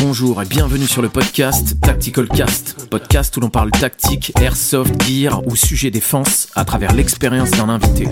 Bonjour et bienvenue sur le podcast Tactical Cast, podcast où l'on parle tactique, airsoft, gear ou sujet défense à travers l'expérience d'un invité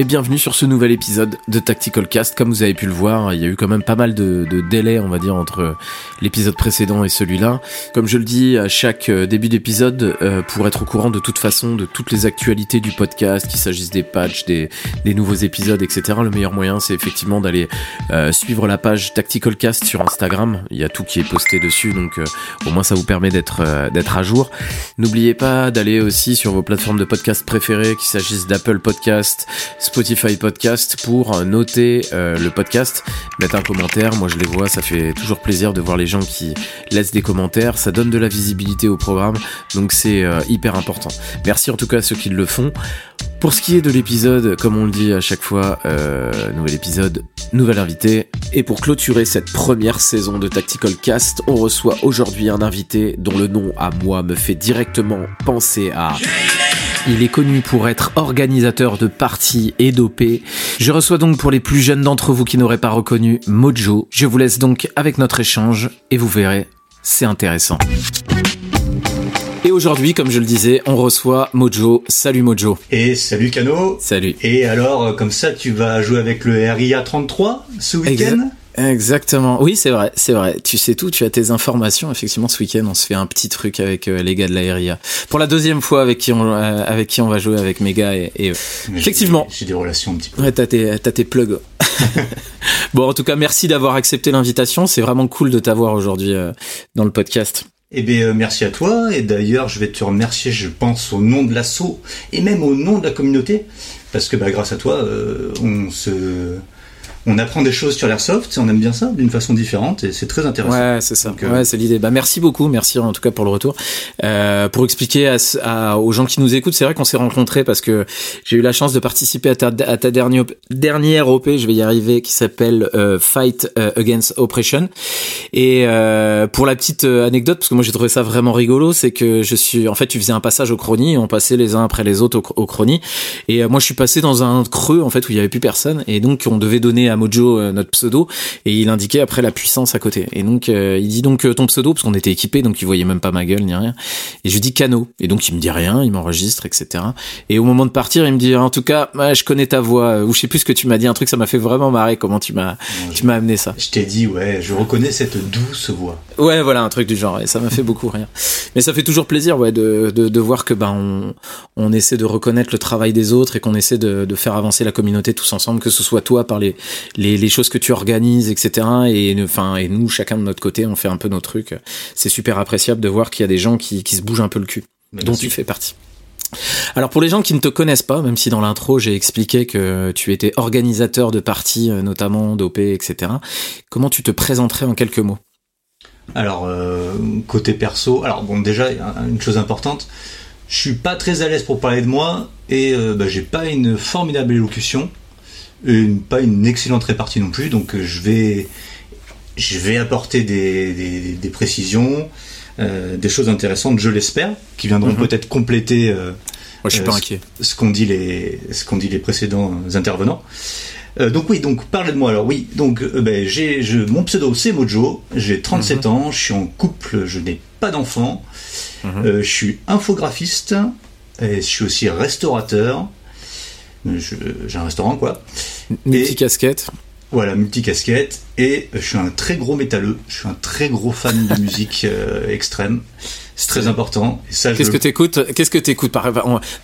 et bienvenue sur ce nouvel épisode de Tactical Cast. Comme vous avez pu le voir, il y a eu quand même pas mal de, délais, on va dire, entre l'épisode précédent et celui-là. Comme je le dis à chaque euh, début d'épisode, euh, pour être au courant de toute façon de toutes les actualités du podcast, qu'il s'agisse des patchs, des, des, nouveaux épisodes, etc., le meilleur moyen, c'est effectivement d'aller euh, suivre la page Tactical Cast sur Instagram. Il y a tout qui est posté dessus, donc au moins ça vous permet d'être d'être à jour. N'oubliez pas d'aller aussi sur vos plateformes de podcast préférées, qu'il s'agisse d'Apple Podcast, Spotify Podcast pour noter euh, le podcast, mettre un commentaire. Moi, je les vois, ça fait toujours plaisir de voir les gens qui laissent des commentaires. Ça donne de la visibilité au programme, donc c'est euh, hyper important. Merci en tout cas à ceux qui le font. Pour ce qui est de l'épisode, comme on le dit à chaque fois, euh, nouvel épisode, nouvel invité. Et pour clôturer cette première saison de Tactical Cast, on reçoit aujourd'hui un invité dont le nom à moi me fait directement penser à... Il est connu pour être organisateur de parties et dopé. Je reçois donc pour les plus jeunes d'entre vous qui n'auraient pas reconnu Mojo. Je vous laisse donc avec notre échange et vous verrez, c'est intéressant. Et aujourd'hui, comme je le disais, on reçoit Mojo. Salut Mojo. Et salut Cano. Salut. Et alors, euh, comme ça, tu vas jouer avec le RIA 33 ce week-end? Exactement. Oui, c'est vrai, c'est vrai. Tu sais tout, tu as tes informations. Effectivement, ce week-end, on se fait un petit truc avec euh, les gars de la RIA. Pour la deuxième fois avec qui on, euh, avec qui on va jouer avec mes gars et, et effectivement. J'ai des relations un petit peu. Ouais, t'as tes, t'as tes plugs. bon, en tout cas, merci d'avoir accepté l'invitation. C'est vraiment cool de t'avoir aujourd'hui euh, dans le podcast. Eh bien, merci à toi. Et d'ailleurs, je vais te remercier, je pense, au nom de l'assaut et même au nom de la communauté. Parce que bah, grâce à toi, on se on apprend des choses sur l'airsoft, on aime bien ça d'une façon différente et c'est très intéressant. Ouais, c'est ça. Euh, ouais, c'est l'idée. Bah merci beaucoup, merci en tout cas pour le retour. Euh, pour expliquer à, aux gens qui nous écoutent, c'est vrai qu'on s'est rencontrés parce que j'ai eu la chance de participer à ta, à ta dernière, dernière OP, je vais y arriver, qui s'appelle euh, Fight euh, Against Oppression. Et euh, pour la petite anecdote, parce que moi j'ai trouvé ça vraiment rigolo, c'est que je suis, en fait, tu faisais un passage au chrony, on passait les uns après les autres au, au chrony, et moi je suis passé dans un creux en fait où il y avait plus personne, et donc on devait donner à Mojo euh, notre pseudo et il indiquait après la puissance à côté. Et donc euh, il dit donc euh, ton pseudo parce qu'on était équipé donc il voyait même pas ma gueule ni rien. Et je lui dis Cano et donc il me dit rien, il m'enregistre etc. Et au moment de partir il me dit en tout cas je connais ta voix ou je sais plus ce que tu m'as dit un truc ça m'a fait vraiment marrer comment tu m'as tu m'as amené ça. Je t'ai dit ouais je reconnais cette douce voix. Ouais voilà un truc du genre et ça m'a fait beaucoup rire. Mais ça fait toujours plaisir ouais de, de, de voir que ben on, on essaie de reconnaître le travail des autres et qu'on essaie de, de faire avancer la communauté tous ensemble que ce soit toi par les les, les, choses que tu organises, etc. Et enfin, et nous, chacun de notre côté, on fait un peu nos trucs. C'est super appréciable de voir qu'il y a des gens qui, qui se bougent un peu le cul, Merci. dont tu fais partie. Alors pour les gens qui ne te connaissent pas, même si dans l'intro j'ai expliqué que tu étais organisateur de parties, notamment d'OP, etc. Comment tu te présenterais en quelques mots? Alors euh, côté perso, alors bon déjà une chose importante, je suis pas très à l'aise pour parler de moi et euh, bah, j'ai pas une formidable élocution une, pas une excellente répartie non plus, donc je vais, je vais apporter des, des, des précisions, euh, des choses intéressantes, je l'espère, qui viendront Mhm. peut-être compléter euh, Moi, je suis euh, pas ce- inquiet. ce qu'ont dit les, ce qu'ont dit les précédents intervenants. Euh, donc oui, donc parlez de moi alors. Oui, donc euh, ben, j'ai, je, mon pseudo c'est Mojo, j'ai 37 Mhm. ans, je suis en couple, je n'ai pas d'enfant, Mhm. euh, je suis infographiste, et je suis aussi restaurateur. J'ai un restaurant quoi. Multi casquette. Voilà, multicasquette. Et je suis un très gros métalleux. Je suis un très gros fan de musique euh, extrême. C'est très important. Je Qu'est-ce que t'écoutes Qu'est-ce que t'écoutes?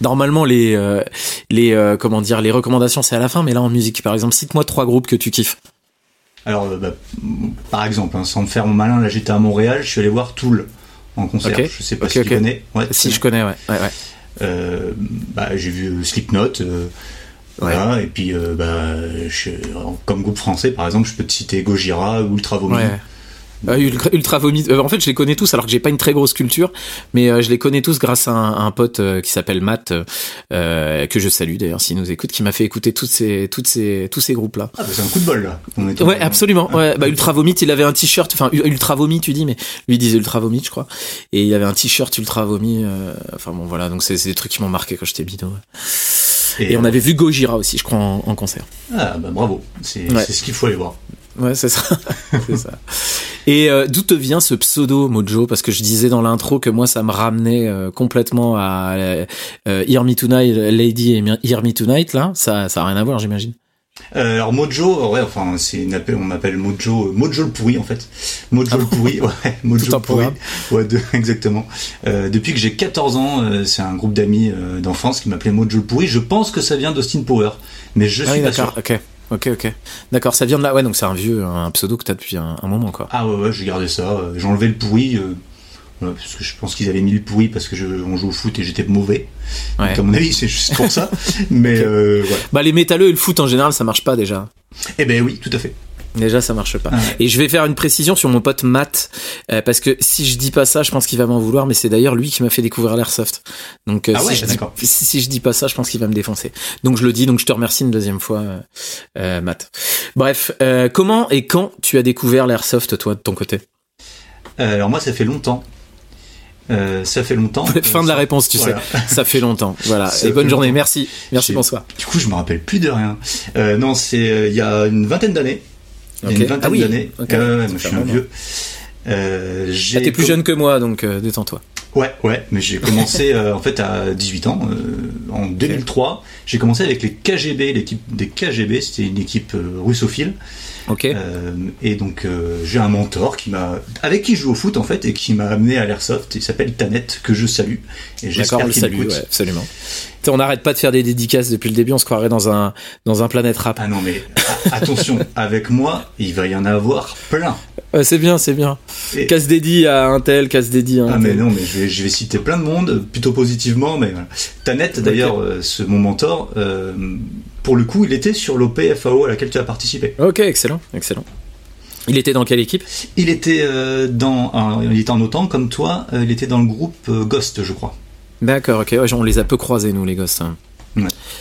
Normalement, les euh, les euh, comment dire, les recommandations c'est à la fin, mais là en musique, par exemple, cite-moi trois groupes que tu kiffes. Alors, bah, par exemple, hein, sans me faire mon malin, là j'étais à Montréal, je suis allé voir Tool en concert. Ok. Je sais pas si tu connais. Ouais, Si je connais, ouais, ouais, ouais. Euh, bah, j'ai vu Slipknot. euh, Voilà, et puis euh, bah, je- comme groupe français par exemple, je peux te citer Gojira ou Ultra Vomi. Ouais. Euh, Ultra, Ultra Vomit. euh, en fait, je les connais tous, alors que j'ai pas une très grosse culture, mais euh, je les connais tous grâce à un, un pote euh, qui s'appelle Matt, euh, que je salue d'ailleurs s'il nous écoute, qui m'a fait écouter toutes ces, toutes ces, tous ces groupes-là. Ah, bah, c'est un coup de bol là. On est Ouais, absolument. Ouais, bah, Ultra Vomit, il avait un t-shirt, enfin Ultra Vomit, tu dis, mais lui il disait Ultra Vomit, je crois. Et il avait un t-shirt Ultra Vomit. euh, enfin bon, voilà, donc c'est des trucs qui m'ont marqué quand j'étais bidon. ouais. Et, on avait vu Gojira aussi, je crois, en, concert. Ah bah bravo, c'est ce qu'il faut aller voir. Ouais, c'est ça. ça. Et euh, d'où te vient ce pseudo Mojo? Parce que je disais dans l'intro que moi ça me ramenait euh, complètement à euh, Hear Me Tonight, Lady et Hear Me Tonight là. Ça, ça a rien à voir, j'imagine. Euh, alors Mojo, ouais, enfin c'est une appel, on m'appelle Mojo, Mojo le pourri en fait, Mojo ah le pourri, ouais, Mojo le pourri, ouais, de, exactement. Euh, depuis que j'ai 14 ans, euh, c'est un groupe d'amis euh, d'enfance qui m'appelait Mojo le pourri. Je pense que ça vient d'Austin Power, mais je ah suis pas sûr. Ok, ok, ok. D'accord, ça vient de là, ouais, donc c'est un vieux, un pseudo que t'as depuis un, un, moment quoi. Ah ouais, ouais, j'ai gardé ça. J'ai enlevé le pourri parce que je pense qu'ils avaient mis le pourri parce que je, on joue au foot et j'étais mauvais. Donc à mon avis, c'est juste pour ça. Mais euh, voilà. Bah les métalleux et le foot en général, ça marche pas déjà. Eh ben oui, tout à fait. Déjà, ça marche pas. Et je vais faire une précision sur mon pote Matt, euh, parce que si je dis pas ça, je pense qu'il va m'en vouloir, mais c'est d'ailleurs lui qui m'a fait découvrir l'airsoft. Donc euh, ah si, je dis, si, je dis pas ça, je pense qu'il va me défoncer. Donc je le dis, donc je te remercie une deuxième fois, euh, Matt. Bref, comment et quand tu as découvert l'airsoft, toi, de ton côté? Alors moi, ça fait longtemps. Euh, ça fait longtemps. Fin de la réponse, tu sais. Ça fait longtemps. Voilà. Et bonne journée. Merci. Merci. Bonsoir. Du coup, je me rappelle plus de rien. Euh, non, c'est euh, il y a une vingtaine d'années. Il y a une vingtaine ah d'années. moi, je suis un vieux. Euh, ah, T'es plus jeune que moi, donc euh, détends-toi. Ouais, ouais, mais j'ai commencé en fait à 18 ans, en 2003. J'ai commencé avec les KGB, l'équipe des KGB, c'était une équipe russophile. Ok. Euh, et donc euh, j'ai un mentor qui m'a, avec qui je joue au foot en fait, et qui m'a amené à l'airsoft. Il s'appelle Tanet, que je salue. Et j'espère qu'il salue, ouais, absolument. on n'arrête pas de faire des dédicaces depuis le début. On se croirait dans un dans un planète rap. Ah non mais attention, avec moi, il va y en avoir plein. c'est bien, c'est bien. Casse dédié à un tel, casse dédié à un Ah mais non, mais je vais, je vais citer plein de monde, plutôt positivement, mais voilà. Tanet, d'ailleurs, euh, ce mon mentor, euh, pour le coup, il était sur l'OPFAO à laquelle tu as participé. Ok, excellent, excellent. Il était dans quelle équipe? Il était euh, dans, il était en OTAN comme toi. Euh, il était dans le groupe euh, Ghost, je crois. D'accord, ok. on les a peu croisés nous, les Ghosts. Hein.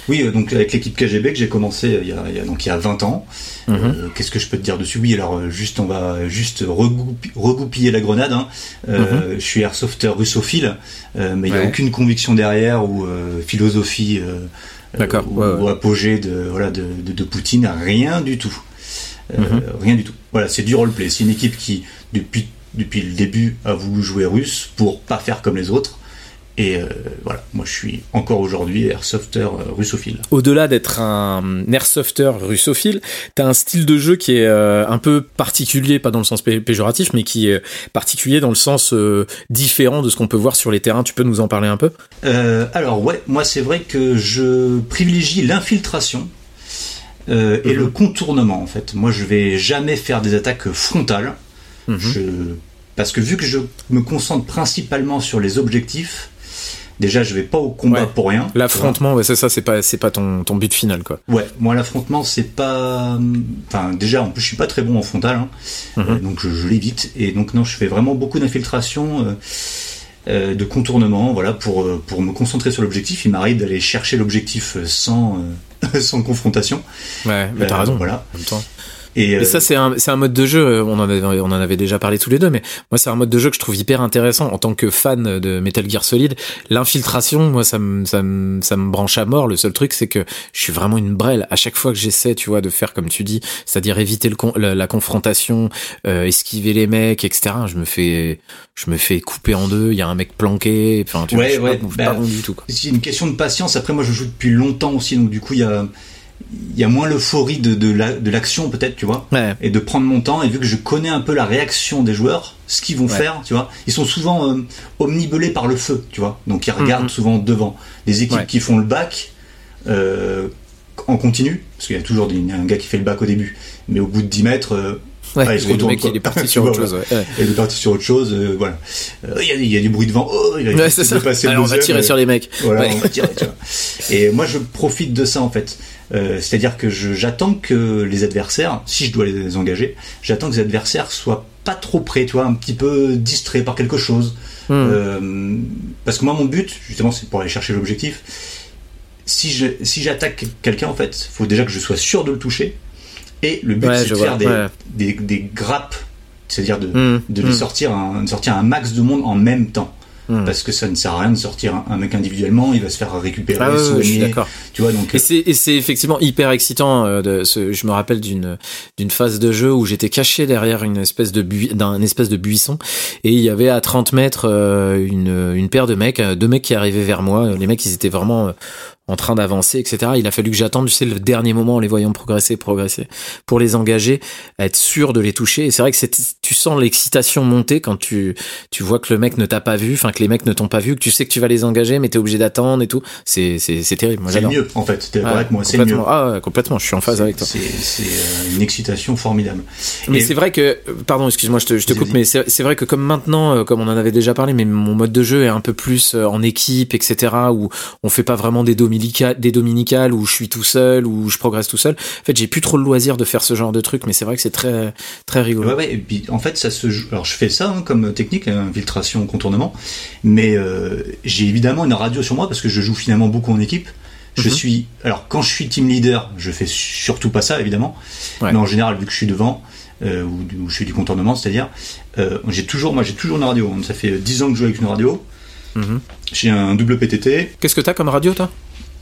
Oui, donc avec l'équipe KGB que j'ai commencé il y, a, donc il y a 20 ans. Mhm. Qu'est-ce que je peux te dire dessus? Oui, alors juste on va juste regoupiller la grenade. Hein. Mhm. Je suis airsofter russophile, mais il n'y a aucune conviction derrière ou philosophie D'accord. ou, apogée de, voilà, de, de, Poutine, rien du tout. Euh, mhm. Rien du tout. Voilà, c'est du roleplay. C'est une équipe qui, depuis, depuis le début, a voulu jouer russe pour pas faire comme les autres. Et euh, voilà, moi je suis encore aujourd'hui airsofter euh, russophile. Au-delà d'être un airsofter russophile, t'as un style de jeu qui est euh, un peu particulier, pas dans le sens péjoratif, mais qui est particulier dans le sens différent de ce qu'on peut voir sur les terrains. Tu peux nous en parler un peu? Alors ouais, moi c'est vrai que je privilégie l'infiltration. et mhm. le contournement en fait. Moi je vais jamais faire des attaques frontales. Mhm. Je... Parce que vu que je me concentre principalement sur les objectifs, déjà je vais pas au combat pour rien. L'affrontement, ouais, c'est ça, c'est pas c'est pas ton, ton but final quoi. Ouais, moi l'affrontement c'est pas, enfin déjà en plus je suis pas très bon en frontal, hein. mhm. euh, donc je, l'évite et donc non je fais vraiment beaucoup d'infiltration. Euh, euh, de contournement, voilà, pour, pour me concentrer sur l'objectif. Il m'arrive d'aller chercher l'objectif sans, sans confrontation. Ouais, mais t'as raison. Voilà. En même temps. Et, ça, euh, c'est un, c'est un mode de jeu, on en, avait, on en avait déjà parlé tous les deux, mais moi, c'est un mode de jeu que je trouve hyper intéressant en tant que fan de Metal Gear Solid. L'infiltration, moi, ça me, ça me, ça me branche à mort. Le seul truc, c'est que je suis vraiment une brêle. À chaque fois que j'essaie, tu vois, de faire comme tu dis, c'est-à-dire éviter le la, confrontation, euh, esquiver les mecs, etc., je me fais, je me fais couper en deux. Il y a un mec planqué. Enfin, tu ouais, vois, ouais, pas, bah, du tout. C'est une question de patience. Après, moi, je joue depuis longtemps aussi, donc du coup, il y a il y a moins l'euphorie de, de l'action peut-être tu vois et de prendre mon temps et vu que je connais un peu la réaction des joueurs ce qu'ils vont faire tu vois ils sont souvent euh, omnibelés par le feu tu vois donc ils regardent mhm. souvent devant les équipes qui font le bac euh, en continu parce qu'il y a toujours un gars qui fait le bac au début mais au bout de 10 mètres euh, Ouais, il le mec, il est parti sur autre chose. Ouais. Il est parti sur autre chose. voilà. Il y, a, y, a, du bruit de vent. Oh, il a ouais, ça. Alors, on va tirer sur les mecs. Voilà, on va tirer. Tu vois. Et moi, je profite de ça en fait. Euh, c'est-à-dire que j'attends que les adversaires, si je dois les engager, j'attends que les adversaires soient pas trop près, tu vois, un petit peu distraits par quelque chose. Hmm. Euh, parce que moi, mon but, justement, c'est pour aller chercher l'objectif. Si je, si j'attaque quelqu'un, en fait, faut déjà que je sois sûr de le toucher. Et le but, c'est de faire des, des, grappes, c'est-à-dire de, hmm. de hmm. sortir un, sortir un max de monde en même temps. Hmm. parce que ça ne sert à rien de sortir un, un mec individuellement, il va se faire récupérer, Ah je suis d'accord. tu vois donc Et c'est et c'est effectivement hyper excitant. euh, de ce, je me rappelle d'une d'une phase de jeu où j'étais caché derrière une espèce de d'un espèce de buisson et il y avait à 30 mètres euh, une une paire de mecs, euh, deux mecs qui arrivaient vers moi. Les mecs ils étaient vraiment euh, en train d'avancer, etc. Il a fallu que j'attende, tu sais, le dernier moment en les voyant progresser, progresser, pour les engager, être sûr de les toucher. Et c'est vrai que tu sens l'excitation monter quand tu, tu vois que le mec ne t'a pas vu, enfin que les mecs ne t'ont pas vu, que tu sais que tu vas les engager, mais t'es obligé d'attendre et tout. C'est, c'est, c'est terrible. Moi, c'est mieux en fait. T'es Ouais, avec moi, c'est mieux. Ah ouais, complètement. Je suis en phase avec toi. C'est c'est, euh, une excitation formidable. Mais Et- c'est vrai que, pardon, excuse-moi, je te, je te coupe, mais c'est vrai que comme maintenant, euh, comme on en avait déjà parlé, mais mon mode de jeu est un peu plus euh, en équipe, etc., où on fait pas vraiment des des dominicales où je suis tout seul, où je progresse tout seul. En fait, j'ai plus trop le loisir de faire ce genre de truc, mais c'est vrai que c'est très, très rigolo. Ouais, ouais, et puis en fait, ça se joue. Alors, je fais ça hein, comme technique, hein, infiltration, contournement, mais euh, j'ai évidemment une radio sur moi parce que je joue finalement beaucoup en équipe. Je Mhm. suis. Alors, quand je suis team leader, je fais surtout pas ça, évidemment. Ouais. Mais en général, vu que je suis devant, euh, ou, ou je fais du contournement, c'est-à-dire, euh, j'ai toujours, moi, j'ai toujours une radio. hein. Ça fait 10 ans que je joue avec une radio. Mhm. J'ai un double PTT. Qu'est-ce que t'as comme radio, toi?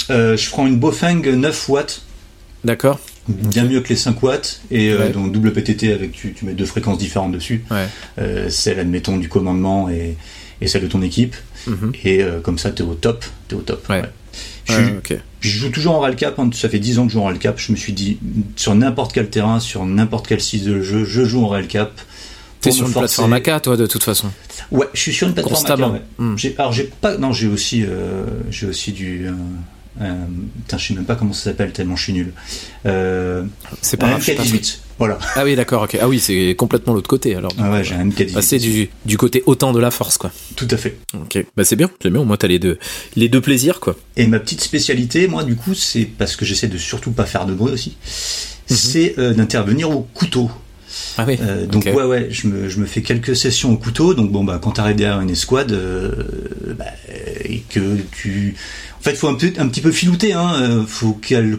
Je prends une Bofeng 9 watts. D'accord. Bien mieux que les 5 watts et euh, Ouais. donc double PTT avec tu, tu mets deux fréquences différentes dessus Ouais. euh, celle admettons du commandement et, et celle de ton équipe Mhm. et euh, comme ça t'es au top t'es au top Ouais. Je, Ouais, ok. je joue toujours en RALCAP hein, ça fait 10 ans que je joue en RALCAP je me suis dit sur n'importe quel terrain sur n'importe quel site de jeu je joue en RALCAP T'es sur une forcer. plateforme AK, toi, de toute façon. ouais je suis sur une plateforme. AK, ouais. Hmm. Alors j'ai pas non j'ai aussi euh, j'ai aussi du euh, euh, putain, je sais même pas comment ça s'appelle tellement je suis nul euh, C'est pas un grave. je sais pas ce que- MK18 voilà Ah oui, d'accord, ok. Ah oui, c'est complètement l'autre côté, alors. ah ouais j'ai un MK18 Passer du, du côté autant de la force, quoi. tout à fait Ok. Bah, c'est bien, c'est bien. Au moins, t'as les deux, les deux plaisirs, quoi. Et ma petite spécialité, moi, du coup, c'est parce que j'essaie de surtout pas faire de bruit aussi, c'est euh, d'intervenir au couteau. Ah oui. Euh, donc ouais, ouais, je me, je me fais quelques sessions au couteau. Donc bon, bah, quand t'arrives derrière une escouade euh, bah, et que tu, en fait, faut un, petit peu filouter. Hein, euh, faut qu'elle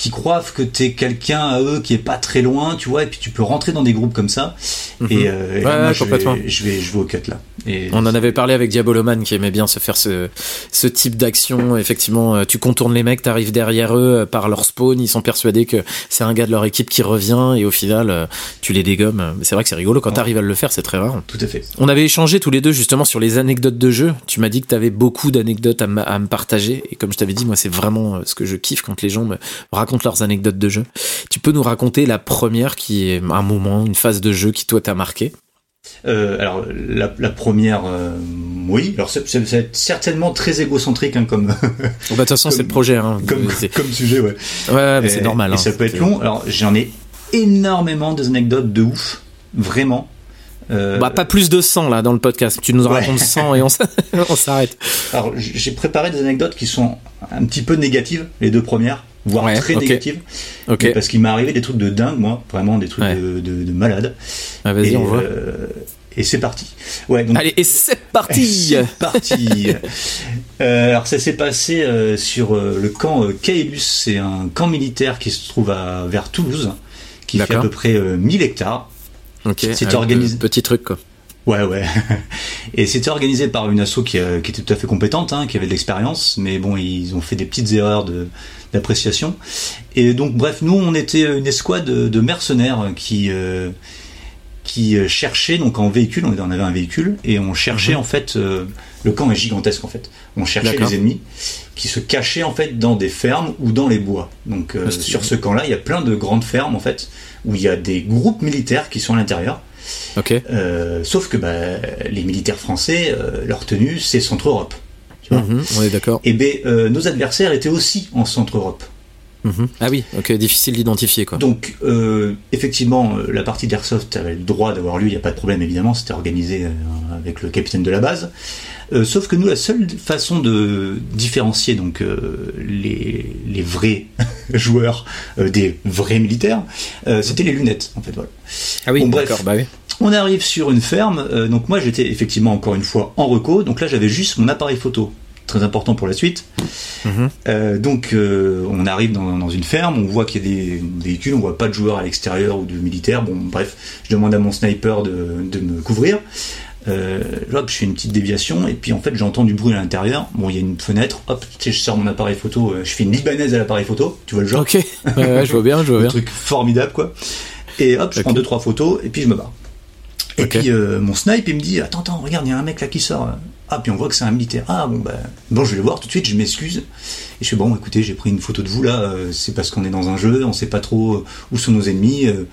qui croient que t'es quelqu'un à eux qui est pas très loin, tu vois, et puis tu peux rentrer dans des groupes comme ça. Mhm. Et, euh, et là, Ouais, moi, ouais, je, vais, je vais, je vais au cut là. Et On en avait parlé avec Diaboloman qui aimait bien se faire ce, ce type d'action. Effectivement, euh, tu contournes les mecs, t'arrives derrière eux euh, par leur spawn, ils sont persuadés que c'est un gars de leur équipe qui revient et au final, tu les dégommes. C'est vrai que c'est rigolo quand t'arrives à le faire, c'est très rare. tout à fait. On avait échangé tous les deux justement sur les anecdotes de jeu. Tu m'as dit que t'avais beaucoup d'anecdotes à, me partager et comme je t'avais dit, moi c'est vraiment ce que je kiffe quand les gens me racontent leurs anecdotes de jeu. Tu peux nous raconter la première qui est un moment, une phase de jeu qui toi t'a marqué? Euh, alors la, la première, euh, oui. Alors c'est- c'est certainement très égocentrique hein, comme bah, De toute façon, c'est le projet. Hein. comme, sujet, ouais. Ouais, mais c'est normal. Et hein. ça peut être long. Alors j'en ai énormément des anecdotes de ouf, vraiment. Euh, Bah, pas plus de 100 là dans le podcast. Tu nous en Ouais. racontes 100 et on s'arrête. alors j'ai préparé des anecdotes qui sont un petit peu négatives, les deux premières, voire Ouais, très Ok, parce qu'il m'est arrivé des trucs de dingue, moi, vraiment des trucs Ouais. de, de, de malade. Ah, vas-y, on voit. euh, et c'est parti. Ouais, donc Allez, et c'est parti C'est parti. Euh, alors ça s'est passé euh, sur le camp Caélus, c'est un camp militaire qui se trouve à, vers Toulouse, qui fait à peu près euh, 1000 hectares. Ok, c'est organisé. Petit truc quoi. Ouais, ouais. Et c'était organisé par une asso qui, qui était tout à fait compétente, hein, qui avait de l'expérience, mais bon, ils ont fait des petites erreurs de d'appréciation. Et donc, bref, nous, on était une escouade de, mercenaires qui euh, qui euh, cherchaient donc en véhicule. On avait un véhicule et on cherchait en fait. euh, le camp est gigantesque en fait. On cherchait les ennemis qui se cachaient en fait dans des fermes ou dans les bois. Donc euh, sur ce camp-là, il y a plein de grandes fermes en fait où il y a des groupes militaires qui sont à l'intérieur. Ok. Euh, sauf que bah, les militaires français, euh, leur tenue, c'est Centre-Europe. Tu vois Mhm, on est d'accord. Et ben, euh, nos adversaires étaient aussi en Centre-Europe. Mhm. Ah oui, ok, difficile d'identifier quoi. Donc, euh, effectivement, euh, la partie d'Airsoft avait le droit d'avoir lieu, il n'y a pas de problème évidemment, c'était organisé avec le capitaine de la base. Euh, sauf que nous, la seule façon de différencier donc euh, les, les vrais joueurs des vrais militaires, c'était les lunettes, en fait. Voilà. Ah oui, Bon, d'accord, bah oui. On arrive sur une ferme, donc moi j'étais effectivement encore une fois en reco, donc là j'avais juste mon appareil photo, très important pour la suite. Mhm. Euh, donc euh, on arrive dans, dans une ferme, on voit qu'il y a des véhicules, on voit pas de joueurs à l'extérieur ou de militaires, bon bref, je demande à mon sniper de, de me couvrir. Euh, hop, je fais une petite déviation et puis en fait j'entends du bruit à l'intérieur. Bon, il y a une fenêtre. Hop, tu sais, je sors mon appareil photo. euh, je fais une libanaise à l'appareil photo. Tu vois le genre Ok. Ouais, ouais, je vois bien, je vois un bien. truc formidable quoi. Et hop, je prends deux trois photos et puis je me barre. Et puis euh, mon snipe il me dit attends attends regarde il y a un mec là qui sort. Ah puis on voit que c'est un militaire. Ah bon bah bon je vais le voir tout de suite je m'excuse. Et je fais bon écoutez j'ai pris une photo de vous là euh, c'est parce qu'on est dans un jeu on sait pas trop euh, où sont nos ennemis. euh,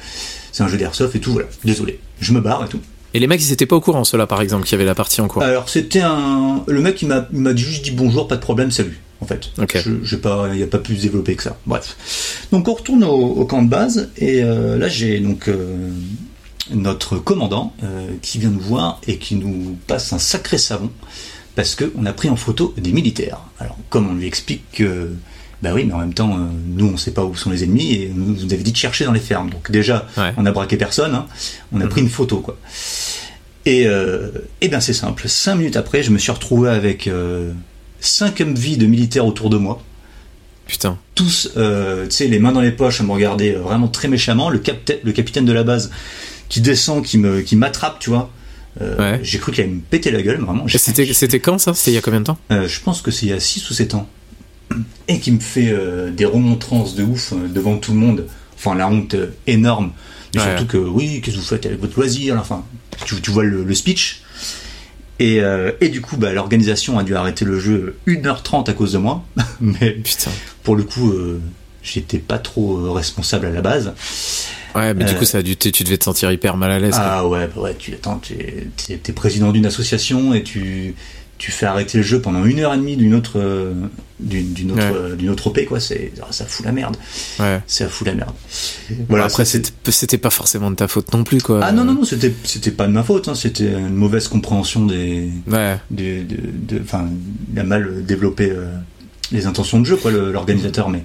c'est un jeu d'airsoft et tout voilà désolé. Je me barre et tout. Et les mecs, ils étaient pas au courant, ceux-là, par exemple, qui avaient la partie en cours? Alors c'était un le mec il m'a il m'a juste dit bonjour pas de problème salut en fait. Ok. Je j'ai pas il y a pas plus développé que ça. Bref. Donc on retourne au, au camp de base et euh, là j'ai donc euh, notre commandant euh, qui vient nous voir et qui nous passe un sacré savon parce que on a pris en photo des militaires. Alors comme on lui explique que bah oui mais en même temps euh, nous on sait pas où sont les ennemis et nous vous avez dit de chercher dans les fermes. Donc déjà Ouais. on a braqué personne, hein. on a pris une photo quoi. Et, euh, et bien c'est simple, cinq minutes après, je me suis retrouvé avec euh, cinq MV de militaires autour de moi, Putain. tous, euh, tu sais, les mains dans les poches, à me regarder vraiment très méchamment. Le, capitaine, le capitaine de la base qui descend, qui me, qui m'attrape, tu vois. Euh, Ouais. J'ai cru qu'il allait me péter la gueule, vraiment. C'était, c'était quand ça? C'était il y a combien de temps? Euh, je pense que c'est il y a 6 ou 7 ans. Et qui me fait euh, des remontrances de ouf devant tout le monde. Enfin, la honte énorme. Mais Ouais. surtout que, oui, qu'est-ce que vous faites avec votre loisir Enfin, tu, tu vois le, le speech. Et, et du coup, bah, l'organisation a dû arrêter le jeu 1h30 à cause de moi. Mais Putain. pour le coup, j'étais pas trop responsable à la base. Ouais, mais du Euh, coup, ça a dû, tu devais te sentir hyper mal à l'aise. quoi. Ah ouais, bah ouais, tu attends, t'es- t'es président d'une association et tu tu fais arrêter le jeu pendant une heure et demie d'une autre euh, d'une autre Ouais. euh, d'une autre OP quoi, c'est ah, ça fout la merde, Ouais. ça fout la merde. Voilà, après, c'était, pas forcément de ta faute non plus, quoi. ah non non non, c'était c'était pas de ma faute, hein, c'était une mauvaise compréhension des Ouais. des de de- enfin il a mal développé euh, les intentions de jeu quoi l'organisateur mais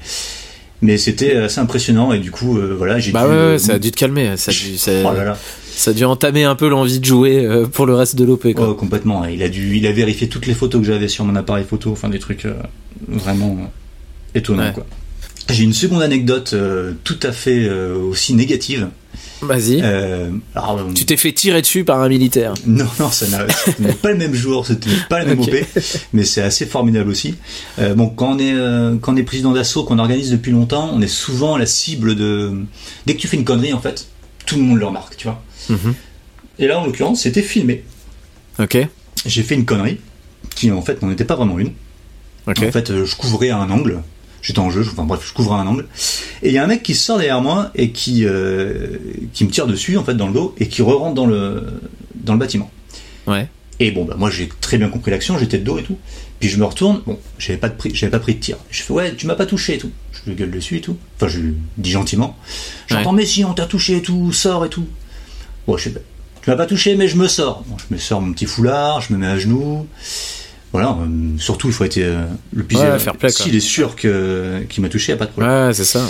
mais c'était assez impressionnant et du coup euh, voilà j'ai Bah dû, ouais, euh, ouais, ça a dû te calmer. Ça a dû, ça, oh là là. ça a dû entamer un peu l'envie de jouer euh, pour le reste de l'OP, quoi. Oh, complètement. Il a dû, il a vérifié toutes les photos que j'avais sur mon appareil photo, enfin des trucs euh, vraiment euh, étonnants quoi. J'ai une seconde anecdote euh, tout à fait euh, aussi négative. Vas-y. Euh, alors, euh, Tu t'es fait tirer dessus par un militaire. non, non, ça n'a c'était pas le même jour, c'était pas la même. OP, mais c'est assez formidable aussi. Euh, bon, quand on est euh, quand on est président d'assaut, qu'on organise depuis longtemps, on est souvent la cible de. Dès que tu fais une connerie, en fait, tout le monde le remarque, tu vois. Mhm. Et là, en l'occurrence, c'était filmé. Ok. J'ai fait une connerie qui en fait n'en était pas vraiment une. Ok. En fait, je couvrais un angle. J'étais en jeu, enfin bref, je couvrais un angle. Et il y a un mec qui sort derrière moi et qui euh, qui me tire dessus en fait dans le dos et qui re-rentre dans le dans le bâtiment. Ouais. Et bon bah moi j'ai très bien compris l'action, j'étais de dos et tout. Puis je me retourne, bon, j'avais pas de pris, j'avais pas pris de tir. Je fais ouais, tu m'as pas touché et tout. Je lui gueule dessus et tout. Enfin je lui dis gentiment. J'entends mais si on t'a touché et tout, sors et tout. Bon, je sais pas. Tu m'as pas touché mais je me sors. Bon, je me sors mon petit foulard, je me mets à genoux. Voilà, euh, surtout il faut être euh, le plus Ouais, fair play, quoi. S'il est sûr que qu'il m'a touché, y a pas de problème. Ouais, c'est ça.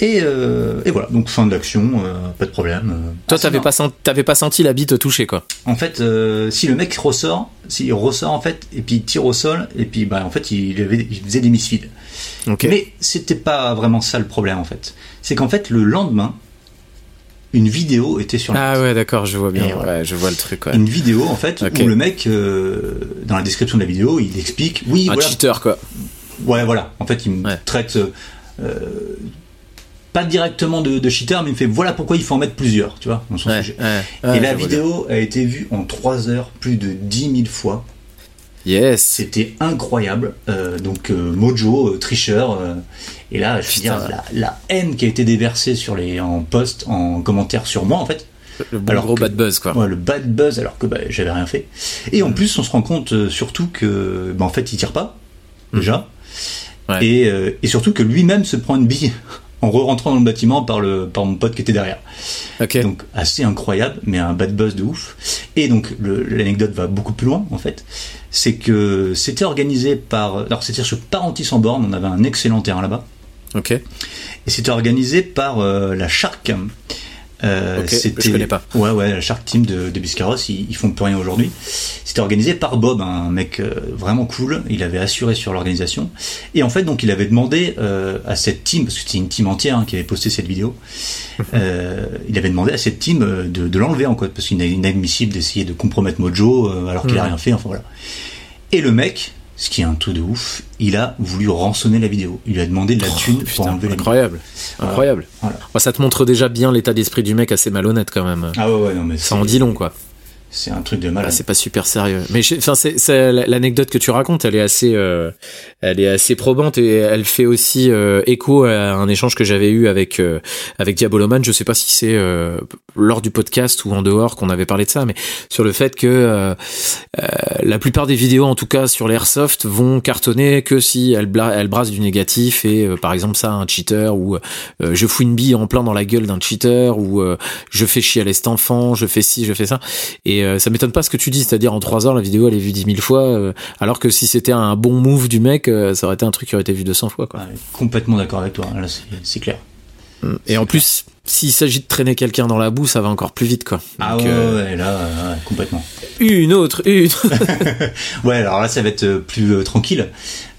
Et, euh, et voilà, donc fin de l'action, euh, pas de problème. euh. Toi, Ah, t'avais pas, senti, t'avais pas senti la bite toucher, quoi. En fait, euh, si le mec ressort, s'il ressort en fait, et puis il tire au sol, et puis bah en fait il, avait- il faisait des misfeeds. Ok. Mais c'était pas vraiment ça le problème en fait. C'est qu'en fait le lendemain, une vidéo était sur le Ah ouais, d'accord, je vois bien. Voilà. Ouais, je vois le truc, ouais. une vidéo en fait où le mec euh, dans la description de la vidéo il explique oui Un voilà cheater, quoi. ouais voilà en fait il me Ouais. traite euh, pas directement de, de cheater mais il me fait voilà pourquoi il faut en mettre plusieurs tu vois dans son sujet et la vidéo a été vue en 3 heures plus de 10 000 fois. Yes. c'était incroyable euh, donc euh, Mojo euh, tricheur et là je veux dire la, la haine qui a été déversée sur les en post en commentaire sur moi en fait Le bon Alors gros que- bad buzz, quoi. Ouais, le bad buzz alors que bah, j'avais rien fait. Et en plus, on se rend compte surtout que, bah, en fait, il tire pas déjà, Ouais. et, et surtout que lui-même se prend une bille en re-rentrant dans le bâtiment par le par mon pote qui était derrière. Ok. Donc assez incroyable, mais un bad buzz de ouf. Et donc l'anecdote va beaucoup plus loin en fait. C'est que c'était organisé par, alors c'était sur Parentis en borne, on avait un excellent terrain là-bas. Ok. Et c'était organisé par euh, la Shark, Euh, Ok, je c'était connais pas. ouais ouais la Shark Team de, de Biscarros ils, ils font plus rien aujourd'hui c'était organisé par Bob un mec euh, vraiment cool il avait assuré sur l'organisation et en fait donc il avait demandé euh, à cette team parce que c'était une team entière hein, qui avait posté cette vidéo euh, il avait demandé à cette team euh, de, de l'enlever en code parce qu'il est inadmissible d'essayer de compromettre Mojo euh, alors qu'il a Mhm. rien fait enfin voilà et le mec ce qui est un truc de ouf il a voulu rançonner la vidéo il lui a demandé de la thune pour Putain, enlever la vidéo incroyable. Voilà. Incroyable. Voilà. Bah, ça te montre déjà bien l'état d'esprit du mec assez malhonnête quand même. ah ouais ouais non mais Ça en dit long quoi. C'est un truc de Ah, malade c'est pas super sérieux. Mais enfin, c'est, l'anecdote que tu racontes, elle est assez, euh, elle est assez probante et elle fait aussi euh, écho à un échange que j'avais eu avec euh, avec Diaboloman. Je sais pas si c'est euh, lors du podcast ou en dehors qu'on avait parlé de ça, mais sur le fait que euh, euh, la plupart des vidéos, en tout cas sur l'airsoft, vont cartonner que si elles, elles brassent du négatif et par exemple ça, un cheater ou je fous une bille en plein dans la gueule d'un cheater ou je fais chier à l'est enfant, je fais ci, je fais ça. Euh, ça m'étonne pas ce que tu dis, c'est-à-dire en trois heures la vidéo elle est vue dix mille fois, euh, alors que si c'était un bon move du mec, euh, ça aurait été un truc qui aurait été vu 200 fois quoi. Complètement d'accord avec toi là c'est- clair Et en plus, s'il s'agit de traîner quelqu'un dans la boue, ça va encore plus vite quoi. ah Donc, ouais, euh, ouais, là ouais, complètement une autre, une. Ouais, alors là, ça va être plus euh, tranquille.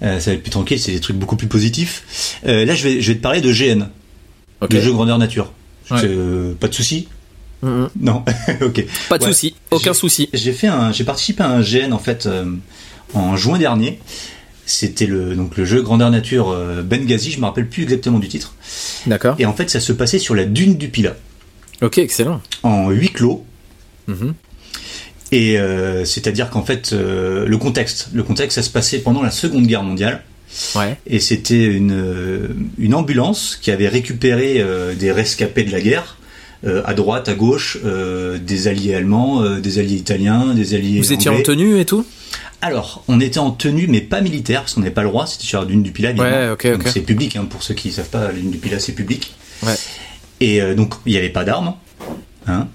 Euh, ça va être plus tranquille, c'est des trucs beaucoup plus positifs. Là, je vais, je vais te parler de GN, Ok. de jeu grandeur nature. Ouais. Pas de souci Mhm. Non, ok. Pas de Ouais. souci, aucun souci. J'ai fait un, j'ai participé à un GN en fait euh, en juin dernier. C'était le donc le jeu grandeur nature euh, Benghazi. Je me rappelle plus exactement du titre. D'accord. Et en fait, ça se passait sur la dune du Pila Ok, excellent. en huis clos. Mhm. Et euh, c'est-à-dire qu'en fait, euh, le contexte, le contexte, ça se passait pendant la Seconde Guerre mondiale. Ouais. et c'était une, une ambulance qui avait récupéré des rescapés de la guerre euh, à droite, à gauche, euh, des alliés allemands, euh, des alliés italiens, des alliés Vous étiez en tenue et tout? Alors, on était en tenue, mais pas militaire, parce qu'on n'avait pas le droit, c'était sur la dune du Pilat. Ouais, ok, Donc ok. c'est public, hein, pour ceux qui ne savent pas, la dune du Pilat, c'est public. Ouais. Et donc, il n'y avait pas d'armes. Hein.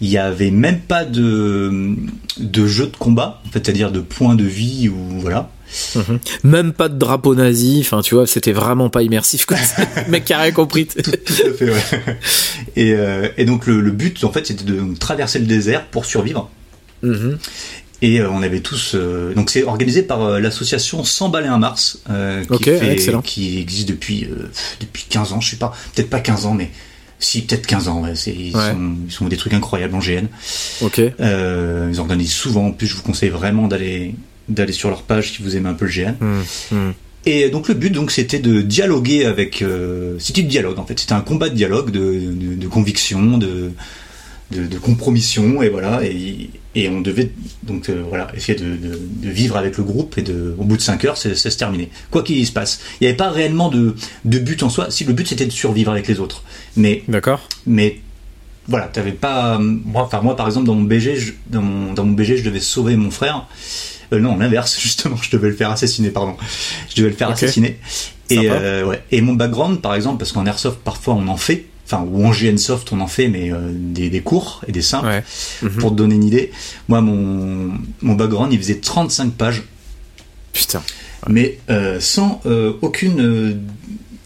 Il n'y avait même pas de, de jeu de combat, en fait, c'est-à-dire de points de vie, ou voilà. Mhm. Même pas de drapeau nazi, enfin tu vois, c'était vraiment pas immersif quoi. Le mec qui a rien compris. Tout à fait, ouais. Et, euh, et donc le, le but, en fait, c'était de traverser le désert pour survivre. Mhm. Et euh, on avait tous. euh, donc c'est organisé par euh, l'association 100 balais un Mars, qui, fait- existe depuis depuis 15 ans. Je sais pas, peut-être pas 15 ans, mais si peut-être 15 ans. Ouais, ils, Ouais. sont, ils sont des trucs incroyables en GN. Ok. Ils organisent souvent. En plus, je vous conseille vraiment d'aller d'aller sur leur page si vous aimez un peu le GN. Mhm. Mhm. Et donc le but donc c'était de dialoguer avec euh, c'était du dialogue en fait c'était un combat de dialogue de, de, de conviction de, de de compromission et voilà et, et on devait donc euh, voilà essayer de, vivre avec le groupe et de au bout de 5 heures c'est c'est se terminé quoi qu'il se passe il n'y avait pas réellement de de but en soi si le but c'était de survivre avec les autres mais D'accord. mais voilà t'avais pas moi enfin moi par exemple dans mon BG je, dans mon dans mon BG je devais sauver mon frère euh, non l'inverse justement je devais le faire assassiner pardon. Je devais le faire assassiner. Et euh, ouais. Et mon background par exemple parce qu'en airsoft parfois on en fait. Enfin ou en GN soft on en fait mais euh, des, des cours et des simples. Ouais. Mhm. pour te donner une idée. Moi mon mon background il faisait 35 pages. Putain. mais sans aucune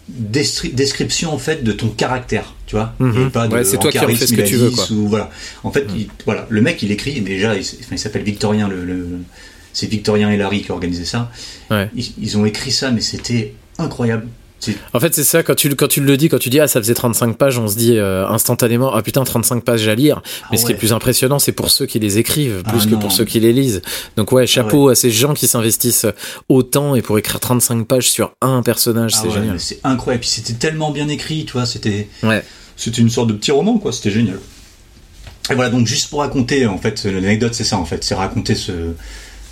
description en fait de ton caractère tu vois. Mhm. Avait pas de Ouais, c'est toi qui en fais charisme, ce que tu veux, 10 quoi. ou voilà. En fait Mhm. il- voilà. Le mec il écrit déjà il, s'appelle Victorien le, le- c'est Victorien et Larry qui organisaient ça Ouais. ils, ils ont écrit ça mais c'était incroyable En fait, c'est ça, quand tu, quand tu le dis, quand tu dis, ah, ça faisait 35 pages, on se dit euh, instantanément, ah putain, 35 pages à lire. Mais Ah ce qui est plus impressionnant, c'est pour ceux qui les écrivent, plus Ah que non. pour ceux qui les lisent. Donc ouais, chapeau à ces gens qui s'investissent autant et pour écrire 35 pages sur un personnage, Ah c'est ouais, génial. mais c'est incroyable puis c'était tellement bien écrit tu vois c'était c'était une sorte de petit roman quoi c'était génial et voilà donc juste pour raconter en fait l'anecdote c'est ça en fait c'est raconter ce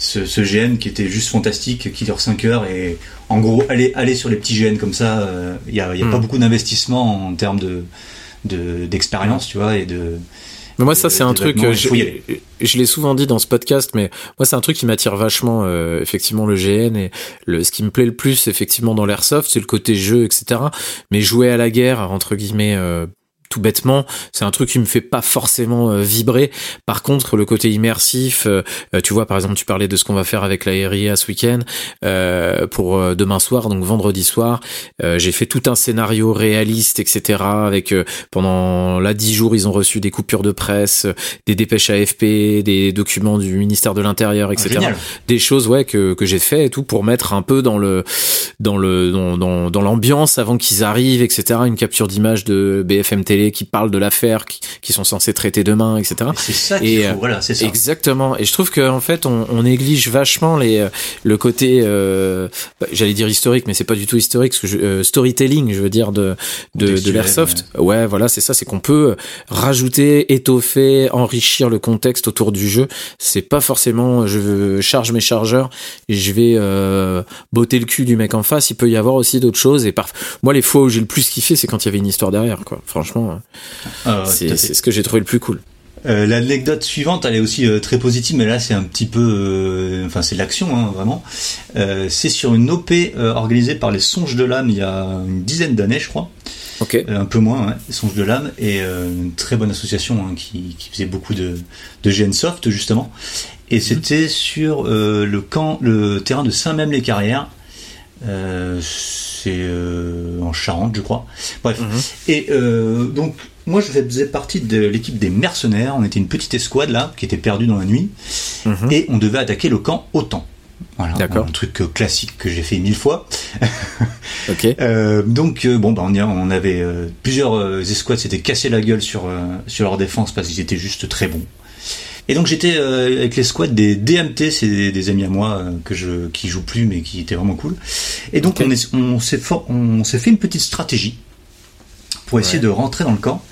ce, ce GN qui était juste fantastique qui dure 5 heures et en gros aller aller sur les petits GN comme ça il y a, y a Hmm. pas beaucoup d'investissement en termes de de- d'expérience tu vois et de Mais moi, ça, c'est un truc, euh, je, je l'ai souvent dit dans ce podcast, mais moi, c'est un truc qui m'attire vachement, euh, effectivement, le GN et le, ce qui me plaît le plus, effectivement, dans l'airsoft, c'est le côté jeu, etc. Mais jouer à la guerre, entre guillemets, euh, tout bêtement, c'est un truc qui me fait pas forcément vibrer. Par contre, le côté immersif, tu vois, par exemple, tu parlais de ce qu'on va faire avec la RIA ce week-end pour demain soir, donc vendredi soir. J'ai fait tout un scénario réaliste, etc. Avec pendant là dix jours, ils ont reçu des coupures de presse, des dépêches AFP, des documents du ministère de l'Intérieur, etc. Ah, des choses ouais que, que j'ai fait et tout pour mettre un peu dans le dans le dans, dans, dans l'ambiance avant qu'ils arrivent, etc. Une capture d'image de BFM Télé qui parle de l'affaire, qui, qui, sont censés traiter demain, etc. C'est ça qu'il faut, voilà, c'est ça. Exactement. Et je trouve qu'en en fait, on, on, néglige vachement les le côté, euh, j'allais dire historique, mais c'est pas du tout historique, parce que je, euh, storytelling, je veux dire de de, de l'airsoft. Ouais. ouais, voilà, c'est ça, c'est qu'on peut rajouter, étoffer, enrichir le contexte autour du jeu. C'est pas forcément je charge mes chargeurs et je vais euh, botter le cul du mec en face. Il peut y avoir aussi d'autres choses. Et par... moi, les fois où j'ai le plus kiffé, c'est quand il y avait une histoire derrière. Quoi. Franchement, ah, c'est ce que j'ai trouvé le plus cool. Euh, L'anecdote suivante, elle est aussi euh, très positive, mais là c'est un petit peu, euh, enfin c'est l'action hein, vraiment. Euh, c'est sur une OP organisée par les Songes de l'âme il y a une dizaine d'années, je crois. Okay. un peu moins, ouais, les Songes de l'âme et une très bonne association hein, qui, qui, faisait beaucoup de, de GNsoft justement. Et c'était sur le camp, le terrain de Saint-Même-les-Carrières. C'est en Charente, je crois. Bref. Mhm. Et donc moi, je faisais partie de l'équipe des mercenaires. On était une petite escouade là, qui était perdue dans la nuit, mhm. et on devait attaquer le camp OTAN. Voilà, un truc euh, classique que j'ai fait mille fois. ok. Euh, donc euh, bon, bah, on, on avait plusieurs escouades s'étaient cassé la gueule sur sur leur défense parce qu'ils étaient juste très bons. Et donc j'étais avec l'escouade des DMT, c'est des, amis à moi que je qui jouent plus mais qui étaient vraiment cool. Et donc on, on s'est on s'est fait une petite stratégie pour essayer de rentrer dans le camp.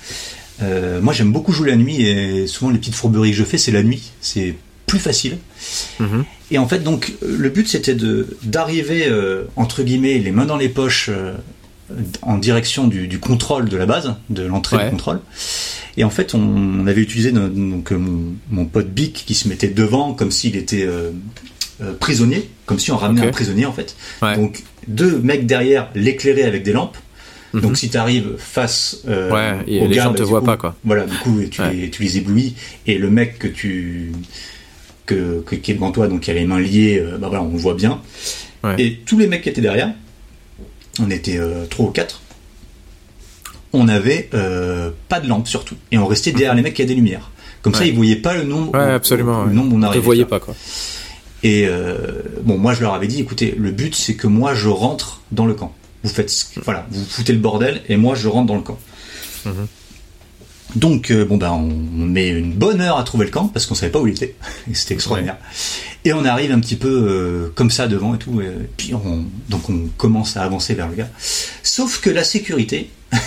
Euh, moi, j'aime beaucoup jouer la nuit et souvent les petites fourberies que je fais, c'est la nuit. C'est plus facile. Mhm. Et en fait, donc, le but c'était de d'arriver euh, entre guillemets les mains dans les poches euh, en direction du, contrôle de la base, de l'entrée du contrôle. Et en fait, on, avait utilisé donc mon, pote Bic qui se mettait devant comme s'il était prisonnier, comme si on ramenait un prisonnier en fait. Donc deux mecs derrière l'éclairer avec des lampes Mhm. Donc si tu arrives face euh, ouais, et les gens te voient pas quoi. Voilà, du coup tu, les, tu les éblouis et le mec que tu que, qui est devant toi, donc qui a les mains liées, euh, bah voilà, on le voit bien. Et tous les mecs qui étaient derrière, on était euh, trois ou quatre, on avait euh, pas de lampe surtout, et on restait derrière les mecs qui avaient des lumières. Comme ça, ils voyaient pas le nombre. Ouais, absolument. Le nombre on arrivait. Ils voyaient pas quoi. Et bon, moi je leur avais dit, écoutez, le but c'est que moi je rentre dans le camp. Vous faites, voilà, vous foutez le bordel et moi je rentre dans le camp. Mhm. Donc euh, bon ben on met une bonne heure à trouver le camp parce qu'on savait pas où il était. C'était extraordinaire. Et on arrive un petit peu euh, comme ça devant et tout. Et puis on, donc on commence à avancer vers le gars. Sauf que la sécurité,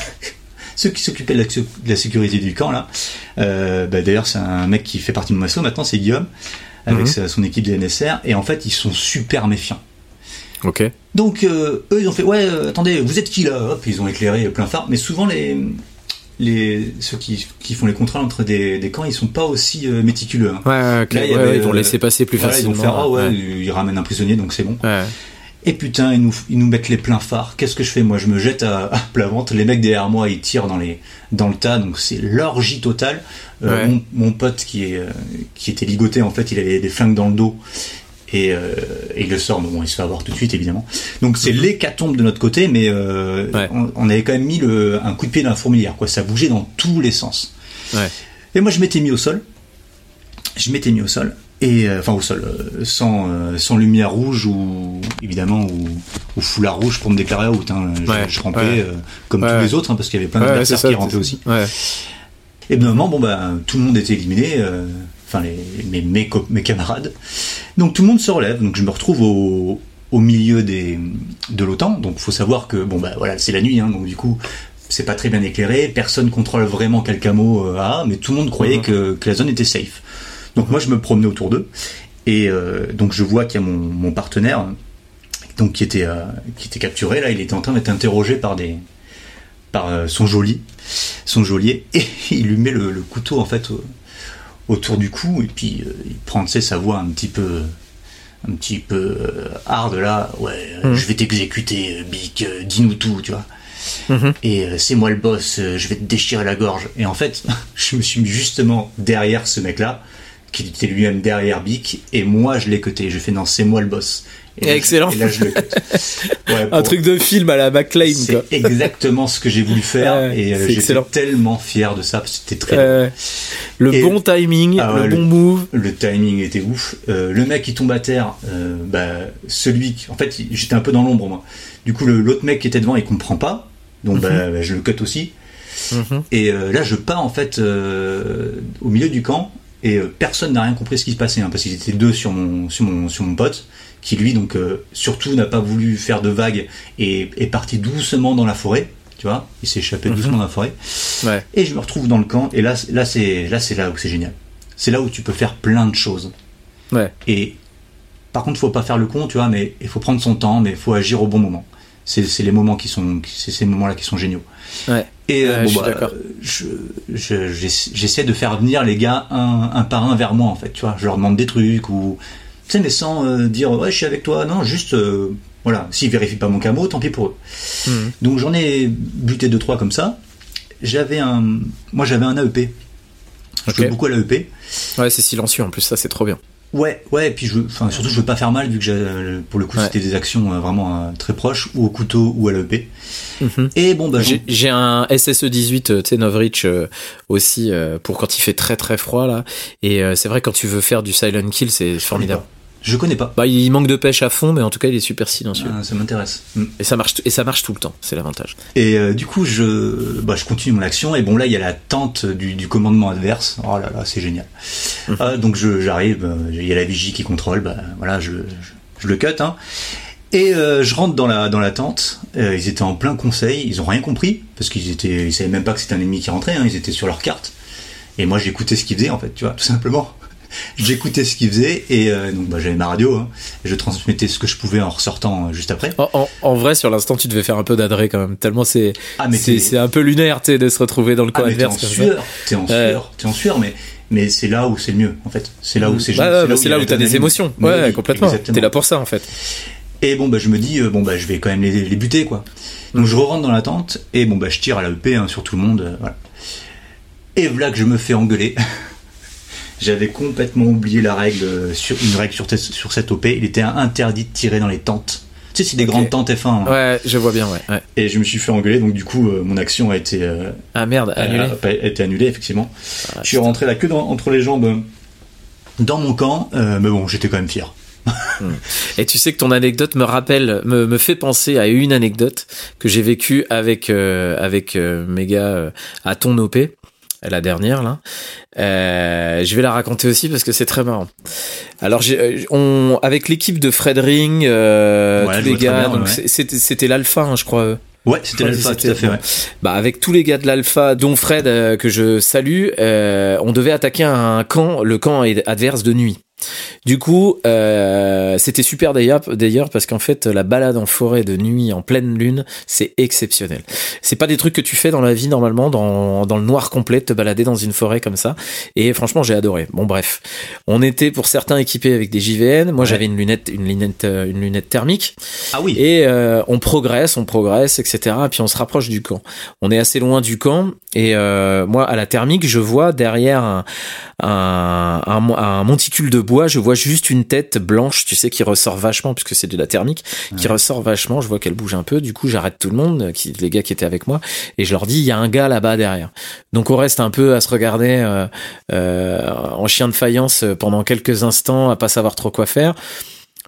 ceux qui s'occupaient de, la sécurité du camp là, euh, bah, d'ailleurs c'est un mec qui fait partie de mon assaut maintenant, c'est Guillaume avec mhm. son équipe de NSR et en fait ils sont super méfiants. Ok. Donc euh, eux ils ont fait ouais euh, attendez vous êtes qui là? Hop ils ont éclairé plein phare mais souvent les les ceux qui, qui font les contrôles entre des, des camps ils sont pas aussi euh, méticuleux. Hein. Ouais, ouais, ils vont laisser passer plus facilement. Ils vont faire ah ouais, ils ramènent un prisonnier donc c'est bon. Et putain, ils nous, ils nous mettent les pleins phares. Qu'est-ce que je fais? Moi, je me jette à, à plat ventre. Les mecs derrière moi, ils tirent dans, les, dans le tas. Donc, c'est l'orgie totale. mon, mon, pote qui, est, qui était ligoté, en fait, il avait des flingues dans le dos et, euh, et, il le sort. Bon, il se fait avoir tout de suite, évidemment. Donc c'est mhm. l'hécatombe de notre côté, mais euh, on, avait quand même mis le, un coup de pied dans la fourmilière. Quoi. Ça bougeait dans tous les sens. Ouais. Et moi, je m'étais mis au sol. Je m'étais mis au sol. Et, euh, enfin, au sol, sans, sans lumière rouge ou, évidemment, ou, ou foulard rouge pour me déclarer out. Hein. Je, ouais. je rampais comme tous les autres, hein, parce qu'il y avait plein d'adversaires qui rampaient aussi. Et de moment, bon, bah, tout le monde était éliminé enfin les, mes, mes, camarades. Donc tout le monde se relève, donc je me retrouve au, au milieu des, de l'OTAN. Donc faut savoir que bon bah voilà c'est la nuit, hein, donc du coup c'est pas très bien éclairé, personne contrôle vraiment quel camo euh, a, mais tout le monde croyait mhm. que, que, la zone était safe. Donc moi je me promenais autour d'eux et euh, donc je vois qu'il y a mon, mon, partenaire donc qui était euh, qui était capturé là, il était en train d'être interrogé par des par euh, son geôlier, son geôlier et il lui met le, le couteau en fait autour du cou et puis euh, il prend sa voix un petit peu un petit peu euh, hard là ouais euh, mmh. je vais t'exécuter Bic dis-nous tout tu vois Mhm. Et c'est moi le boss, je vais te déchirer la gorge. Et en fait, je me suis mis justement derrière ce mec-là, qui était lui-même derrière Bic, et moi je l'ai cuté. Je fais non, c'est moi le boss. Et Excellent. et là, je le ouais, Un truc de film à la McLean. C'est exactement ce que j'ai voulu faire et euh, j'étais tellement fier de ça c'était très. le bon timing, ah le bon move. Le timing était ouf. le mec qui tombe à terre, bah, celui qui, en fait, j'étais un peu dans l'ombre moi. Du coup, l'autre mec qui était devant, il comprend pas. Donc, bah, mhm. bah, je le cut aussi. Mhm. Et euh, là, je pars en fait euh, au milieu du camp et euh, personne n'a rien compris ce qui se passait hein, parce qu'ils étaient deux sur mon, sur mon, sur mon pote qui lui donc surtout n'a pas voulu faire de vagues et est parti doucement dans la forêt. Tu vois, il s'est échappé mhm. doucement dans la forêt. Ouais. Et je me retrouve dans le camp et là, là c'est là c'est là où c'est génial. C'est là où tu peux faire plein de choses. Ouais. Et par contre, faut pas faire le con, tu vois, mais il faut prendre son temps, mais il faut agir au bon moment c'est les moments qui sont c'est ces moments là qui sont géniaux ouais. et euh, bon, bah, j'essaie de faire venir les gars un, par un vers moi en fait tu vois je leur demande des trucs ou sais mais sans euh, dire ouais je suis avec toi non juste euh, voilà s'ils vérifient pas mon camo tant pis pour eux mhm. donc j'en ai buté deux trois comme ça j'avais un moi j'avais un AEP je okay. beaucoup à l'AEP ouais c'est silencieux en plus ça c'est trop bien Ouais, ouais, et puis je, enfin surtout je veux pas faire mal vu que j'ai, pour le coup c'était des actions euh, vraiment euh, très proches, ou au couteau ou à l'EP. Mhm. Et bon bah j'ai, un SSE 18 euh, tu sais Novrich aussi pour quand il fait très très froid là. Et c'est vrai quand tu veux faire du silent kill c'est formidable. Je connais pas. Bah, il manque de pêche à fond, mais en tout cas, il est super silencieux. Ah, ça m'intéresse. Mm. Et ça marche, et ça marche tout le temps. C'est l'avantage. Et euh, du coup, je, bah, je continue mon action. Et bon, là, il y a la tente du, du commandement adverse. Oh là là, c'est génial. Mm. Ah, donc, j'arrive. Euh, il y a la vigie qui contrôle. Bah, voilà, je, je, le cut. Hein. Et euh, je rentre dans la dans la tente. ils étaient en plein conseil. Ils ont rien compris parce qu'ils étaient, ils savaient même pas que c'était un ennemi qui rentrait. Hein. Ils étaient sur leur carte. Et moi, j'écoutais ce qu'ils faisaient en fait. Tu vois, tout simplement. J'écoutais ce qu'il faisait et euh, donc bah, j'avais ma radio. Hein, et je transmettais ce que je pouvais en ressortant euh, juste après. En, vrai, sur l'instant, tu devais faire un peu d'adré quand même. Tellement c'est ah, c'est un peu lunaire, de se retrouver dans le camp ah, adverse. T'es en sueur, t'es en sueur, t'es en sueur, mais mais c'est là où c'est le mieux en fait. C'est là où c'est. Bah, c'est là, où, t'as des émotions. Ouais, complètement. T'es là pour ça en fait. Et bon bah je me dis euh, bon bah je vais quand même les, les buter quoi. Donc je rentre dans la tente et bon bah je tire à la EP hein, sur tout le monde. voilà. Et voilà que je me fais engueuler. J'avais complètement oublié la règle sur une règle sur, sur cette OP. Il était interdit de tirer dans les tentes. Tu sais, c'est des grandes tentes F1. Hein. Ouais, je vois bien, ouais, Et je me suis fait engueuler, donc du coup, euh, mon action a été. Euh, ah merde, annulée. A, été annulée, effectivement. Ah, je suis rentré la queue entre les jambes dans mon camp, euh, mais bon, j'étais quand même fier. Hmm. Et tu sais que ton anecdote me rappelle, me, me fait penser à une anecdote que j'ai vécue avec avec mes gars à ton OP la dernière là. Euh, je vais la raconter aussi parce que c'est très marrant. Alors, euh, on avec l'équipe de Fred Ring, euh, tous les gars, c'était l'alpha, hein, je crois. Ouais, c'était l'alpha, tout à fait. Ouais. Bah, avec tous les gars de l'alpha, dont Fred que je salue, on devait attaquer un camp, le camp adverse de nuit. Du coup, euh, c'était super d'ailleurs, d'ailleurs parce qu'en fait, la balade en forêt de nuit en pleine lune, c'est exceptionnel. C'est pas des trucs que tu fais dans la vie normalement, dans, dans le noir complet, te balader dans une forêt comme ça. Et franchement, j'ai adoré. Bon, bref, on était pour certains équipés avec des JVN. Moi, j'avais une lunette, une lunette, euh, une lunette thermique. Ah oui. Et euh, on progresse, on progresse, etc. Et puis on se rapproche du camp. On est assez loin du camp. Et euh, moi, à la thermique, je vois derrière un, un, un, un monticule de je vois juste une tête blanche, tu sais, qui ressort vachement, puisque c'est de la thermique, qui ressort vachement. Je vois qu'elle bouge un peu. Du coup, j'arrête tout le monde, qui, les gars qui étaient avec moi, et je leur dis, il y a un gars là-bas derrière. Donc, on reste un peu à se regarder euh, euh, en chien de faïence pendant quelques instants, à pas savoir trop quoi faire.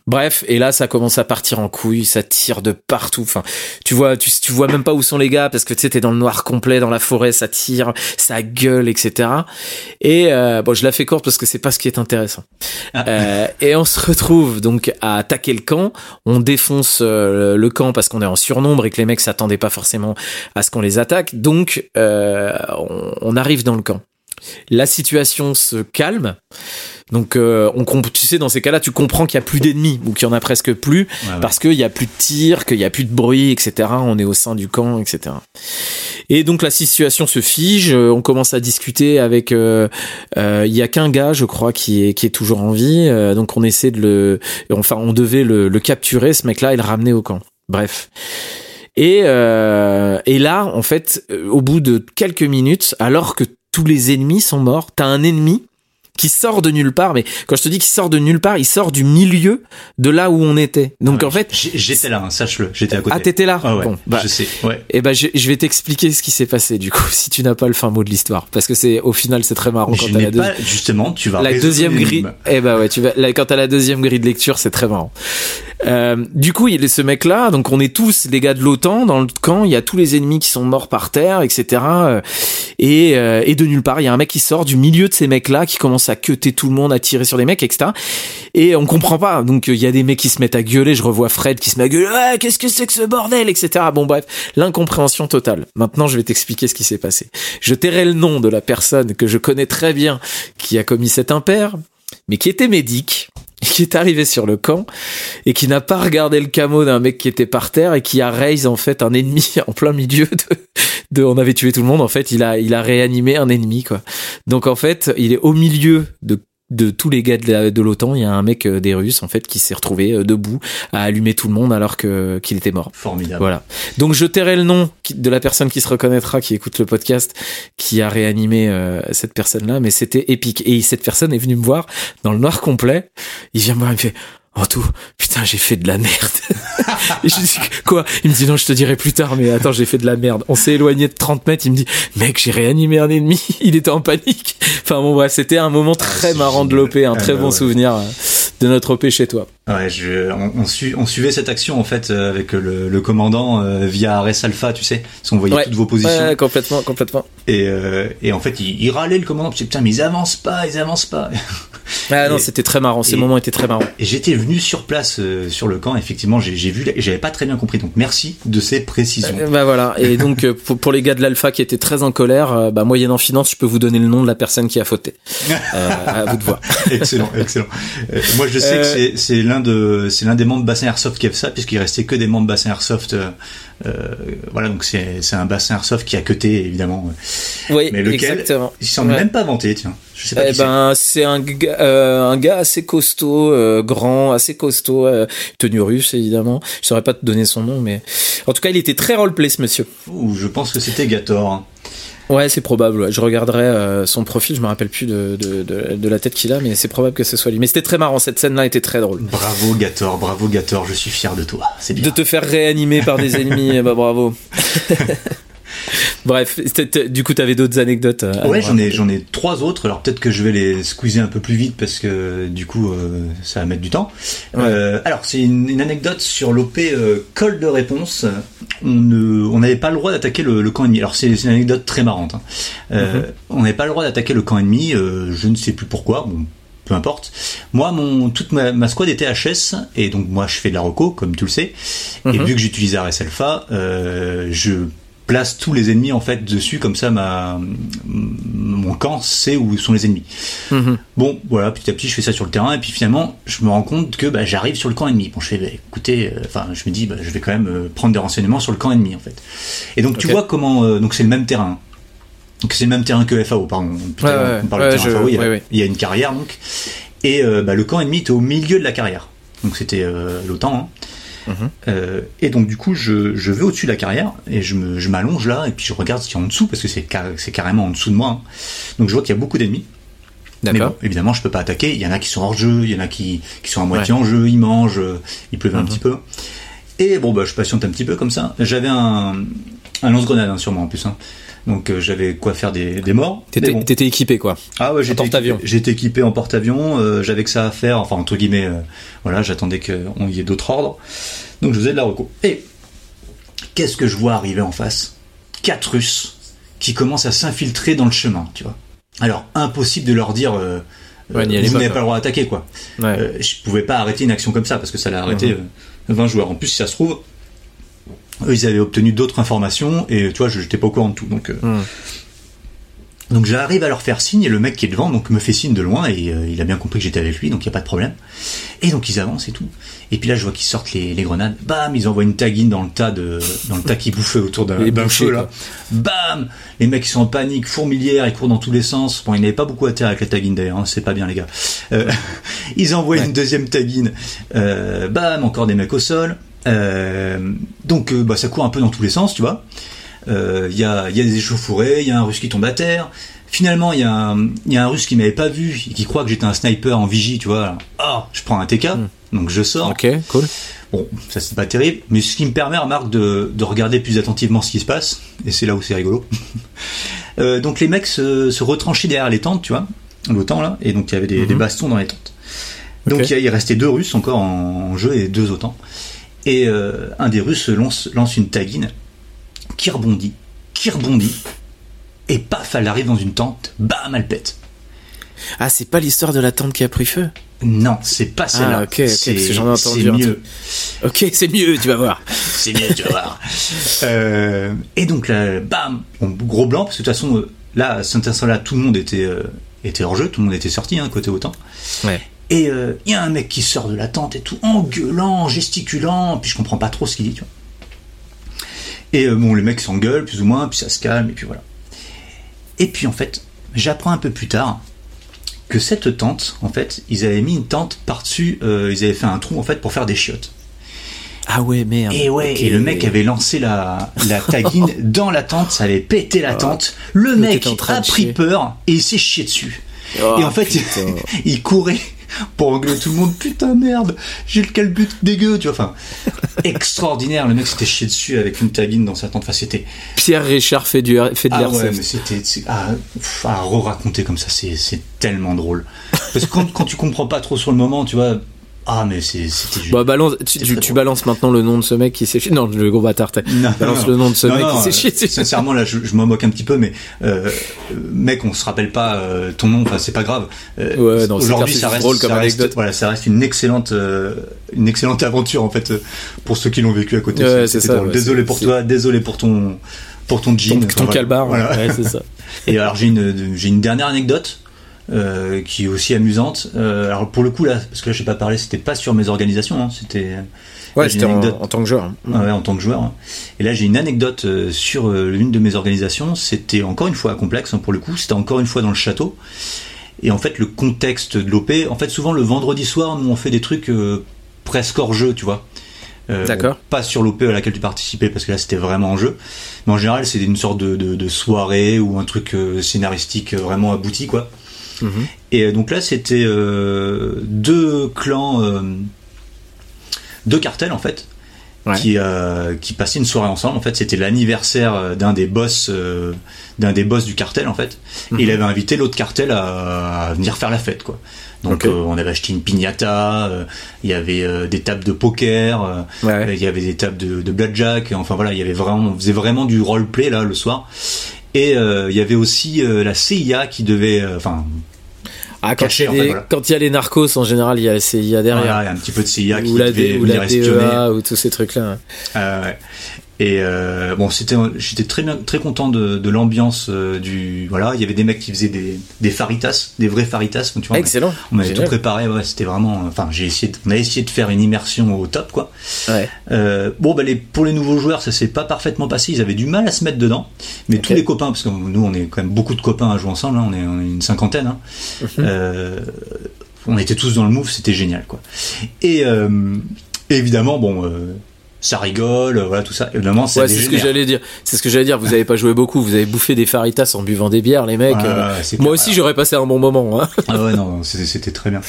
Bref, et là ça commence à partir en couille, ça tire de partout. Enfin, tu vois, tu, tu vois même pas où sont les gars parce que tu sais t'es dans le noir complet dans la forêt, ça tire, ça gueule, etc. Et euh, bon, je la fais courte parce que c'est pas ce qui est intéressant. Ah. Euh, et on se retrouve donc à attaquer le camp. On défonce euh, le camp parce qu'on est en surnombre et que les mecs s'attendaient pas forcément à ce qu'on les attaque. Donc on, on arrive dans le camp. La situation se calme. Donc, euh, on tu sais, dans ces cas-là, tu comprends qu'il y a plus d'ennemis ou qu'il y en a presque plus parce qu'il y a plus de tirs, qu'il y a plus de bruit, etc. On est au sein du camp, etc. Et donc la situation se fige. Euh, on commence à discuter avec. Euh, il y a qu'un gars, je crois, qui est qui est toujours en vie. donc on essaie de le. Enfin, on devait le, le capturer, ce mec-là, et le ramener au camp. Bref. Et, euh, et là, en fait, euh, au bout de quelques minutes, alors que tous les ennemis sont morts, t'as un ennemi qui sort de nulle part. Mais quand je te dis qu'il sort de nulle part, il sort du milieu de là où on était. Donc Ouais, en fait, j'étais là, hein, sache-le, j'étais à côté. ah t'étais là. Ah ouais, Bon, bah, je sais. Ouais. et ben je, je vais t'expliquer ce qui s'est passé du coup, si tu n'as pas le fin mot de l'histoire, parce que c'est au final c'est très marrant quand t'as la deux- pas, justement, tu vas la deuxième grille. Eh ben ouais, tu vas là, quand t'as la deuxième grille de lecture, c'est très marrant. Euh, du coup, il est ce mec-là, donc on est tous les gars de l'OTAN dans le camp. Il y a tous les ennemis qui sont morts par terre, etc. euh, Et, euh, et de nulle part, il y a un mec qui sort du milieu de ces mecs-là, qui commence à queuter tout le monde, à tirer sur des mecs, etc. Et on comprend pas. Donc euh, il y a des mecs qui se mettent à gueuler. Je revois Fred qui se met à gueuler. Ouais, qu'est-ce que c'est que ce bordel, etc. Bon bref, l'incompréhension totale. Maintenant, je vais t'expliquer ce qui s'est passé. Je tairai le nom de la personne que je connais très bien qui a commis cet impair, mais qui était médic, qui est arrivé sur le camp et qui n'a pas regardé le camo d'un mec qui était par terre et qui a raise en fait un ennemi en plein milieu de, de on avait tué tout le monde en fait il a il a réanimé un ennemi quoi. Donc en fait il est au milieu de de tous les gars de l'OTAN, il y a un mec euh, des Russes en fait qui s'est retrouvé euh, debout à allumer tout le monde alors que qu'il était mort. Formidable. Voilà. Donc je tairai le nom de la personne qui se reconnaîtra, qui écoute le podcast, qui a réanimé euh, cette personne-là, mais c'était épique. Et cette personne est venue me voir dans le noir complet. Il vient me voir, il me fait. Oh tout, putain, j'ai fait de la merde. Et je dis, quoi? Il me dit, non, je te dirai plus tard, mais attends, j'ai fait de la merde. On s'est éloigné de 30 mètres, il me dit, mec, j'ai réanimé un ennemi, il était en panique. Enfin bon, bref, c'était un moment très c'est marrant de l'OP, un Ah très bah bon ouais. souvenir euh, de notre OP chez toi. Ouais, je, on, on, su- on suivait cette action en fait euh, avec le, le commandant euh, via Res Alpha, tu sais, parce qu'on voyait Ouais. toutes vos positions. Ouais, complètement, complètement. Et, euh, et en fait, il, il râlait le commandant, parce que putain, mais ils avancent pas, ils avancent pas. Ah non, c'était très marrant, ces et- moments étaient très marrants. Et j'étais venu sur place sur le camp, effectivement, j'ai j'ai vu, j'avais pas très bien compris. Donc merci de ces précisions. Bah voilà. Et donc pour, pour les gars de l'alpha qui étaient très en colère, bah moyennant finance, je peux vous donner le nom de la personne qui a fauté. À vous de voir. excellent, excellent. Moi, je sais que c'est- c'est l'un de, c'est l'un des membres bassin airsoft qui a fait ça, puisqu'il restait que des membres bassin airsoft. euh, euh, voilà, donc c'est c'est un bassin airsoft qui a cuté évidemment. Oui, Mais lequel exactement. Il semble Ouais. même pas vanté, tiens. Je sais pas. Eh qui ben, c'est un gars, euh, un gars assez costaud, euh, grand, assez costaud, tenue russe évidemment. Je saurais pas te donner son nom, mais en tout cas, il était très roleplay ce monsieur. Ouh, je pense que c'était Gator. hein. Ouais, c'est probable. ouais. Je regarderai euh, son profil. Je me rappelle plus de, de, de, de la tête qu'il a, mais c'est probable que ce soit lui. Mais c'était très marrant. Cette scène-là était très drôle. Bravo Gator, bravo Gator, je suis fier de toi. C'est bien. De te faire réanimer par des ennemis, eh bah bravo. Bref, du coup, t'avais d'autres anecdotes. euh, Ouais, j'en ai, j'en ai trois autres. Alors peut-être que je vais les squeezer un peu plus vite parce que du coup, euh, ça va mettre du temps. Ouais. Euh, alors c'est une, une anecdote sur l'OP euh, col de réponse. On n'avait pas le droit d'attaquer le, le camp ennemi. Alors c'est une anecdote très marrante. hein. On n'avait pas le droit d'attaquer le camp ennemi. je ne sais plus pourquoi. Bon, peu importe. Moi, mon, toute ma, ma squad était HS et donc moi je fais de la reco comme tu le sais. Et Mhm. vu que j'utilise RS Alpha, euh, je place tous les ennemis en fait dessus comme ça ma mon camp sait où sont les ennemis. Mhm. Bon voilà petit à petit je fais ça sur le terrain et puis finalement je me rends compte que bah, j'arrive sur le camp ennemi. Bon je fais bah, écoutez euh, enfin je me dis bah, je vais quand même euh, prendre des renseignements sur le camp ennemi en fait. Et donc tu vois comment euh, donc c'est le même terrain. Donc c'est le même terrain que FAO pardon. Ouais, ouais, on parle ouais, de terrain je- FAO, il y, a, ouais, ouais. il y a une carrière donc et bah, le camp ennemi était au milieu de la carrière. Donc c'était l'OTAN. Hein. Mhm. Euh, et donc du coup, je, je vais au-dessus de la carrière et je me, je m'allonge là et puis je regarde ce qu'il y a en dessous parce que c'est, car- c'est carrément en dessous de moi. hein. Donc je vois qu'il y a beaucoup d'ennemis. Mais D'accord. bon, évidemment, je peux pas attaquer. Il y en a qui sont hors jeu, il y en a qui, qui sont à moitié Ouais. en jeu, ils mangent, il pleut un Mhm. petit peu. Et bon, bah, je patiente un petit peu comme ça. J'avais un, un lance-grenade hein, sur moi en plus. hein. Donc euh, j'avais quoi faire des, des morts. T'étais bon. équipé, quoi. Ah ouais, j'étais porte-avions. équipé- J'étais équipé en porte-avions, euh, j'avais que ça à faire, enfin entre guillemets, euh, voilà, j'attendais qu'on y ait d'autres ordres. Donc je faisais de la reco. Et qu'est-ce que je vois arriver en face? Quatre Russes qui commencent à s'infiltrer dans le chemin, tu vois. Alors impossible de leur dire, Ouais, vous n'avez pas le droit d'attaquer, quoi. Ouais. Je pouvais pas arrêter une action comme ça parce que ça allait arrêter Mhm. euh, 20 joueurs. En plus, si ça se trouve, eux, ils avaient obtenu d'autres informations et tu vois, je n'étais pas au courant de tout. Donc, euh, Mhm. donc j'arrive à leur faire signe et le mec qui est devant donc me fait signe de loin et euh, il a bien compris que j'étais avec lui donc il y a pas de problème. Et donc ils avancent et tout. Et puis là je vois qu'ils sortent les, les grenades. Bam, ils envoient une taguine dans le tas de dans le tas qui bouffait autour d'un feu là. Bam, les mecs ils sont en panique, fourmilière, ils courent dans tous les sens. Bon, ils n'avaient pas beaucoup à terre avec la taguine d'ailleurs, hein, c'est pas bien les gars. Euh, ils envoient Ouais. une deuxième taguine. Euh, bam, encore des mecs au sol. Euh, donc euh, bah, ça court un peu dans tous les sens, tu vois. Euh, Il y, a, y a des échauffourées, il y a un russe qui tombe à terre. Finalement, il y, a un- y a un russe qui m'avait pas vu et qui croit que j'étais un sniper en vigie, tu vois. Ah, je prends un TK, donc je sors. Ok, cool. Bon, ça c'est pas terrible, mais ce qui me permet, remarque, de, de regarder plus attentivement ce qui se passe, et c'est là où c'est rigolo. Euh, donc les mecs se, se retranchaient derrière les tentes, tu vois, l'OTAN là, et donc il y avait des, des bastons dans les tentes. Donc il y a- il restait deux Russes encore en, en jeu et deux OTAN. Et euh, un des Russes lance, lance une taguine qui rebondit, qui rebondit, et paf, elle arrive dans une tente, bam, elle pète. Ah, c'est pas l'histoire de la tente qui a pris feu? Non, c'est pas celle-là. ok, ok, c'est j'en ai entendu mieux. Ok, c'est mieux, tu vas voir. C'est mieux, tu vas voir. Euh, et donc là, bam, bon, gros blanc, parce que de toute façon, euh, là, à cet instant-là, tout le monde était, euh, était hors jeu, tout le monde était sorti, hein, côté autant. Ouais. Et euh, il y a un mec qui sort de la tente et tout, en gueulant, en gesticulant, puis je comprends pas trop ce qu'il dit, tu vois. Et euh, bon, les mecs s'engueulent, plus ou moins, puis ça se calme, et puis voilà. Et puis en fait, j'apprends un peu plus tard que cette tente, en fait, ils avaient mis une tente par-dessus, euh, ils avaient fait un trou, en fait, pour faire des chiottes. Ah ouais, merde. Et ouais, et le mec avait lancé la, la taguine dans la tente, ça avait pété la tente. Le mec a pris peur et il s'est chié dessus. Oh, et en fait, il courait pour engueuler tout le monde. Putain, merde, j'ai le calbut dégueu, tu vois. Enfin, extraordinaire. Le mec s'était chié dessus avec une taguine dans sa tente. Enfin, c'était. Pierre Richard fait, du, fait de Ah ouais, mais c'était. Ah, à re-raconter comme ça, c'est c'est tellement drôle. Parce que quand, quand tu comprends pas trop sur le moment, tu vois. Ah, mais c'est- c'était juste. Bah, balance, tu, tu, tu balances maintenant le nom de ce mec qui s'est. Non, le gros bâtard. Non, balance non, le nom de ce non, mec qui s'est chié euh. Sincèrement, là, je, je m'en moque un petit peu, mais euh, euh, mec, on se rappelle pas euh, ton nom. Enfin, c'est pas grave. Euh, Ouais, aujourd'hui, ça reste drôle comme ça reste- anecdote. Voilà, ça reste une excellente, euh, une excellente aventure en fait pour ceux qui l'ont vécu à côté. Ouais, c'est ça, ouais, désolé pour toi, désolé pour ton, pour ton jean. Ton, ton calbar. Voilà. Ouais, c'est ça. Et alors j'ai une, j'ai une dernière anecdote euh, qui est aussi amusante. Euh, alors pour le coup là, parce que là j'ai pas parlé, c'était pas sur mes organisations, hein, c'était. Ouais, J'ai c'était une en, tant que joueur. Ouais, en tant que joueur. hein. Et là, j'ai une anecdote euh, sur euh, l'une de mes organisations. C'était encore une fois complexe hein, pour le coup. C'était encore une fois dans le château. Et en fait, le contexte de l'OP, en fait, souvent le vendredi soir, nous on fait des trucs euh, presque hors jeu, tu vois. Euh, D'accord. Pas sur l'OP à laquelle tu participais parce que là c'était vraiment en jeu. Mais en général, c'est une sorte de, de, de soirée ou un truc euh, scénaristique euh, vraiment abouti, quoi. Et euh, donc là, c'était euh, deux clans, euh, deux cartels en fait, Ouais. qui, euh, qui passaient une soirée ensemble. En fait, c'était l'anniversaire d'un des boss, d'un des boss du cartel en fait. Mhm. Et il avait invité l'autre cartel à, à venir faire la fête, quoi. Donc on avait acheté une piñata, il y avait des tables de poker, Ouais. il y avait des tables de, de blackjack. Enfin voilà, il y avait vraiment, on faisait vraiment du roleplay là le soir. Et euh, il y avait aussi euh, la CIA qui devait, euh, enfin Ah, quand il y a en fait, des- voilà. quand il y a les narcos, en général, il y a la CIA derrière. Voilà, il y a un petit peu de CIA qui ou la, devait ou venir la espionner. DEA, ou tous ces trucs-là. Euh. Et euh, bon, c'était, j'étais très bien, très content de, de l'ambiance euh, du. Voilà, il y avait des mecs qui faisaient des, des faritas, des vrais faritas. Tu vois, Excellent. on avait tout préparé. Ouais, c'était vraiment. Enfin, j'ai essayé. de- on a essayé de faire une immersion au top, quoi. Ouais. Euh, bon, bah, les, pour les nouveaux joueurs, ça s'est pas parfaitement passé. Ils avaient du mal à se mettre dedans. Mais tous les copains, parce que nous, on est quand même beaucoup de copains à jouer ensemble. hein, on, est, on est une cinquantaine. Hein. Mhm. On était tous dans le move. C'était génial, quoi. Et évidemment, bon. Ça rigole, voilà tout ça. Évidemment, ça Ouais, c'est ce que j'allais dire. C'est ce que j'allais dire. Vous avez pas joué beaucoup. Vous avez bouffé des faritas en buvant des bières, les mecs. Euh, Moi aussi, j'aurais passé un bon moment. Hein. Ah ouais, non, c'était très bien.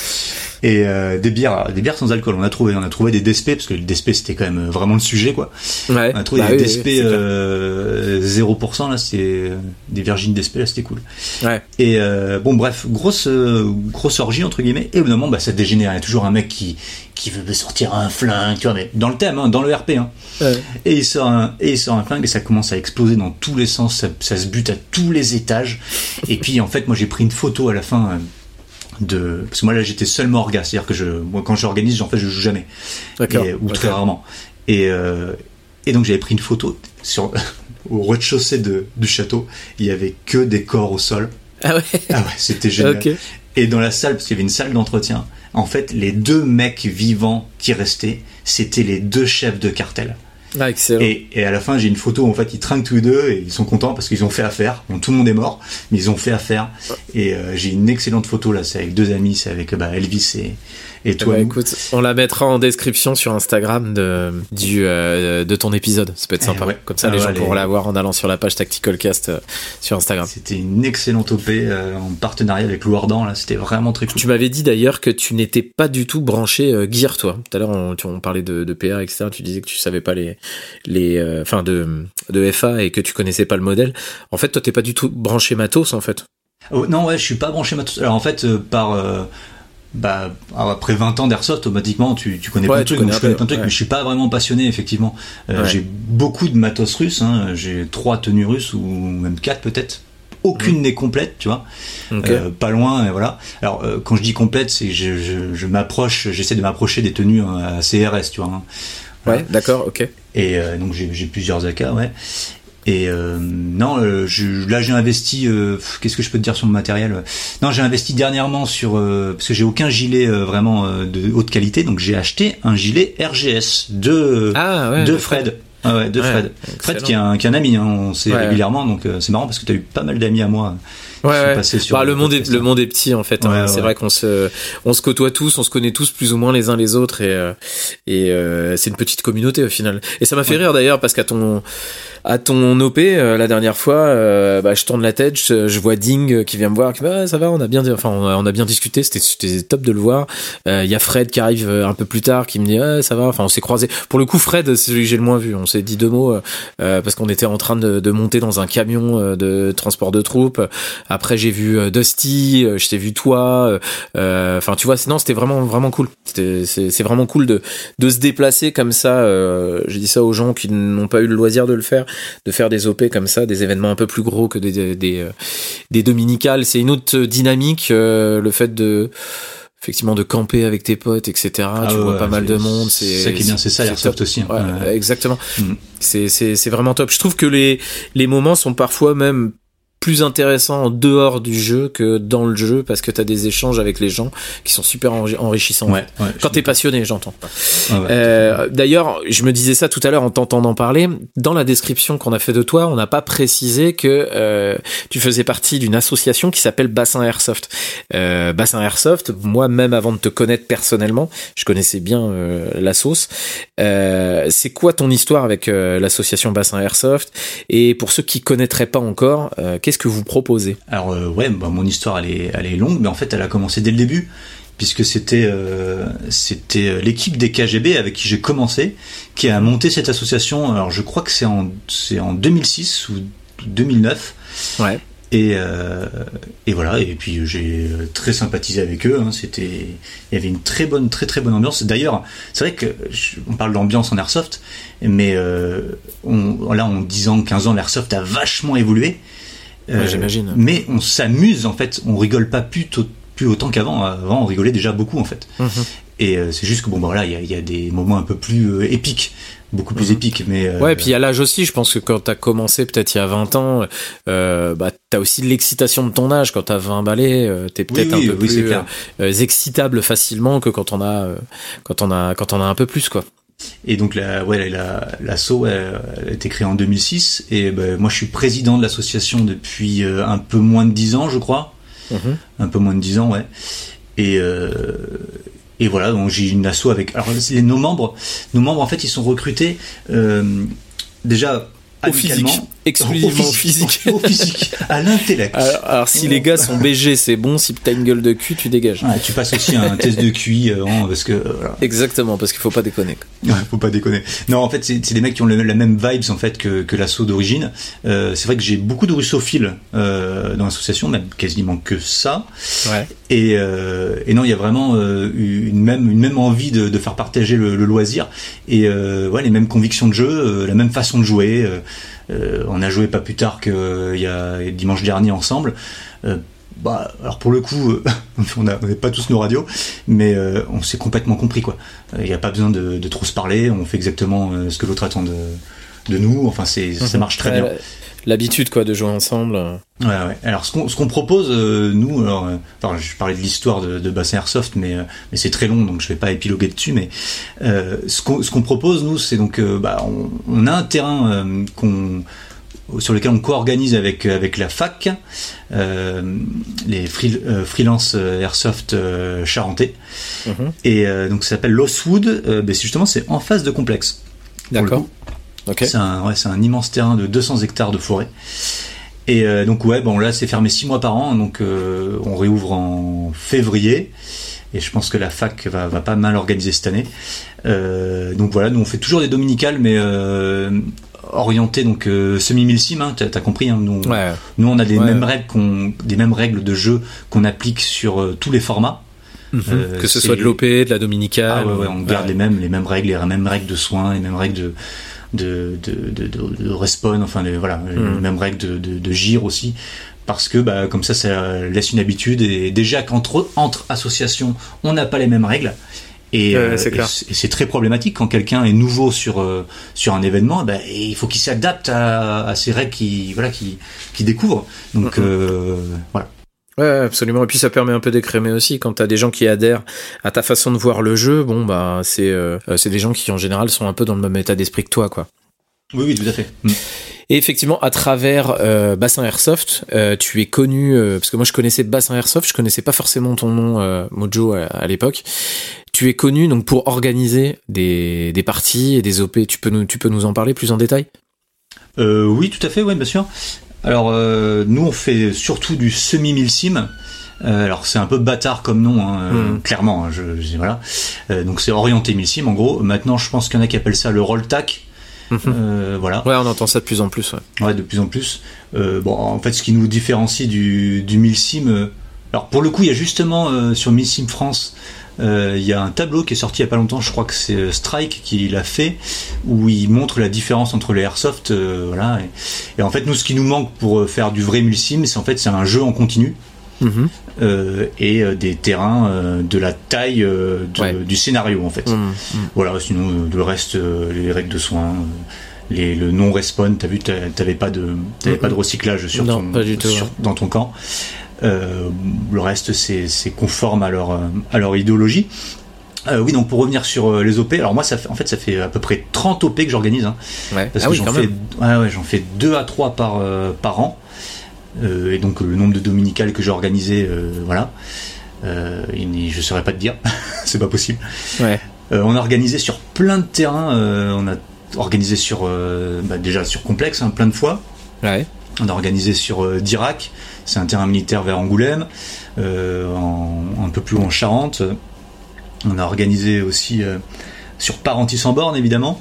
Et euh, des bières, des bières sans alcool. On a trouvé, on a trouvé des DSP parce que le DSP c'était quand même vraiment le sujet, quoi. Ouais. On a trouvé Bah des oui, DSP oui, c'est clair. euh, 0% là, c'était des Virgin DSP là, c'était cool. Ouais. Et bon, bref, grosse grosse orgie entre guillemets. Et au bout d'un moment, bah ça dégénère. Il y a toujours un mec qui qui veut sortir un flingue, tu vois, mais dans le thème, hein, dans le RP. Hein. Ouais. Et il sort un, et il sort un flingue et ça commence à exploser dans tous les sens, ça, ça se bute à tous les étages. Et puis en fait, moi j'ai pris une photo à la fin euh, de, parce que moi là j'étais seulement orga, c'est-à-dire que je, moi quand j'organise, en fait je joue jamais, D'accord. Et- ou très rarement. Et euh, et donc j'avais pris une photo sur au rez-de-chaussée de, du château, il y avait que des corps au sol. Ah ouais. Ah ouais, c'était génial. Et dans la salle, parce qu'il y avait une salle d'entretien, en fait, les deux mecs vivants qui restaient, c'était les deux chefs de cartel. Ah, excellent. Et, et à la fin, j'ai une photo où en fait ils trinquent tous les deux et ils sont contents parce qu'ils ont fait affaire. Bon, tout le monde est mort, mais ils ont fait affaire. Et euh, j'ai une excellente photo là, c'est avec deux amis, c'est avec bah, Elvis et, et Eh toi. ben, écoute, on la mettra en description sur Instagram de, du, euh, de ton épisode. Ça peut être Eh sympa. ouais. Comme ça, Ah les ouais, gens pourront la voir en allant sur la page Tactical Cast euh, sur Instagram. C'était une excellente OP euh, en partenariat avec Louardan, là, c'était vraiment très cool. Tu m'avais dit d'ailleurs que tu n'étais pas du tout branché euh, gear, toi. Tout à l'heure, on, parlait de, de PR, etc. Tu disais que tu savais pas les, les, euh, enfin de, de FA et que tu connaissais pas le modèle. En fait, toi, t'es pas du tout branché matos, en fait. Oh, non, ouais, je suis pas branché matos. Alors en fait, euh, par euh, bah, après 20 ans d'airsoft, automatiquement, tu, tu connais Ouais, plein de trucs. connais je connais plein de trucs, ouais. mais je suis pas vraiment passionné, effectivement. Euh, Ouais. J'ai beaucoup de matos russes. Hein. J'ai trois tenues russes ou même quatre peut-être. Aucune n'est complète, tu vois. Mhm. Ok. Euh, pas loin, et voilà. Alors euh, quand je dis complète, c'est je, je, je m'approche, j'essaie de m'approcher des tenues hein, à CRS, tu vois. hein. ouais, d'accord, ok. Et euh, donc j'ai j'ai plusieurs AK, ouais. Et euh, non, euh, je, là j'ai investi. euh, Qu'est-ce que je peux te dire sur mon matériel Non, j'ai investi dernièrement sur euh, parce que j'ai aucun gilet euh, vraiment euh, de haute qualité, donc j'ai acheté un gilet RGS de Ah, ouais. de Fred. Ah ouais, de Ouais, Fred. Fred qui est un, qui est un ami, hein, on sait Ouais. régulièrement, donc euh, c'est marrant parce que tu as eu pas mal d'amis à moi. qui Ouais, sont passés sur Bah, le monde est le hein. monde est petit en fait. hein. Ouais, c'est vrai qu'on se on se côtoie tous, on se connaît tous plus ou moins les uns les autres et euh, et euh, c'est une petite communauté au final. Et ça m'a fait rire d'ailleurs parce qu'à ton à ton OP euh, la dernière fois, euh, bah, je tourne la tête, je, je vois Ding euh, qui vient me voir, qui me dit, Ah, ça va, on a bien, enfin on a, bien discuté, c'était top de le voir. Euh, Il y a Fred qui arrive euh, un peu plus tard, qui me dit Ah, ça va, enfin on s'est croisé. Pour le coup, Fred, c'est celui que j'ai le moins vu. On s'est dit deux mots euh, euh, parce qu'on était en train de, de monter dans un camion euh, de transport de troupes. Après j'ai vu euh, Dusty, euh, je t'ai vu toi. euh, euh, Enfin tu vois, sinon c'était vraiment vraiment cool. C'est vraiment cool de de se déplacer comme ça. euh, J'ai dit ça aux gens qui n'ont pas eu le loisir de le faire, de faire des OP comme ça, des événements un peu plus gros que des des, des, euh, des dominicales. C'est une autre dynamique. euh, le fait de effectivement de camper avec tes potes, etc. tu Ah vois pas mal de monde. c'est C'est ça qui est bien, c'est ça, l'airsoft top. aussi, hein. Ouais, Ouais. Exactement. Mhm. C'est c'est c'est vraiment top. Je trouve que les les moments sont parfois même plus intéressants en dehors du jeu que dans le jeu parce que t'as des échanges avec les gens qui sont super enri- enrichissants. Ouais, ouais, Quand t'es passionné, j'entends. Ouais. Euh, D'ailleurs, je me disais ça tout à l'heure en t'entendant parler. Dans la description qu'on a fait de toi, on n'a pas précisé que euh, tu faisais partie d'une association qui s'appelle Bassin Airsoft. Euh, Bassin Airsoft, moi même avant de te connaître personnellement, je connaissais bien la sauce. C'est quoi ton histoire avec l'association Bassin Airsoft? Et pour ceux qui connaîtraient pas encore, euh, qu'est-ce que vous proposez? Alors euh, ouais, bah, mon histoire elle est, elle est longue, mais en fait elle a commencé dès le début, puisque c'était euh, c'était euh, l'équipe des KGB avec qui j'ai commencé, qui a monté cette association. Alors je crois que c'est en c'est en 2006 ou 2009. Ouais. Et, euh, et voilà, et puis j'ai très sympathisé avec eux. hein. C'était, il y avait une très bonne, très très bonne ambiance. D'ailleurs, c'est vrai que je- on parle d'ambiance en airsoft, mais euh, on, là en 10 ans, 15 ans, l'airsoft a vachement évolué. Ouais, Euh, j'imagine. Mais on s'amuse en fait, on rigole pas plus, tôt- plus autant qu'avant. Avant, on rigolait déjà beaucoup en fait. Mhm. Et euh, c'est juste que bon, bah, voilà, il y y a des moments un peu plus euh, épiques, beaucoup plus Mhm. épiques. Mais euh, Ouais, et puis a l'âge aussi. Je pense que quand t'as commencé, peut-être il y a 20 ans, euh, bah t'as aussi l'excitation de ton âge. Quand t'as 20 balais, euh, t'es peut-être oui, un peu oui, plus euh, excitable facilement que quand on a, euh, quand on a, quand on a un peu plus quoi. Et donc la, ouais, la, l'asso elle, elle a été créée en 2006 et ben, moi je suis président de l'association depuis euh, un peu moins de 10 ans je crois, Mhm. un peu moins de 10 ans ouais. Et euh, et voilà donc j'ai une asso avec alors les, nos membres nos membres en fait ils sont recrutés euh, déjà Au physique, amicalement. Exclusivement au physique. au physique à l'intellect Alors, alors, si les gars sont BG, c'est bon. Si t'as une gueule de cul, tu dégages. Ouais, tu passes aussi un test de QI euh, parce que euh, voilà. Exactement, parce qu'il faut pas déconner. Ouais, faut pas déconner. Non, en fait, c'est des mecs qui ont le- la même vibes en fait que, que l'assaut d'origine. Euh, c'est vrai que j'ai beaucoup de russophiles euh, dans l'association, même quasiment que ça. Ouais. Et, euh, et non, il y a vraiment euh, une même une même envie de, de faire partager le, le loisir et euh, ouais, les mêmes convictions de jeu, la même façon de jouer. Euh, on a joué pas plus tard que euh, il y a dimanche dernier ensemble. Euh, bah, alors pour le coup, euh, on a- on n'est pas tous nos radios, mais euh, on s'est complètement compris quoi. Il n'y a pas besoin de, de trop se parler, on fait exactement ce que l'autre attend de, de nous. Enfin, c'est ça marche très bien. L'habitude quoi de jouer ensemble. Ouais, ouais. Alors ce qu'on ce qu'on propose nous, alors, enfin, je parlais de l'histoire de, de Bassin Airsoft, mais mais c'est très long donc je vais pas épiloguer dessus. Mais ce qu'on ce qu'on propose nous, c'est donc bah on, on, a un terrain qu'on sur lequel on co-organise avec avec la fac euh, les free, euh, freelance euh, airsoft charentais mhm. et donc ça s'appelle Lostwood ben justement c'est en face de complexe d'accord ok. C'est un ouais, un immense terrain de 200 hectares de forêt. Et donc ouais bon là c'est fermé six mois par an donc on réouvre en février. Et je pense que la fac va, va pas mal organiser cette année. donc voilà, nous on fait toujours des dominicales, mais orienté donc euh, semi milsim hein, t'as as compris hein, nous, nous on a des mêmes règles qu'on des mêmes règles de jeu qu'on applique sur euh, tous les formats. Mhm. euh, que ce soit de l'OP de la dominicale ah, on garde les mêmes les mêmes règles les mêmes règles de soins les mêmes règles de de, de, de, respawn enfin les, voilà les mhm. mêmes règles de, de, gire aussi parce que bah, comme ça ça laisse une habitude et déjà qu'entre entre associations on n'a pas les mêmes règles et, euh, c'est très problématique quand quelqu'un est nouveau sur euh, sur un événement. Ben, il faut qu'il s'adapte à, à, ces règles qui voilà qui qui découvre. Donc euh, voilà. Ouais, absolument. Et puis ça permet un peu d'écrémer aussi quand t'as des gens qui adhèrent à ta façon de voir le jeu. Bon, bah c'est c'est des gens qui en général sont un peu dans le même état d'esprit que toi, quoi. Oui, oui, tout à fait. Mm. Et effectivement, à travers euh, Bassin Airsoft, euh, tu es connu euh, parce que moi je connaissais Bassin Airsoft, je connaissais pas forcément ton nom euh, Mojo à, l'époque. Tu es connu donc pour organiser des, des parties et des OP. Tu peux nous tu peux nous en parler plus en détail? Oui, tout à fait, oui, bien sûr. Alors nous on fait surtout du semi milsim. alors c'est un peu bâtard comme nom, hein, hmm. clairement. Hein, je, je, voilà. donc c'est orienté milsim en gros. Maintenant je pense qu'il y en a qui appellent ça le roll tac. Mhm. Euh, voilà. Ouais, on entend ça de plus en plus. Ouais, ouais de plus en plus. Euh, bon, en fait, ce qui nous différencie du, du Milsim, euh, alors pour le coup, il y a justement sur Milsim France, il y a un tableau qui est sorti il y a pas longtemps, je crois que c'est Strike qui l'a fait, où il montre la différence entre les airsoft, voilà. Et, en fait, nous, ce qui nous manque pour faire du vrai Milsim, c'est en fait c'est un jeu en continu. Mhm. Euh, et euh, des terrains euh, de la taille du scénario en fait. Mhm. Voilà, sinon le reste, les règles de soins. Les, le non respawn, t'as vu, t'avais pas de, t'avais pas de recyclage sur ton, dans ton camp. Le reste, c'est conforme à leur, à leur idéologie. oui, donc pour revenir sur les OP, alors moi, ça fait, en fait, ça fait à peu près 30 OP que j'organise. Hein, parce ah que j'en fais, ouais, j'en fais 2 à 3 par, par an. Euh, et donc le nombre de dominicales que j'ai organisé, euh, voilà. Euh, je ne saurais pas te dire, c'est pas possible. on a organisé sur plein de terrains. on a organisé sur bah, déjà sur complexe hein, plein de fois. On a organisé sur Dirac, c'est un terrain militaire vers Angoulême, un peu plus haut en Charente. On a organisé aussi sur Parentis en borne évidemment.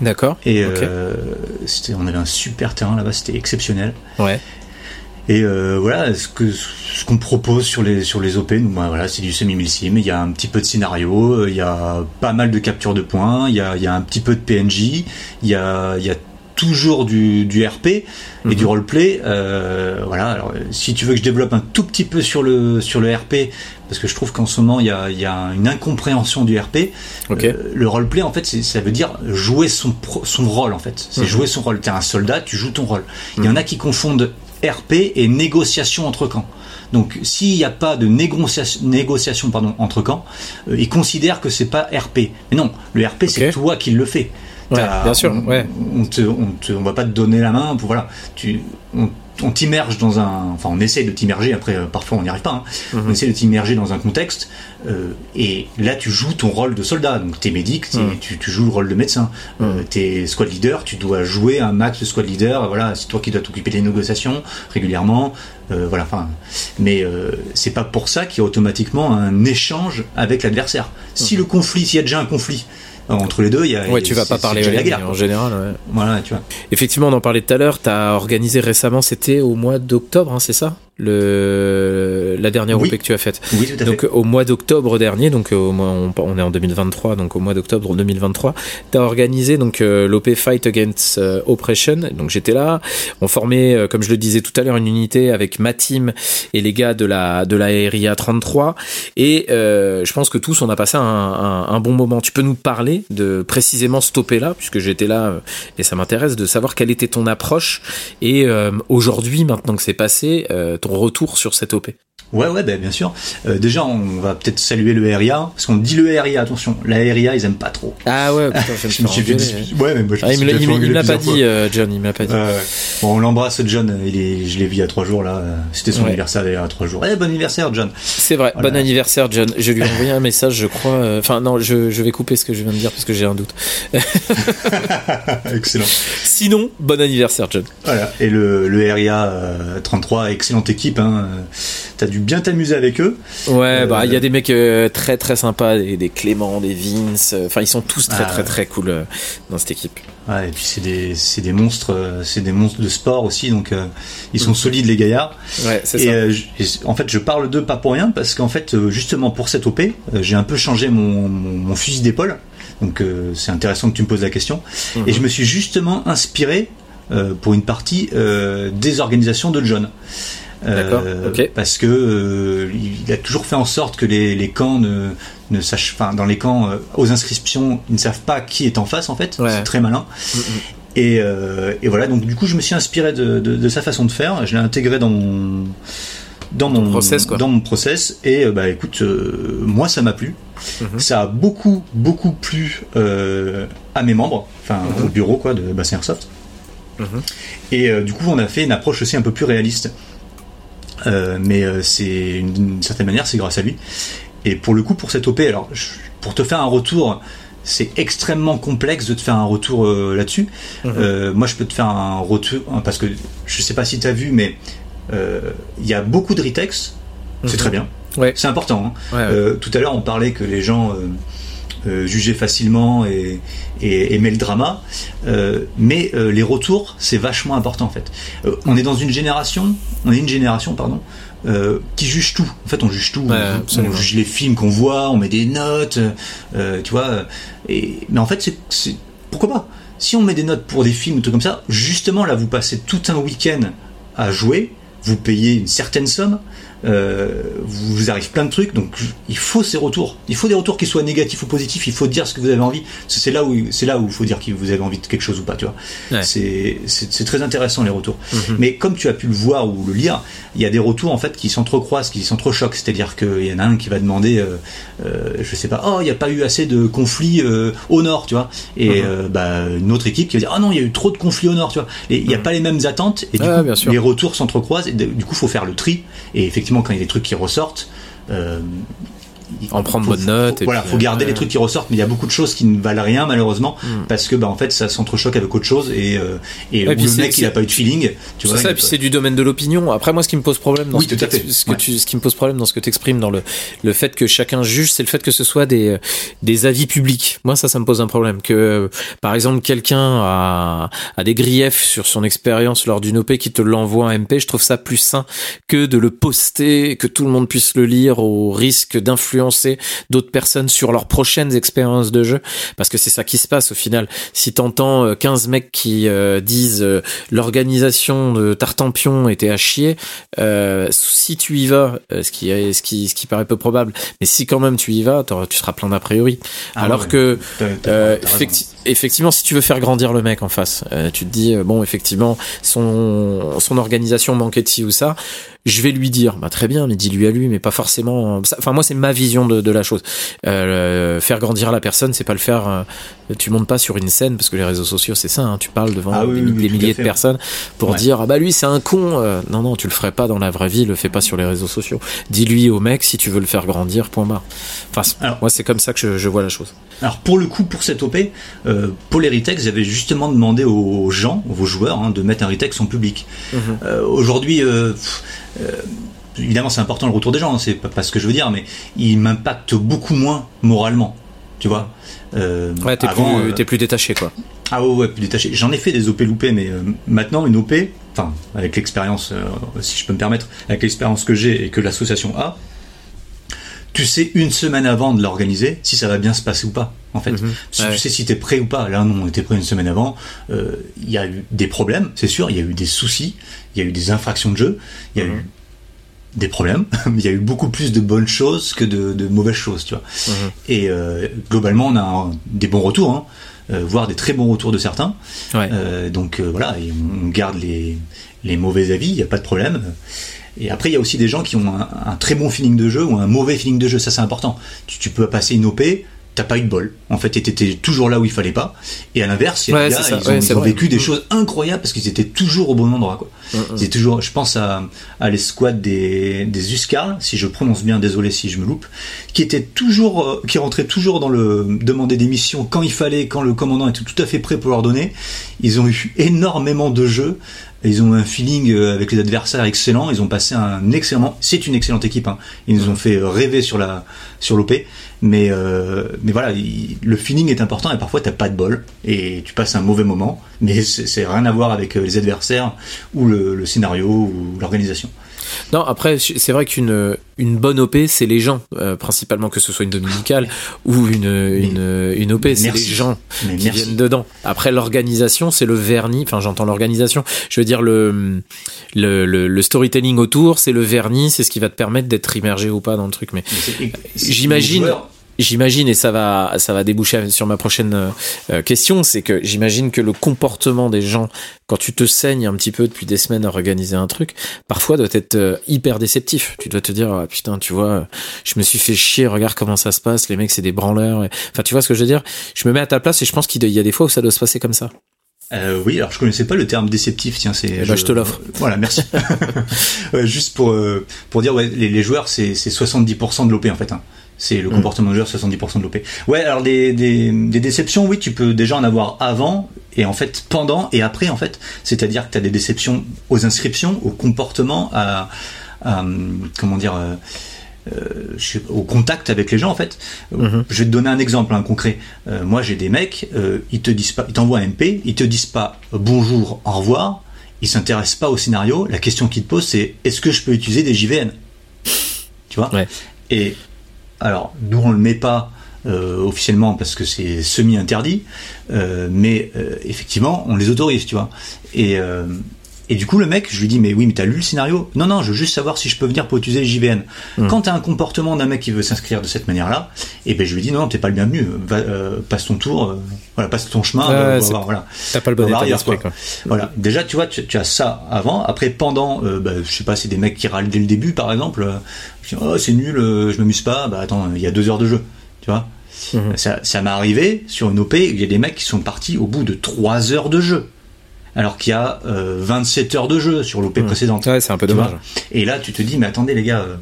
D'accord. Et on avait un super terrain là-bas, c'était exceptionnel. Ouais. Et euh, voilà, ce que ce qu'on propose sur les sur les OP, nous, ben, voilà, c'est du semi milsim. Il y a un petit peu de scénario, euh, il y a pas mal de capture de points, il y a, il y a un petit peu de PNJ, il y a, il y a toujours du, du RP et mhm. du roleplay. Euh, voilà. Alors, si tu veux que je développe un tout petit peu sur le sur le RP, parce que je trouve qu'en ce moment il y a, il y a une incompréhension du RP. Okay. Euh, le roleplay, en fait, ça veut dire jouer son son rôle. En fait, c'est mhm. jouer son rôle. T'es un soldat, tu joues ton rôle. Il y en mhm. a qui confondent RP et négociation entre camps. Donc s'il n'y a pas de négociation, négociation pardon, entre camps, euh, ils considèrent que c'est pas RP. Mais non, le RP c'est toi qui le fais. Bien sûr, on, ouais. on, te, on, te, on va pas te donner la main pour voilà. Tu, on, on t'immerge dans un, enfin on essaie de t'immerger. Après, euh, parfois on n'y arrive pas. Hein. Mhm. On essaie de t'immerger dans un contexte. Euh, et là, tu joues ton rôle de soldat. Donc t'es médic, mhm. tu, tu, joues le rôle de médecin. Euh, mhm. t'es squad leader, tu dois jouer un max de squad leader. Voilà, c'est toi qui dois t'occuper des négociations régulièrement. Euh, voilà. Enfin, mais euh, c'est pas pour ça qu'il y a automatiquement un échange avec l'adversaire. Si le conflit, s'il y a déjà un conflit entre les deux, il y a. Ouais, tu vas pas parler la guerre. En général, Voilà, tu vois. Effectivement, on en parlait tout à l'heure. T'as organisé récemment, c'était au mois d'octobre, hein, c'est ça? Le la dernière Oui. OP que tu as faite. Oui, tout à Donc fait. au mois d'octobre dernier, donc au mois- on, on est en 2023, donc au mois d'octobre 2023, tu as organisé donc euh, l'OP Fight Against euh, Oppression. Donc j'étais là, on formait euh, comme je le disais tout à l'heure une unité avec ma team et les gars de la de la RIA 33 et euh, je pense que tous on a passé un, un, un bon moment. Tu peux nous parler de précisément OP là puisque j'étais là euh, et ça m'intéresse de savoir quelle était ton approche et euh, aujourd'hui maintenant que c'est passé euh, retour sur cette OP. Ouais, ouais, bah, bien sûr. Euh, déjà, on va peut-être saluer le RIA, parce qu'on dit le RIA, attention, la RIA, ils aiment pas trop. Ah ouais, putain, je me suis fait disputer. Ouais, mais moi, je Ah, il suis me l'a- il me engueuler pas dit, euh, John, il me l'a pas dit. Ouais, ouais. Bon, on l'embrasse, John. Il est, je l'ai vu il y a trois jours là. C'était son Ouais. anniversaire d'ailleurs, il y a trois jours. Eh, bon anniversaire, John. C'est vrai, Voilà. bon anniversaire, John. Je lui ai envoyé un message, je crois. euh, Enfin, non, je, je vais couper ce que je viens de dire parce que j'ai un doute. Excellent. Sinon, bon anniversaire, John. Voilà. Et le, le RIA euh, 33, excellente équipe. Hein. Euh, T'as dû bien t'amuser avec eux. Ouais, Euh, bah, il y a des mecs euh, très très sympas, des, des Clément, des Vince. euh, Enfin, ils sont tous très Ah, très très cool dans cette équipe. Ouais, et puis c'est des, c'est des monstres, c'est des monstres de sport aussi, donc ils Mm. sont solides les gaillards. Ouais, c'est Et ça. et en fait, je parle d'eux pas pour rien parce qu'en fait, justement pour cette OP, j'ai un peu changé mon, mon, mon fusil d'épaule. Donc c'est intéressant que tu me poses la question. Mhm. Et je me suis justement inspiré euh, pour une partie euh, des organisations de John. Euh. Parce que euh, il a toujours fait en sorte que les, les camps ne, ne sachent, enfin dans les camps euh, aux inscriptions, ils ne savent pas qui est en face en fait. Ouais. C'est très malin. Mm, mm. Et, et voilà, donc du coup, je me suis inspiré de, de, de sa façon de faire. Je l'ai intégré dans mon dans mon process, quoi. dans mon process. Et bah écoute, moi ça m'a plu. Mhm. Ça a beaucoup beaucoup plu à mes membres, enfin Mhm. au bureau quoi de Bassin Airsoft. Mhm. Et du coup, on a fait une approche aussi un peu plus réaliste. Euh, mais euh, c'est une- d'une certaine manière, c'est grâce à lui. Et pour le coup, pour cette OP, alors je- pour te faire un retour, c'est extrêmement complexe de te faire un retour euh, là-dessus. Mhm. Euh, moi, je peux te faire un retour hein, parce que je sais pas si tu as vu, mais euh, il y a beaucoup de retex. C'est Mhm. très bien. Ouais. C'est important. hein. Ouais, ouais. Tout à l'heure, on parlait que les gens euh, jugeaient facilement et, et aimaient le drama, Euh, mais euh, les retours, c'est vachement important en fait. On est dans une génération, on est une génération, pardon, qui juge tout. En fait, on juge tout. Ouais, on, juge les films qu'on voit, on met des notes, tu vois. Et, mais en fait, c'est, pourquoi pas? Si on met des notes pour des films, tout comme ça, justement là, vous passez tout un week-end à jouer, vous payez une certaine somme, euh, vous, arrive plein de trucs, donc il faut ces retours. Il faut des retours qui soient négatifs ou positifs. Il faut dire ce que vous avez envie. C'est là où c'est là où il faut dire que vous avez envie de quelque chose ou pas. Tu vois. Ouais. C'est très intéressant les retours. Mhm. Mais comme tu as pu le voir ou le lire, il y a des retours en fait qui s'entrecroisent, qui s'entrechoquent. C'est-à-dire qu'il y en a un qui va demander, euh, euh, je sais pas, oh il n'y a pas eu assez de conflits euh, au nord, tu vois. Et Mhm. euh, bah, une autre équipe qui va dire, ah non il y a eu trop de conflits au nord, tu vois. Il n'y a Mhm. pas les mêmes attentes et du coup les retours s'entrecroisent et du coup faut faire le tri. Et effectivement quand il y a des trucs qui ressortent. Euh, En prendre faut- bonne note faut- et voilà, puis, faut garder euh, les trucs qui ressortent, mais il y a beaucoup de choses qui ne valent rien malheureusement Mm. parce que bah en fait ça s'entrechoque avec autre chose et euh, et Ouais, où puis le mec il a pas eu de feeling, tu vois. C'est ça, et puis c'est du domaine de l'opinion. Après, moi, ce qui me pose problème dans Oui, ce, que ce Ouais. tu, ce qui me pose problème dans ce que tu exprimes dans le, le fait que chacun juge, c'est le fait que ce soit des, des avis publics. Moi, ça, ça me pose un problème. Que, euh, par exemple, quelqu'un a, a des griefs sur son expérience lors d'une OP qui te l'envoie en MP, je trouve ça plus sain que de le poster, que tout le monde puisse le lire au risque d'autres personnes sur leurs prochaines expériences de jeu. Parce que c'est ça qui se passe au final. Si t'entends euh, 15 mecs qui euh, disent euh, l'organisation de Tartampion était à chier, euh, si tu y vas, euh, ce qui est, ce qui, ce qui paraît peu probable, mais si quand même tu y vas, tu seras plein d'a priori. Ah Alors ouais, que t'as- effectivement, si tu veux faire grandir le mec en face, euh, tu te dis euh, bon, effectivement, son son organisation manquait de ci ou ça. Je vais lui dire, bah très bien, mais dis-lui à lui, mais pas forcément. Enfin, moi, c'est ma vision de, de la chose. Euh, faire grandir la personne, c'est pas le faire. euh, tu montes pas sur une scène parce que les réseaux sociaux, c'est ça. hein, tu parles devant Ah oui, des, oui, milliers de personnes pour Ouais. dire ah bah lui c'est un con. Euh, non non, tu le ferais pas dans la vraie vie, le fais pas sur les réseaux sociaux. Dis-lui au mec si tu veux le faire grandir. Point barre. Enfin, Alors- moi, c'est comme ça que je, je vois la chose. Alors pour le coup, pour cette OP, euh, pour les retex, j'avais justement demandé aux gens, aux joueurs, hein, de mettre un retex en public. Mhm. Euh, Aujourd'hui, euh, euh, évidemment, c'est important le retour des gens, hein, c'est pas, pas ce que je veux dire, mais il m'impacte beaucoup moins moralement, tu vois. Euh, Ouais, t'es avant, plus, euh, t'es plus détaché quoi. Ah ouais, ouais, plus détaché. J'en ai fait des OP loupés, mais euh, maintenant, une OP, enfin, avec l'expérience, euh, si je peux me permettre, avec l'expérience que j'ai et que l'association a, tu sais une semaine avant de l'organiser si ça va bien se passer ou pas, en fait. Mhm. Si Ouais. tu sais si t'es prêt ou pas. Là, non, on était prêt une semaine avant. Euh, Il y a eu des problèmes, c'est sûr. Il y a eu des soucis. Il y a eu des infractions de jeu. Il y a Mhm. eu des problèmes. il y a eu beaucoup plus de bonnes choses que de, de mauvaises choses, tu vois. Mhm. Et euh, globalement, on a un- des bons retours, hein, euh, voire des très bons retours de certains. Ouais. Donc voilà, et on garde les, les mauvais avis, il n'y a pas de problème. Et après, il y a aussi des gens qui ont un, un très bon feeling de jeu ou un mauvais feeling de jeu, ça c'est important. Tu, tu peux passer une OP, t'as pas eu de bol. En fait, t'étais toujours là où il fallait pas. Et à l'inverse, il y a Ouais, des gars, ils ont, ils vécu des Mm. choses incroyables parce qu'ils étaient toujours au bon endroit. Quoi. Ils étaient toujours, je pense à, à l'escouade des, des si je prononce bien, désolé si je me loupe, qui était toujours, euh, qui rentrait toujours dans le demander des missions quand il fallait, quand le commandant était tout à fait prêt pour leur donner. Ils ont eu énormément de jeux. Ils ont un feeling euh, avec les adversaires excellent. Ils ont passé un excellent. C'est une excellente équipe. Hein. Ils nous ont fait rêver sur la sur l'OP. Mais euh, mais voilà, il- le feeling est important et parfois t'as pas de bol et tu passes un mauvais moment. Mais c'est c'est rien à voir avec euh, les adversaires ou le, le scénario ou l'organisation. Non, après, c'est vrai qu'une une bonne OP, c'est les gens, euh, principalement que ce soit une dominicale ou une, une, une OP, c'est les gens Mais qui merci. viennent dedans. Après, l'organisation, c'est le vernis. Enfin, j'entends l'organisation. Je veux dire, le, le, le, le storytelling autour, c'est le vernis, c'est ce qui va te permettre d'être immergé ou pas dans le truc. Mais J'imagine- J'imagine, et ça va, ça va déboucher sur ma prochaine euh, euh, question, c'est que j'imagine que le comportement des gens, quand tu te saignes un petit peu depuis des semaines à organiser un truc, parfois doit être euh, hyper déceptif. Tu dois te dire, ah, putain, tu vois, je me suis fait chier, regarde comment ça se passe, les mecs c'est des branleurs. Enfin, tu vois ce que je veux dire? Je me mets à ta place et je pense qu'il y a des fois où ça doit se passer comme ça. Euh, oui, alors je connaissais pas le terme déceptif, tiens, c'est. bah, je te l'offre. Voilà, merci. Juste pour pour dire, ouais, les, les joueurs, c'est c'est 70% de l'OP en fait. Hein. C'est le Mm. comportement de joueur, 70% de l'OP. Ouais, alors des, des des déceptions, oui, tu peux déjà en avoir avant et en fait pendant et après en fait. C'est-à-dire que tu as des déceptions aux inscriptions, au comportement, à, à, comment dire. euh, euh, je au contact avec les gens en fait. Euh, Mhm. Je vais te donner un exemple hein, concret. Euh, moi j'ai des mecs, euh, ils te disent pas, ils t'envoient un MP, ils te disent pas bonjour, au revoir, ils s'intéressent pas au scénario. La question qu'ils te posent c'est est-ce que je peux utiliser des JVN Tu vois? Ouais. Et alors nous on le met pas euh, officiellement parce que c'est semi interdit, euh, mais euh, effectivement on les autorise, tu vois. Et euh, et du coup, le mec, je lui dis, mais oui, mais t'as lu le scénario? Non, non, je veux juste savoir si je peux venir pour utiliser les JVN. Hmm. Quand t'as un comportement d'un mec qui veut s'inscrire de cette manière-là, et ben je lui dis, non, non, t'es pas le bienvenu, va, euh, passe ton tour, euh, voilà, passe ton chemin, Ouais, voir, voilà. T'as pas le bon état quoi. quoi. Voilà. Déjà, tu vois, tu, tu as ça avant. Après, pendant, euh, bah, je sais pas, c'est des mecs qui râlent dès le début, par exemple. Oh, c'est nul, euh, je m'amuse pas. Bah attends, il y a deux heures de jeu, tu vois. Mhm. Ça, ça m'est arrivé sur une OP. Il y a des mecs qui sont partis au bout de trois heures de jeu, alors qu'il y a euh, 27 heures de jeu sur l'OP Mhm. précédente. Ouais, c'est un peu Tu dommage. Et là, tu te dis, mais attendez les gars, euh,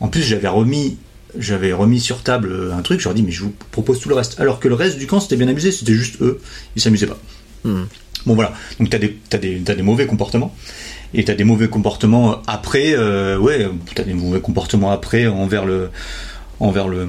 en plus j'avais remis, j'avais remis sur table euh, un truc, je leur dis, mais je vous propose tout le reste. Alors que le reste du camp, c'était bien amusé, c'était juste eux, ils s'amusaient pas. Mhm. Bon voilà, donc t'as des, t'as des, t'as des mauvais comportements. Et t'as des mauvais comportements après, euh, ouais, t'as des mauvais comportements après envers le, envers le,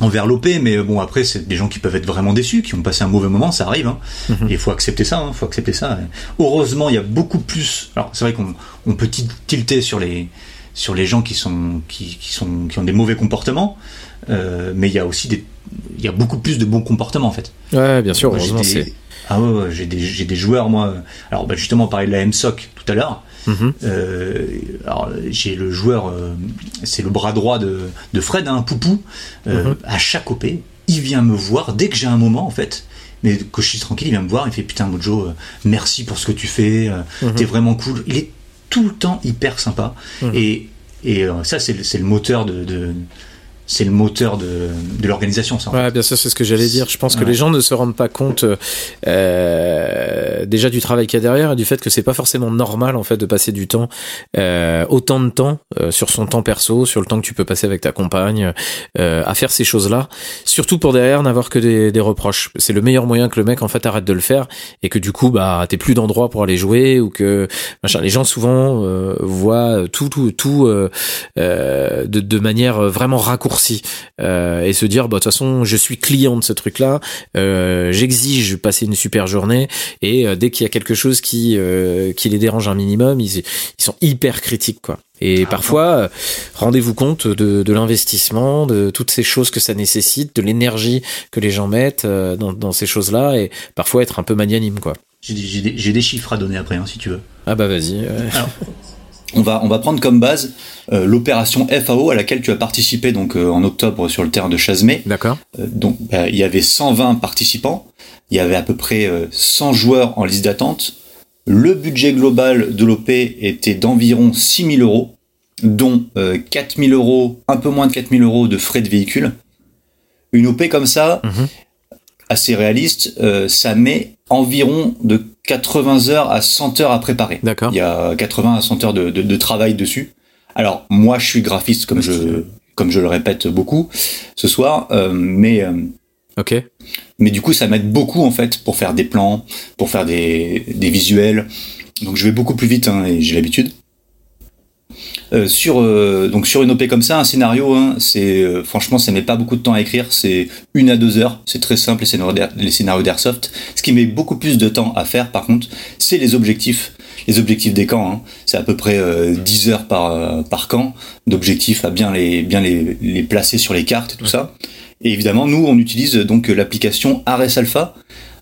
envers l'OP, mais bon après c'est des gens qui peuvent être vraiment déçus, qui ont passé un mauvais moment, ça arrive. Hein. Mhm. Et il faut accepter ça, hein, faut accepter ça. Heureusement, il y a beaucoup plus. Alors c'est vrai qu'on on peut til- tilter sur les sur les gens qui sont qui, qui sont qui ont des mauvais comportements, euh, mais il y a aussi des il y a beaucoup plus de bons comportements en fait. Ouais, bien sûr, Moi, heureusement, des-. Ah ouais, ouais, j'ai des j'ai des joueurs moi. Alors bah, justement, on parlait de la MSOC tout à l'heure. Mhm. Euh, alors j'ai le joueur, euh, c'est le bras droit de, de Fred, un Poupou. Euh, Mhm. À chaque OP, il vient me voir dès que j'ai un moment en fait. Mais que je suis tranquille, il vient me voir, il fait putain Mojo, merci pour ce que tu fais, Mhm. t'es vraiment cool. Il est tout le temps hyper sympa. Et, et ça c'est le, c'est le moteur de, de- c'est le moteur de, de l'organisation ça. Ouais, bien sûr, c'est ce que j'allais dire. Je pense que Ouais. les gens ne se rendent pas compte euh, déjà du travail qu'il y a derrière et du fait que c'est pas forcément normal en fait de passer du temps, euh, autant de temps euh, sur son temps perso, sur le temps que tu peux passer avec ta compagne, euh, à faire ces choses-là. Surtout pour derrière n'avoir que des, des reproches. C'est le meilleur moyen que le mec en fait arrête de le faire et que du coup bah t'es plus d'endroit pour aller jouer ou que machin. Les gens souvent euh, voient tout tout tout euh, euh, de, de manière vraiment raccourcie raccourci et se dire bah de toute façon je suis client de ce truc là, j'exige passer une super journée et dès qu'il y a quelque chose qui qui les dérange un minimum, ils ils sont hyper critiques quoi. Et ah, parfois, rendez-vous compte de, de l'investissement, de toutes ces choses que ça nécessite, de l'énergie que les gens mettent dans, dans ces choses-là, et parfois être un peu magnanime, quoi. J'ai des, des, chiffres à donner après, hein, si tu veux. Ah bah vas-y. On va, on va prendre comme base euh, l'opération FAO à laquelle tu as participé donc euh, en octobre sur le terrain de Chasmé. D'accord. Euh, donc bah, il y avait 120 participants, il y avait à peu près 100 joueurs en liste d'attente. Le budget global de l'OP était d'environ 6000 euros, dont 4000 euros, un peu moins de 4000 euros de frais de véhicule. Une OP comme ça, mhm assez réaliste, euh, ça met environ de 80 heures à 100 heures à préparer. D'accord. Il y a 80 à 100 heures de, travail dessus. Alors moi, je suis graphiste comme je comme je le répète beaucoup ce soir, euh, mais euh, ok. Mais du coup, ça m'aide beaucoup en fait pour faire des plans, pour faire des, des visuels. Donc je vais beaucoup plus vite hein, et j'ai l'habitude. Euh, sur euh, donc sur une OP comme ça, un scénario, hein, c'est euh, franchement, ça met pas beaucoup de temps à écrire, c'est une à deux heures, c'est très simple les scénarios d'airsoft. Ce qui met beaucoup plus de temps à faire, par contre, c'est les objectifs, les objectifs des camps. Hein. C'est à peu près 10 heures par par camp d'objectifs à bien les bien les, les placer sur les cartes et tout ça. Et évidemment, nous, on utilise donc l'application Ares Alpha.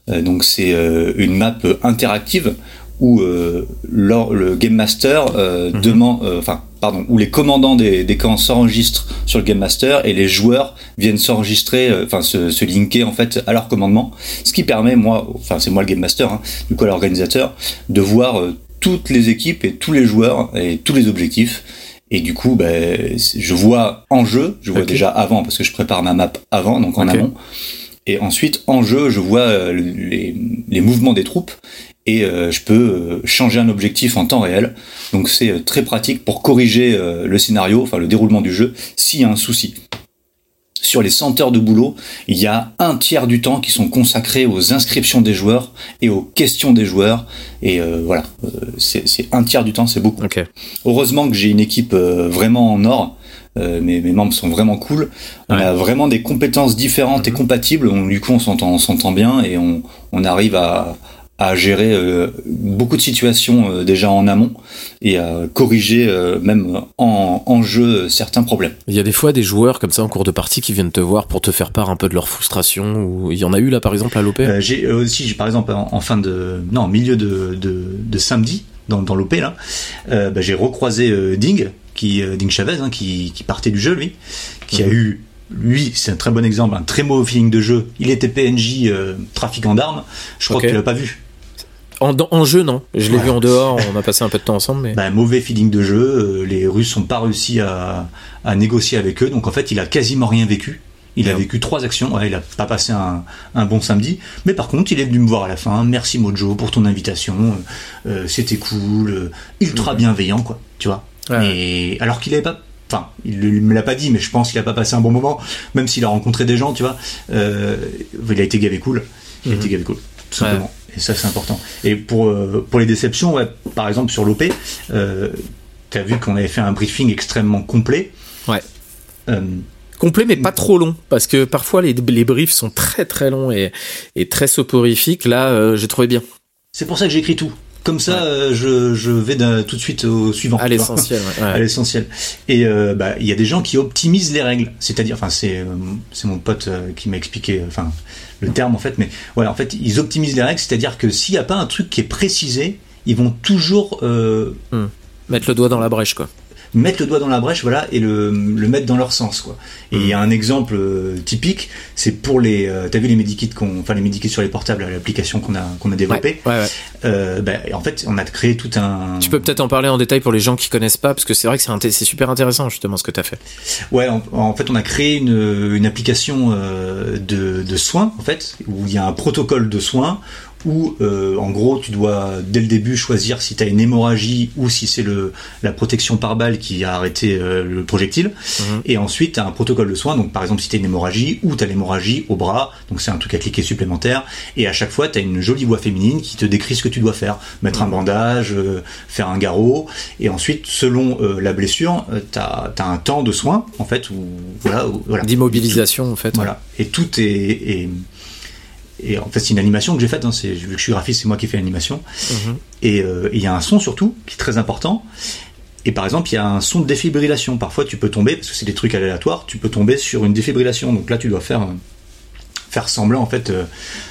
donc c'est une map interactive où euh, le game master euh, mhm. demande, euh, enfin pardon, où les commandants des, des camps s'enregistrent sur le game master et les joueurs viennent s'enregistrer, enfin se, se, linker en fait à leur commandement, ce qui permet moi, enfin c'est moi le game master, hein, du coup l'organisateur, de voir toutes les équipes et tous les joueurs et tous les objectifs. Et du coup, ben, je vois en jeu, je vois déjà avant parce que je prépare ma map avant, donc en amont. Et ensuite, en jeu, je vois les, les mouvements des troupes et euh, je peux euh, changer un objectif en temps réel. Donc c'est euh, très pratique pour corriger le scénario, enfin le déroulement du jeu, s'il y a un souci. Sur les 100 heures de boulot, il y a un tiers du temps qui sont consacrés aux inscriptions des joueurs et aux questions des joueurs. Et voilà, c'est un tiers du temps, c'est beaucoup. Heureusement que j'ai une équipe vraiment en or. mes, membres sont vraiment cool. On a vraiment des compétences différentes et mhm. compatibles. On, du coup, on s'entend bien et on, on arrive à, à gérer euh, beaucoup de situations euh, déjà en amont et à corriger euh, même en, en, jeu certains problèmes. Il y a des fois des joueurs comme ça en cours de partie qui viennent te voir pour te faire part un peu de leur frustration ou il y en a eu là par exemple à l'OP J'ai aussi j'ai par exemple en, fin de non en milieu de, de, de samedi dans, dans l'OP là bah, j'ai recroisé Ding qui Ding Chavez hein, qui, qui partait du jeu lui qui a mhm. eu lui, c'est un très bon exemple, un très mauvais feeling de jeu. Il était PNJ trafiquant d'armes. Je crois que tu l'as pas vu. En, jeu, non. Je l'ai vu en dehors, on a passé un peu de temps ensemble. Mais... Bah, mauvais feeling de jeu, euh, les Russes n'ont pas réussi à, négocier avec eux, donc en fait il a quasiment rien vécu. Il a vécu trois actions, ouais, il a pas passé un, bon samedi, mais par contre il est venu me voir à la fin, merci Mojo pour ton invitation, euh, c'était cool, euh, ultra bienveillant quoi, tu vois? Et alors qu'il avait pas enfin, il me l'a pas dit, mais je pense qu'il a pas passé un bon moment, même s'il a rencontré des gens, tu vois. il a été gavé cool. Il a été mhm. gavé cool, tout simplement. Et ça, c'est important. Et pour, euh, pour les déceptions, ouais, par exemple, sur l'OP, euh, tu as vu qu'on avait fait un briefing extrêmement complet. Ouais. Euh, complet, mais pas trop long, parce que parfois les, les briefs sont très très longs et, et très soporifiques. Là, j'ai trouvé bien. C'est pour ça que j'écris tout. Comme ça, je, je, vais tout de suite au suivant. À l'essentiel. Ouais. À l'essentiel. Et bah, il y a des gens qui optimisent les règles. C'est-à-dire, enfin, c'est c'est mon pote qui m'a expliqué. Enfin, le terme en fait, mais voilà, en fait, ils optimisent les règles, c'est-à-dire que s'il n'y a pas un truc qui est précisé, ils vont toujours euh, hmm. mettre le doigt dans la brèche, quoi mettre le doigt dans la brèche, voilà, et le, le mettre dans leur sens, quoi. Et il y a un exemple euh, typique, c'est pour les, euh, t'as vu les medikits qu'on, enfin les medikits sur les portables, l'application qu'on a qu'on a développée? Ouais, ouais, euh, ben, en fait, on a créé tout un. Tu peux peut-être en parler en détail pour les gens qui connaissent pas, parce que c'est vrai que c'est c'est super intéressant justement ce que tu as fait. Ouais, en, fait, on a créé une, une application euh, de, de soins, en fait, où il y a un protocole de soins où euh, en gros tu dois dès le début choisir si tu as une hémorragie ou si c'est le la protection par balle qui a arrêté euh, le projectile Mhm. et ensuite tu as un protocole de soins donc par exemple si tu as une hémorragie ou tu as l'hémorragie au bras donc c'est un truc à cliquer supplémentaire et à chaque fois tu as une jolie voix féminine qui te décrit ce que tu dois faire mettre un bandage euh, faire un garrot et ensuite selon euh, la blessure tu as, un temps de soins en fait où voilà, où- voilà. D'immobilisation en fait. Voilà. Et tout est, est- et en fait c'est une animation que j'ai faite. Hein. C'est vu que je suis graphiste, c'est moi qui fais l'animation. Mhm. Et euh, et il y a un son surtout qui est très important. Et par exemple, il y a un son de défibrillation. Parfois, tu peux tomber parce que c'est des trucs aléatoires. Tu peux tomber sur une défibrillation. Donc là, tu dois faire euh, faire semblant en fait euh,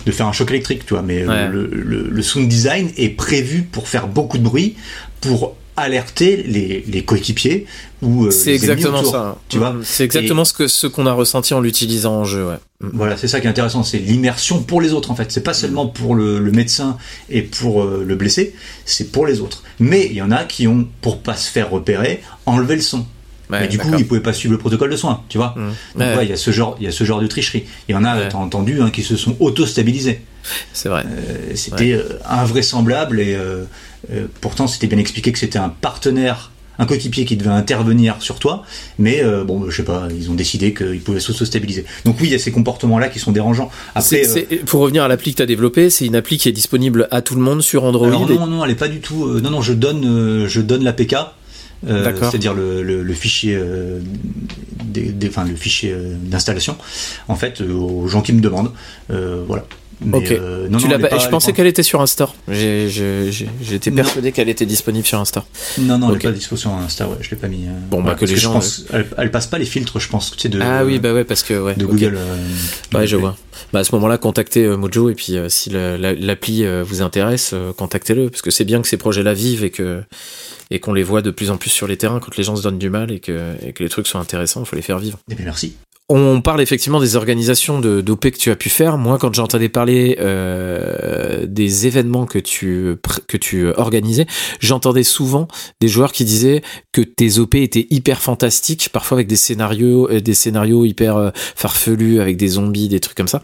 de faire un choc électrique, tu vois. Mais Ouais. le, le, le sound design est prévu pour faire beaucoup de bruit, pour alerter les, les coéquipiers ou euh, C'est exactement autour, ça. Tu vois. C'est exactement ce que ce qu'on a ressenti en l'utilisant en jeu. Ouais. Mm. Voilà, c'est ça qui est intéressant, c'est l'immersion pour les autres en fait. C'est pas seulement pour le, le médecin et pour euh, le blessé, c'est pour les autres. Mais il y en a qui ont, pour pas se faire repérer, enlevé le son. Ouais, Mais du coup, ils pouvaient pas suivre le protocole de soins, tu vois. Mm. Donc Ouais, ouais, il y a ce genre, il y a ce genre de tricherie. Il y en a, Ouais. t'as entendu, hein, qui se sont auto-stabilisés. C'est vrai. Euh, C'était euh, invraisemblable et euh, euh, pourtant c'était bien expliqué que c'était un partenaire, un coéquipier qui devait intervenir sur toi, mais euh, bon, je sais pas, ils ont décidé qu'ils pouvaient s'auto-stabiliser. Donc oui, il y a ces comportements-là qui sont dérangeants. Après, euh, pour revenir à l'appli que tu as développée, c'est une appli qui est disponible à tout le monde sur Android. Alors non, non, elle est pas du tout. euh, non, non, je donne, je donne l'APK, euh, c'est-à-dire le, le, le fichier, euh, des, des- enfin le fichier euh, d'installation, en fait, aux gens qui me demandent. Voilà. Mais, Ok. euh, non, Tu non, pas- je pensais est qu'elle était sur j'ai- J'étais persuadé qu'elle était disponible sur pas- Non, non, elle Ok. est pas dispo sur Insta. Ouais, je l'ai pas mis. euh, Bon, bah, que les je gens, pense- elle, elle passe pas les filtres, je pense, tu sais, de. ah oui, bah ouais, parce que ouais. de. Google. euh, Ouais, je vois. Bah, à ce moment-là, contactez euh, Mojo et puis euh, si la- l'appli euh, vous intéresse, contactez-le parce que c'est bien que ces projets-là vivent et que et qu'on les voit de plus en plus sur les terrains quand les gens se donnent du mal et que, et que les trucs sont intéressants, il faut les faire vivre. Eh bien, merci. On parle effectivement des organisations d'OP que tu as pu faire. Moi, quand j'entendais parler euh, des événements que tu que tu organisais, j'entendais souvent des joueurs qui disaient que tes OP étaient hyper fantastiques, parfois avec des scénarios euh, des scénarios hyper euh, farfelus avec des zombies, des trucs comme ça.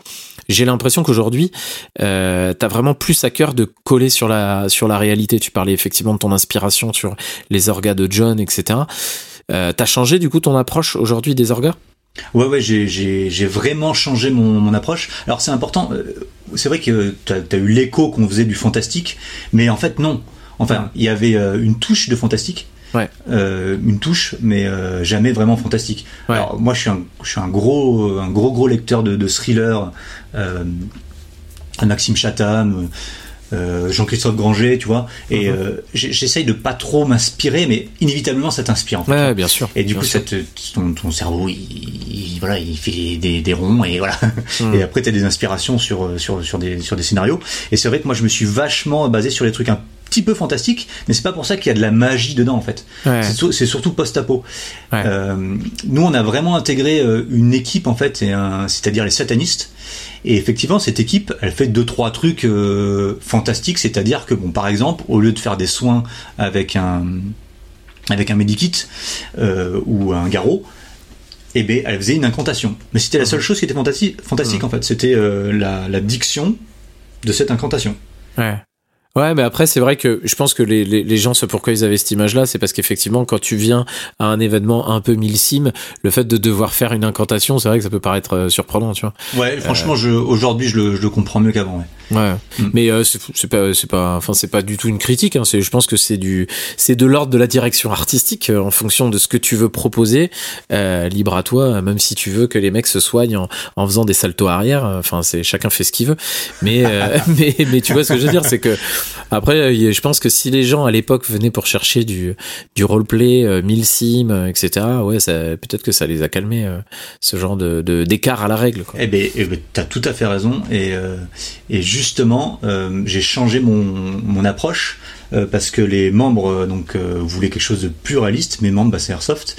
J'ai l'impression qu'aujourd'hui, euh, t'as vraiment plus à cœur de coller sur la sur la réalité. Tu parlais effectivement de ton inspiration sur les orgas de John, etc. T'as changé du coup ton approche aujourd'hui des orgas? Ouais, ouais, j'ai- vraiment changé mon, mon approche. Alors c'est important, euh, c'est vrai que tu as, eu l'écho qu'on faisait du fantastique, mais en fait non. Enfin, il y avait euh, une touche de fantastique, Ouais. euh, une touche, mais euh, jamais vraiment fantastique. Ouais. Alors moi, je suis un, je suis un gros, un gros, gros lecteur de, de thrillers, euh, Maxime Chatham. Euh, Jean-Christophe Granger, tu vois, et Mhm. euh, j'essaye de pas trop m'inspirer, mais inévitablement ça t'inspire en fait. Ouais, bien sûr. Et du Bien coup, sûr. ton, ton cerveau, il, il- voilà, il fait des, des ronds et voilà. Mm. Et après, t'as des inspirations sur, sur, sur, des, sur des scénarios. Et c'est vrai que moi, je me suis vachement basé sur les trucs un petit peu fantastiques, mais c'est pas pour ça qu'il y a de la magie dedans, en fait. Ouais. C'est sur- C'est surtout post-apo. Ouais. Euh, nous, on a vraiment intégré euh, une équipe, en fait, c'est-à-dire les satanistes. Et effectivement, cette équipe, elle fait deux trois trucs euh, fantastiques, c'est-à-dire que bon, par exemple, au lieu de faire des soins avec un avec un medikit euh, ou un garrot, eh ben, elle faisait une incantation. Mais c'était la seule chose qui était fantasi- fantastique en fait, c'était euh, la, la diction de cette incantation. Ouais. Ouais, mais après, c'est vrai que je pense que les, les, les gens, ce pourquoi ils avaient cette image-là, c'est parce qu'effectivement, quand tu viens à un événement un peu millésime, le fait de devoir faire une incantation, c'est vrai que ça peut paraître euh, surprenant, tu vois. Ouais, franchement, je, aujourd'hui, je le, je le comprends mieux qu'avant. Ouais. Ouais. Mm. Mais euh, c'est c'est pas, c'est pas, enfin, c'est pas du tout une critique. Hein. C'est, je pense que c'est du, c'est de l'ordre de la direction artistique euh, en fonction de ce que tu veux proposer. Euh, libre à toi, même si tu veux que les mecs se soignent en, en faisant des saltos arrière. euh, Enfin, c'est chacun fait ce qu'il veut. Mais, euh, mais, mais tu vois ce que je veux dire, c'est que après, je pense que si les gens à l'époque venaient pour chercher du, du roleplay, euh, mille sim, euh, etc. Ouais, ça, peut-être que ça les a calmés euh, ce genre de, de d'écart à la règle. Quoi. Eh ben, eh ben, t'as tout à fait raison. Et, euh, et justement, euh, j'ai changé mon, mon approche euh, parce que les membres euh, donc voulaient quelque chose de plus réaliste. Mes membres, bah, c'est Airsoft.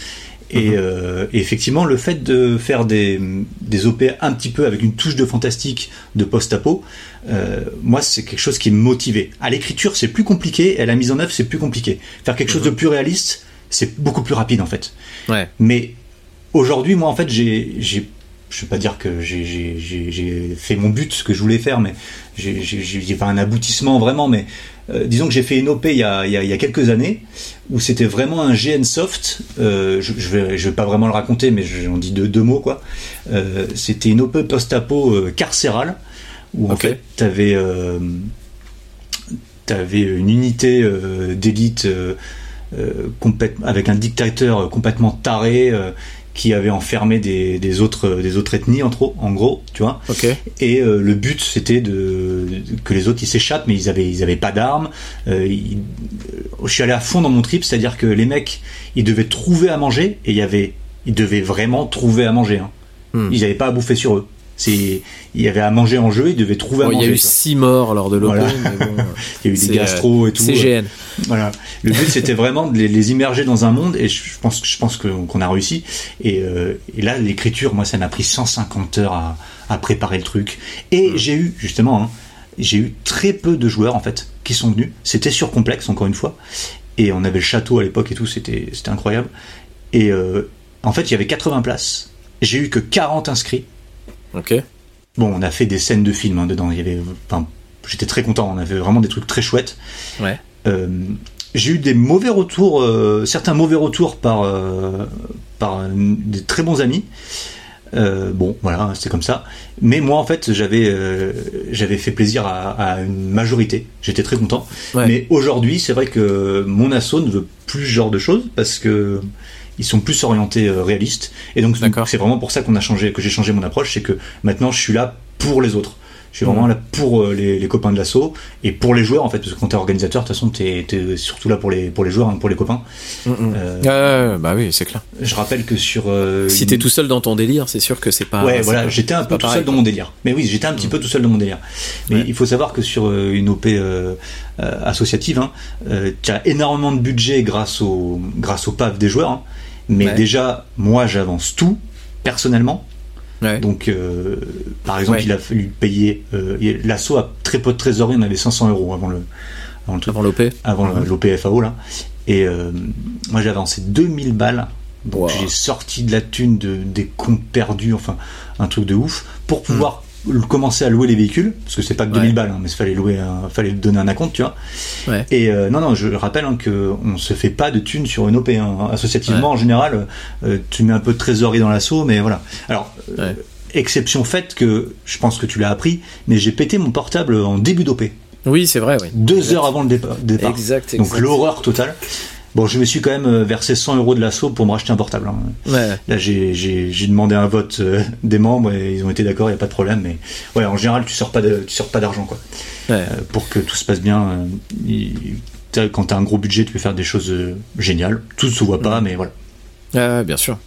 Et, Mhm. euh, et effectivement, le fait de faire des, des OP un petit peu avec une touche de fantastique, de post-apo, euh, moi, c'est quelque chose qui me motivait. À l'écriture, c'est plus compliqué, et à la mise en œuvre, c'est plus compliqué. Faire quelque chose de plus réaliste, c'est beaucoup plus rapide en fait. Ouais. Mais aujourd'hui, moi, en fait, j'ai je vais pas dire que j'ai fait mon but, ce que je voulais faire, mais j'ai pas un aboutissement vraiment, mais euh, disons que j'ai fait une OP il y, a, il, y a, quelques années où c'était vraiment un GN soft. Euh, je, je, vais, je vais pas vraiment le raconter, mais j'en dis deux, deux mots quoi. Euh, c'était une OP post-apo carcérale où en fait euh, avais une unité d'élite avec un dictateur complètement taré qui avait enfermé des, des, autres des autres ethnies en, trop, en gros tu vois okay. et euh, le but c'était de, que les autres ils s'échappent mais ils avaient ils avaient pas d'armes euh, je suis allé à fond dans mon trip c'est à dire que les mecs ils devaient trouver à manger et il y avait ils devaient vraiment trouver à manger hein. hmm. ils avaient pas à bouffer sur eux c'est il y avait à manger en jeu, il devait trouver à manger. Il y a eu six morts lors de l'Open. il y a eu des gastro et tout. CGN. Voilà. Le but c'était vraiment de les, immerger dans un monde et je pense je pense qu'on a réussi. Et, euh, et là l'écriture, moi ça m'a pris 150 heures à, à, préparer le truc. Et mm. j'ai eu justement, hein, j'ai eu très peu de joueurs en fait qui sont venus. C'était sur complexe encore une fois. Et on avait le château à l'époque et tout, c'était c'était incroyable. Et euh, en fait il y avait 80 places. J'ai eu que 40 inscrits Ok. Bon, on a fait des scènes de films hein, dedans. Il y avait, enfin, j'étais très content. On avait vraiment des trucs très chouettes. Ouais. Euh, j'ai eu des mauvais retours, euh, certains mauvais retours par euh, par des très bons amis. bon, voilà, c'est comme ça. Mais moi, en fait, j'avais j'avais fait plaisir à, une majorité. J'étais très content. Mais aujourd'hui, c'est vrai que mon asso ne veut plus ce genre de choses parce que ils sont plus orientés euh, réalistes. Et donc c'est vraiment pour ça qu'on a changé, que j'ai changé mon approche, c'est que maintenant je suis là pour les autres. Je suis vraiment mmh. là pour euh, les, copains de l'assaut et pour les joueurs en fait parce que quand t'es organisateur de toute façon t'es es surtout là pour les pour les joueurs hein, pour les copains mmh, mmh. Euh, bah oui c'est clair je rappelle que sur si tu t'es tout seul dans ton délire c'est sûr que c'est pas ouais voilà j'étais un peu tout seul dans mon délire mais oui j'étais un petit peu tout seul dans mon délire mais il faut savoir que sur une OP associative hein, tu as énormément de budget grâce au grâce au PAV des joueurs hein. Mais déjà, moi, j'avance tout personnellement. Donc, euh, par exemple, il a fallu payer. Euh, L'assaut a très peu de trésorerie, on avait 500 euros avant le. Avant l'OP Avant l'OPFAO, là. Et euh, moi, j'ai avancé 2000 balles. Donc, j'ai sorti de la thune de, des comptes perdus, enfin, un truc de ouf, pour pouvoir commencer à louer les véhicules parce que c'est pas que 2000 balles hein, mais il fallait louer un, fallait donner un acompte tu vois. Et euh, non non je rappelle hein, que on se fait pas de thunes sur une OP hein. associativement en général euh, tu mets un peu de trésorerie dans l'assaut mais voilà. Alors euh, exception faite que je pense que tu l'as appris mais j'ai pété mon portable en début d'OP oui c'est vrai oui. deux heures avant le départ, Exact, exact. donc l'horreur totale Bon, je me suis quand même euh, versé 100 euros de l'assaut pour me racheter un portable. Hein. Ouais. Là, j'ai demandé un vote euh, des membres et ils ont été d'accord, il n'y a pas de problème. Mais en général, tu sors pas de, tu sors pas d'argent quoi. Ouais. Euh, pour que tout se passe bien. Euh, quand tu as un gros budget, tu peux faire des choses géniales. Tout ne se voit pas, mais voilà. Ah, bien sûr.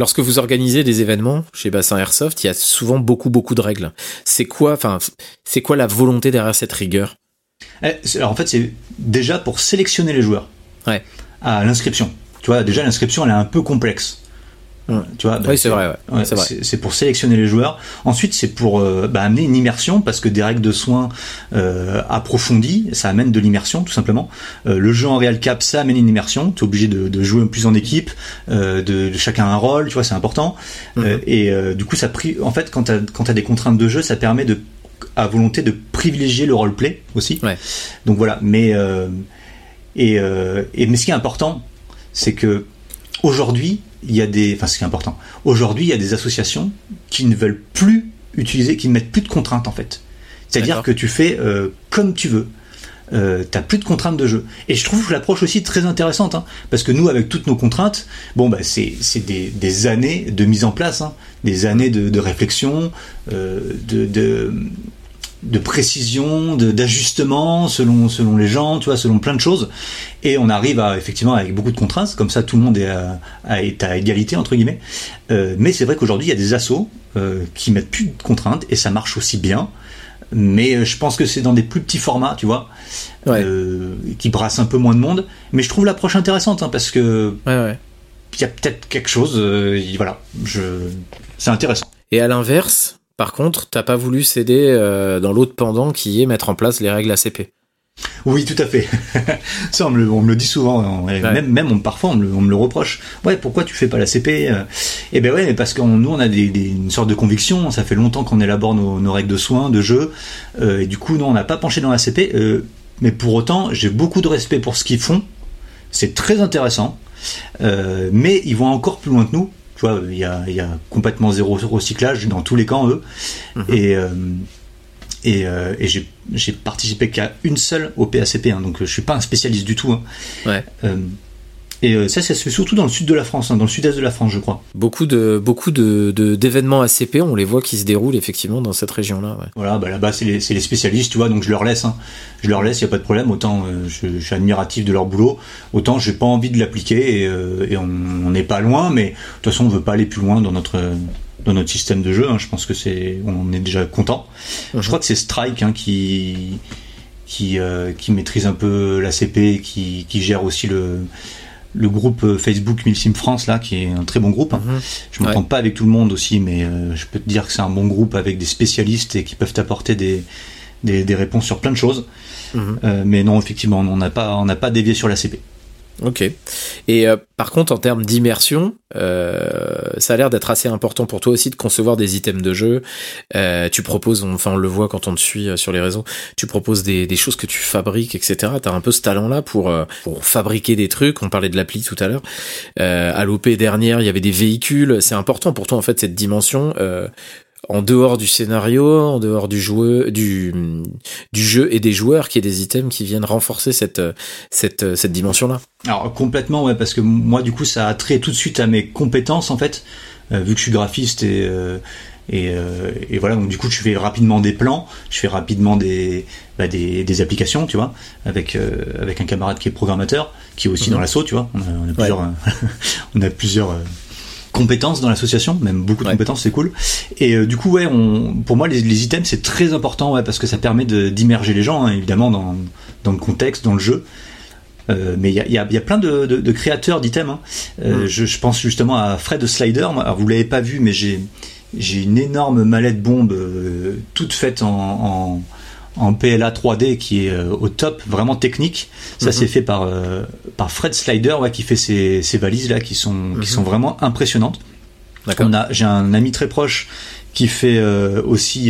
Lorsque vous organisez des événements chez Bassin Airsoft, il y a souvent beaucoup beaucoup de règles. C'est quoi, enfin, c'est quoi la volonté derrière cette rigueur? Eh, Alors en fait, c'est déjà pour sélectionner les joueurs ouais. à l'inscription. Tu vois, déjà l'inscription elle est un peu complexe. Tu vois, oui, c'est vrai. Ouais. c'est pour sélectionner les joueurs. Ensuite, c'est pour euh, bah, amener une immersion parce que des règles de soins euh, approfondies, ça amène de l'immersion tout simplement. Euh, le jeu en real cap, ça amène une immersion. Tu es obligé de, de, jouer plus en équipe, de, de, chacun un rôle. Tu vois, c'est important. Euh, et du coup, ça en fait, quand tu as, as, des contraintes de jeu, ça permet de à volonté de privilégier le roleplay aussi. Ouais. Donc voilà. Mais et, euh, et, mais ce qui est important, c'est que aujourd'hui, il y a des, enfin, ce qui est important, aujourd'hui, il y a des associations qui ne veulent plus utiliser, qui ne mettent plus de contraintes en fait. C'est-à-dire que tu fais euh, comme tu veux. Euh, t'as plus de contraintes de jeu. Et je trouve l'approche aussi très intéressante, hein, parce que nous, avec toutes nos contraintes, bon, bah, c'est des, des années de mise en place, hein, des années de, de réflexion, euh, de, de, de précision, d'ajustement selon selon les gens, tu vois, selon plein de choses. Et on arrive à effectivement avec beaucoup de contraintes, comme ça tout le monde est à, à, est à égalité entre guillemets. Euh, mais c'est vrai qu'aujourd'hui il y a des assos euh, qui mettent plus de contraintes et ça marche aussi bien. Mais euh, je pense que c'est dans des plus petits formats, tu vois, ouais. euh, qui brassent un peu moins de monde. Mais je trouve l'approche intéressante hein, parce que ouais, ouais. il y a peut-être quelque chose. Euh, voilà, je c'est intéressant. Et à l'inverse, par contre, t'as pas voulu céder euh, dans l'autre pendant qui est mettre en place les règles ACP. Oui, tout à fait. ça, on me, le, on me, le, dit souvent. Hein. Ouais. Même, même on, parfois, on me, le, on me, le, reproche. Ouais, pourquoi tu fais pas la CP Eh ben ouais, parce que nous, on a des, des, une sorte de conviction. Ça fait longtemps qu'on élabore nos, nos, règles de soins, de jeu. Euh, et du coup, nous, on n'a pas penché dans la CP. Euh, mais pour autant, j'ai beaucoup de respect pour ce qu'ils font. C'est très intéressant. Euh, mais ils vont encore plus loin que nous. Tu vois, il y a, y a, complètement zéro recyclage dans tous les camps, eux. -hmm. Et et, euh, et j'ai participé qu'à une seule au PACP, hein, donc je suis pas un spécialiste du tout. Hein. Ouais. Et euh, ça, ça se fait surtout dans le sud de la France, hein, dans le sud-est de la France, je crois. Beaucoup de beaucoup de d'événements ACP, on les voit qui se déroulent effectivement dans cette région-là. Ouais. Voilà, bah là-bas c'est les, les, spécialistes, tu vois, donc je leur laisse, hein. je leur laisse, y a pas de problème. Autant euh, je, je, suis admiratif de leur boulot, autant j'ai pas envie de l'appliquer et, euh, et, on n'est pas loin, mais de toute façon on veut pas aller plus loin dans notre dans notre système de jeu. Hein. Je pense que c'est, on est déjà content. Je crois que c'est Strike hein, qui qui euh, qui maîtrise un peu la CP, qui qui gère aussi le le groupe Facebook Milsim France là, qui est un très bon groupe. Hein. Je m'entends ouais. pas avec tout le monde aussi, mais euh, je peux te dire que c'est un bon groupe avec des spécialistes et qui peuvent apporter des des, des réponses sur plein de choses. Euh, mais non, effectivement, on n'a pas on n'a pas dévié sur la CP. Ok. Et euh, par contre, en termes d'immersion, euh, ça a l'air d'être assez important pour toi aussi de concevoir des items de jeu. Euh, tu proposes, enfin on le voit quand on te suit sur les réseaux, tu proposes des, des choses que tu fabriques, etc. T'as un peu ce talent-là pour pour fabriquer des trucs. On parlait de l'appli tout à l'heure. à l'OP dernière, il y avait des véhicules. C'est important pour toi en fait cette dimension en dehors du scénario, en dehors du joueur, du, du jeu et des joueurs, qui est des items qui viennent renforcer cette, cette, cette dimension-là. Alors complètement, ouais, parce que moi du coup ça a trait tout de suite à mes compétences en fait, euh, vu que je suis graphiste et euh, et, euh, et, voilà donc du coup je fais rapidement des plans, je fais rapidement des bah, des, des, applications, tu vois, avec euh, avec un camarade qui est programmateur, qui est aussi mmh. dans l'assaut, tu vois, on a, on a plusieurs, ouais. on a plusieurs compétences dans l'association, même beaucoup de ouais. compétences, c'est cool. Et euh, du coup, ouais, on, pour moi, les, les items, c'est très important, ouais, parce que ça permet d'immerger les gens, hein, évidemment, dans, dans le contexte, dans le jeu. Euh, mais il y a, y, a, y a, plein de, de, de créateurs d'items. Hein. Euh, mm. je, je, pense justement à Fred Slider. Alors, vous l'avez pas vu, mais j'ai j'ai une énorme mallette bombe toute faite en, en en PLA 3D qui est euh, au top, vraiment technique. Ça mm -hmm. c'est fait par euh, par Fred Slider ouais, qui fait ces, ces valises là qui sont mm -hmm. qui sont vraiment impressionnantes. J'ai un ami très proche qui fait euh, aussi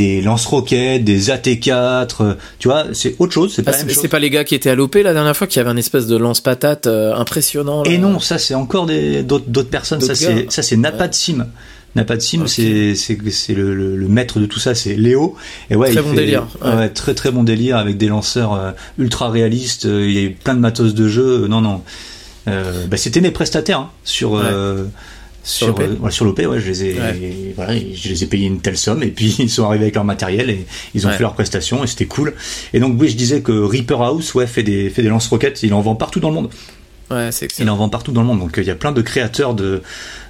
des lance-roquettes, des AT4, tu vois, c'est autre chose, c'est pas ah, C'est pas les gars qui étaient à l'OP la dernière fois qui avaient un espèce de lance-patate impressionnant. Là. Et non, ça c'est encore des d'autres personnes, ça c'est ça c'est Napad. Sim n'a pas de sim, okay. c'est le, le, le, maître de tout ça, c'est Léo. Et ouais, très bon fait, délire. Ouais. ouais. très très bon délire avec des lanceurs euh, ultra réalistes. Euh, il y a eu plein de matos de jeu. Non non, euh, bah, c'était mes prestataires hein, sur. Ouais. sur l'OP, euh, ouais, je les ai, ouais. voilà, je les ai payé une telle somme et puis ils sont arrivés avec leur matériel et ils ont fait leurs prestations et c'était cool. Et donc oui, je disais que Reaper House, ouais, fait des fait des lance-roquettes, il en vend partout dans le monde. Ouais, Il en vend partout dans le monde. Donc il y a plein de créateurs de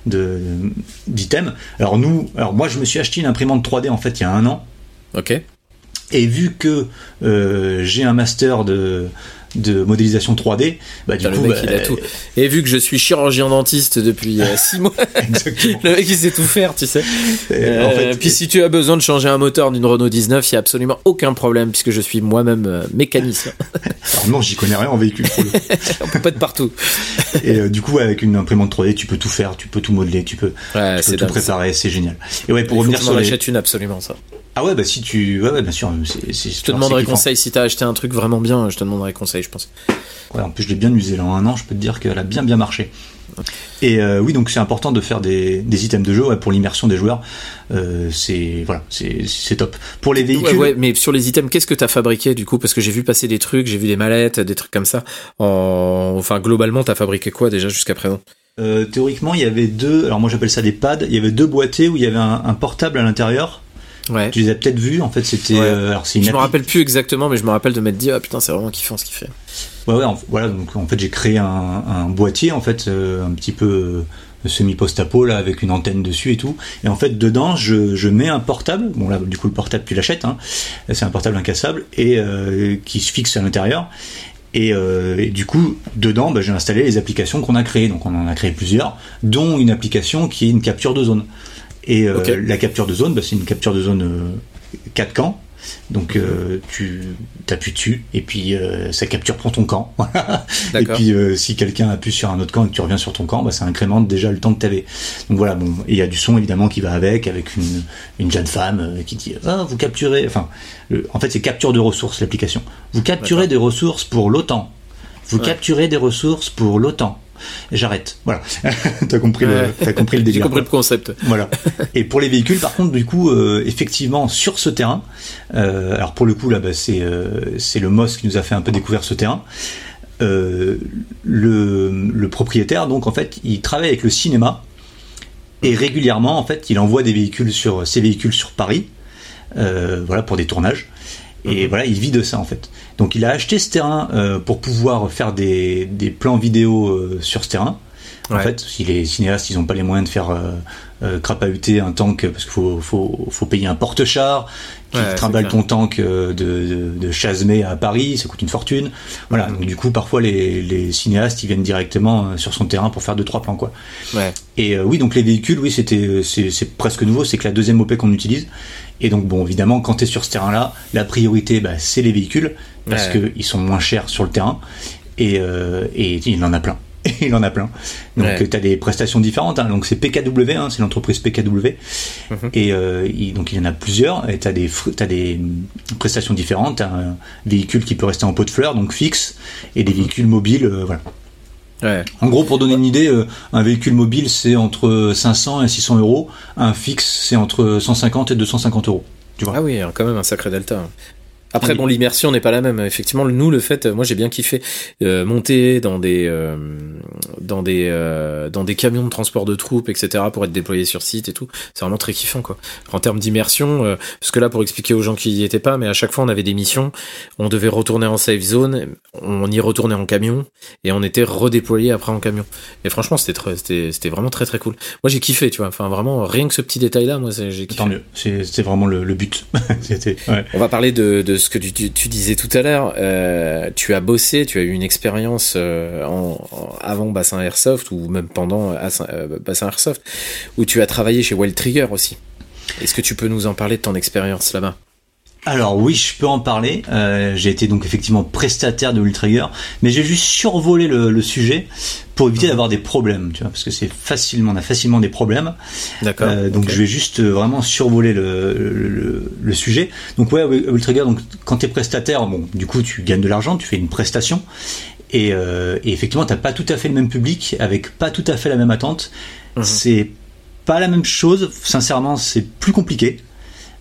d'items. Alors nous, alors moi je me suis acheté une imprimante 3D en fait il y a un an. Ok. Et vu que euh, j'ai un master de de modélisation 3D, bah du coup, le mec, bah, il a tout. Et vu que je suis chirurgien dentiste depuis 6 mois, le mec il sait tout faire, tu sais. Euh, en fait, puis si tu as besoin de changer un moteur d'une Renault 19, il y a absolument aucun problème puisque je suis moi-même euh, mécanicien. Alors non, j'y connais rien en véhicule. On peut pas être partout. Et euh, du coup, avec une imprimante 3D, tu peux tout faire, tu peux tout modeler, tu peux, ouais, tu peux tout préparer, c'est génial. Et ouais, pour il revenir faut sur les... une absolument ça. Ah ouais, bah si tu, ouais, ouais bien sûr. c'est c'est je te demanderai conseil si t'as acheté un truc vraiment bien. Je te demanderai conseil, je pense. Ouais, en plus je l'ai bien usé là en un an. Je peux te dire qu'elle a bien bien marché. Et euh, oui, donc c'est important de faire des, des items de jeu ouais, pour l'immersion des joueurs. Euh, c'est voilà, c'est top. Pour les véhicules. Ouais, ouais mais sur les items, qu'est-ce que t'as fabriqué du coup? Parce que j'ai vu passer des trucs, j'ai vu des mallettes, des trucs comme ça. En... Enfin, globalement, t'as fabriqué quoi déjà jusqu'à présent? Euh, Théoriquement, il y avait deux. Alors moi, j'appelle ça des pads. Il y avait deux boîtiers où il y avait un, un portable à l'intérieur. Ouais. Tu les as peut-être vus, en fait, c'était. Ouais. Euh, alors c'est je me rappelle plus exactement, mais je me rappelle de m'être dit, ah putain, c'est vraiment kiffant ce qu'il fait. Ouais, ouais, en, voilà, donc en fait, j'ai créé un, un, boîtier, en fait, euh, un petit peu euh, semi-post-apo, là, avec une antenne dessus et tout. Et en fait, dedans, je, je mets un portable. Bon, là, du coup, le portable, tu l'achètes, hein. C'est un portable incassable et euh, qui se fixe à l'intérieur. Et, euh, et, du coup, dedans, bah, j'ai installé les applications qu'on a créées. Donc, on en a créé plusieurs, dont une application qui est une capture de zone. Et euh, okay. la capture de zone, bah, c'est une capture de zone euh, 4 camps. Donc euh, tu t'appuies dessus et puis euh, ça capture prend ton camp. et puis euh, si quelqu'un appuie sur un autre camp et que tu reviens sur ton camp, bah, ça incrémente déjà le temps que tu avais. Donc voilà, bon, il y a du son évidemment qui va avec, avec une, une jeune femme qui dit ah vous capturez, enfin en fait c'est capture de ressources l'application. Vous capturez des ressources pour l'OTAN. Vous capturez des ressources pour l'OTAN j'arrête. Voilà. t'as compris le, t'as compris le délire. J'ai compris le concept. Voilà. Et pour les véhicules, par contre, du coup, euh, effectivement, sur ce terrain, euh, alors pour le coup là, bah, c'est euh, c'est le MOS qui nous a fait un peu découvrir ce terrain. le, le propriétaire, donc en fait, il travaille avec le cinéma et régulièrement, en fait, il envoie des véhicules sur ses véhicules sur Paris, voilà, pour des tournages. Et mhm. voilà, il vit de ça en fait. Donc il a acheté ce terrain euh, pour pouvoir faire des, des plans vidéo euh, sur ce terrain. En fait, si les cinéastes ils n'ont pas les moyens de faire euh, euh crapahuter un tank parce qu'il faut, faut, faut, payer un porte-char qui trimballe ton tank de, de, de Chasmé à Paris, ça coûte une fortune. Voilà, mhm. donc du coup parfois les, les cinéastes ils viennent directement sur son terrain pour faire deux trois plans quoi. Ouais. Et oui donc les véhicules oui c'était c'est presque nouveau, c'est que la deuxième OP qu'on utilise et donc, bon, évidemment, quand tu es sur ce terrain-là, la priorité, bah, c'est les véhicules, parce qu'ils sont moins chers sur le terrain, et, euh, et il en a plein. il en a plein. Donc, tu as des prestations différentes. Hein. Donc, c'est PKW, hein, c'est l'entreprise PKW. Mhm. Et euh, donc, il y en a plusieurs. Et tu as des, as des prestations différentes. Tu as un véhicule qui peut rester en pot de fleurs, donc fixe, et des mhm. véhicules mobiles, euh, voilà. En gros, pour donner une idée, euh, un véhicule mobile c'est entre 500 et 600 euros, un fixe c'est entre 150 et 250 euros. Tu vois ah oui, quand même un sacré delta. Après, bon, l'immersion n'est pas la même. Effectivement, nous, le fait, moi, j'ai bien kiffé euh, monter dans des euh, dans des euh, dans des camions de transport de troupes, etc., pour être déployé sur site et tout. C'est vraiment très kiffant, quoi. En termes d'immersion, euh, parce que là, pour expliquer aux gens qui y étaient pas, mais à chaque fois, on avait des missions. On devait retourner en safe zone, on y retournait en camion et on était redéployé après en camion. Et franchement, c'était c'était c'était vraiment très très cool. Moi, j'ai kiffé, tu vois. Enfin, vraiment, rien que ce petit détail-là, moi, j'ai kiffé. Tant mieux. C'est vraiment le, le but. ouais. On va parler de, de ce que tu, disais tout à l'heure, euh, tu as bossé, tu as eu une expérience euh, avant Bassin Airsoft ou même pendant euh, Bassin Airsoft, où tu as travaillé chez Wild Trigger aussi. Est-ce que tu peux nous en parler de ton expérience là-bas? Alors oui, je peux en parler. Euh, j'ai été donc effectivement prestataire de Trigger, mais j'ai juste survolé le, sujet pour éviter mhm. d'avoir des problèmes, tu vois, parce que c'est facilement, on a facilement des problèmes. D'accord. Euh, donc je vais juste euh, vraiment survoler le, le, sujet. Donc ouais, Trigger, donc quand t'es prestataire, bon, du coup tu gagnes de l'argent, tu fais une prestation, et, euh, et effectivement t'as pas tout à fait le même public, avec pas tout à fait la même attente. Mhm. C'est pas la même chose. Sincèrement, c'est plus compliqué.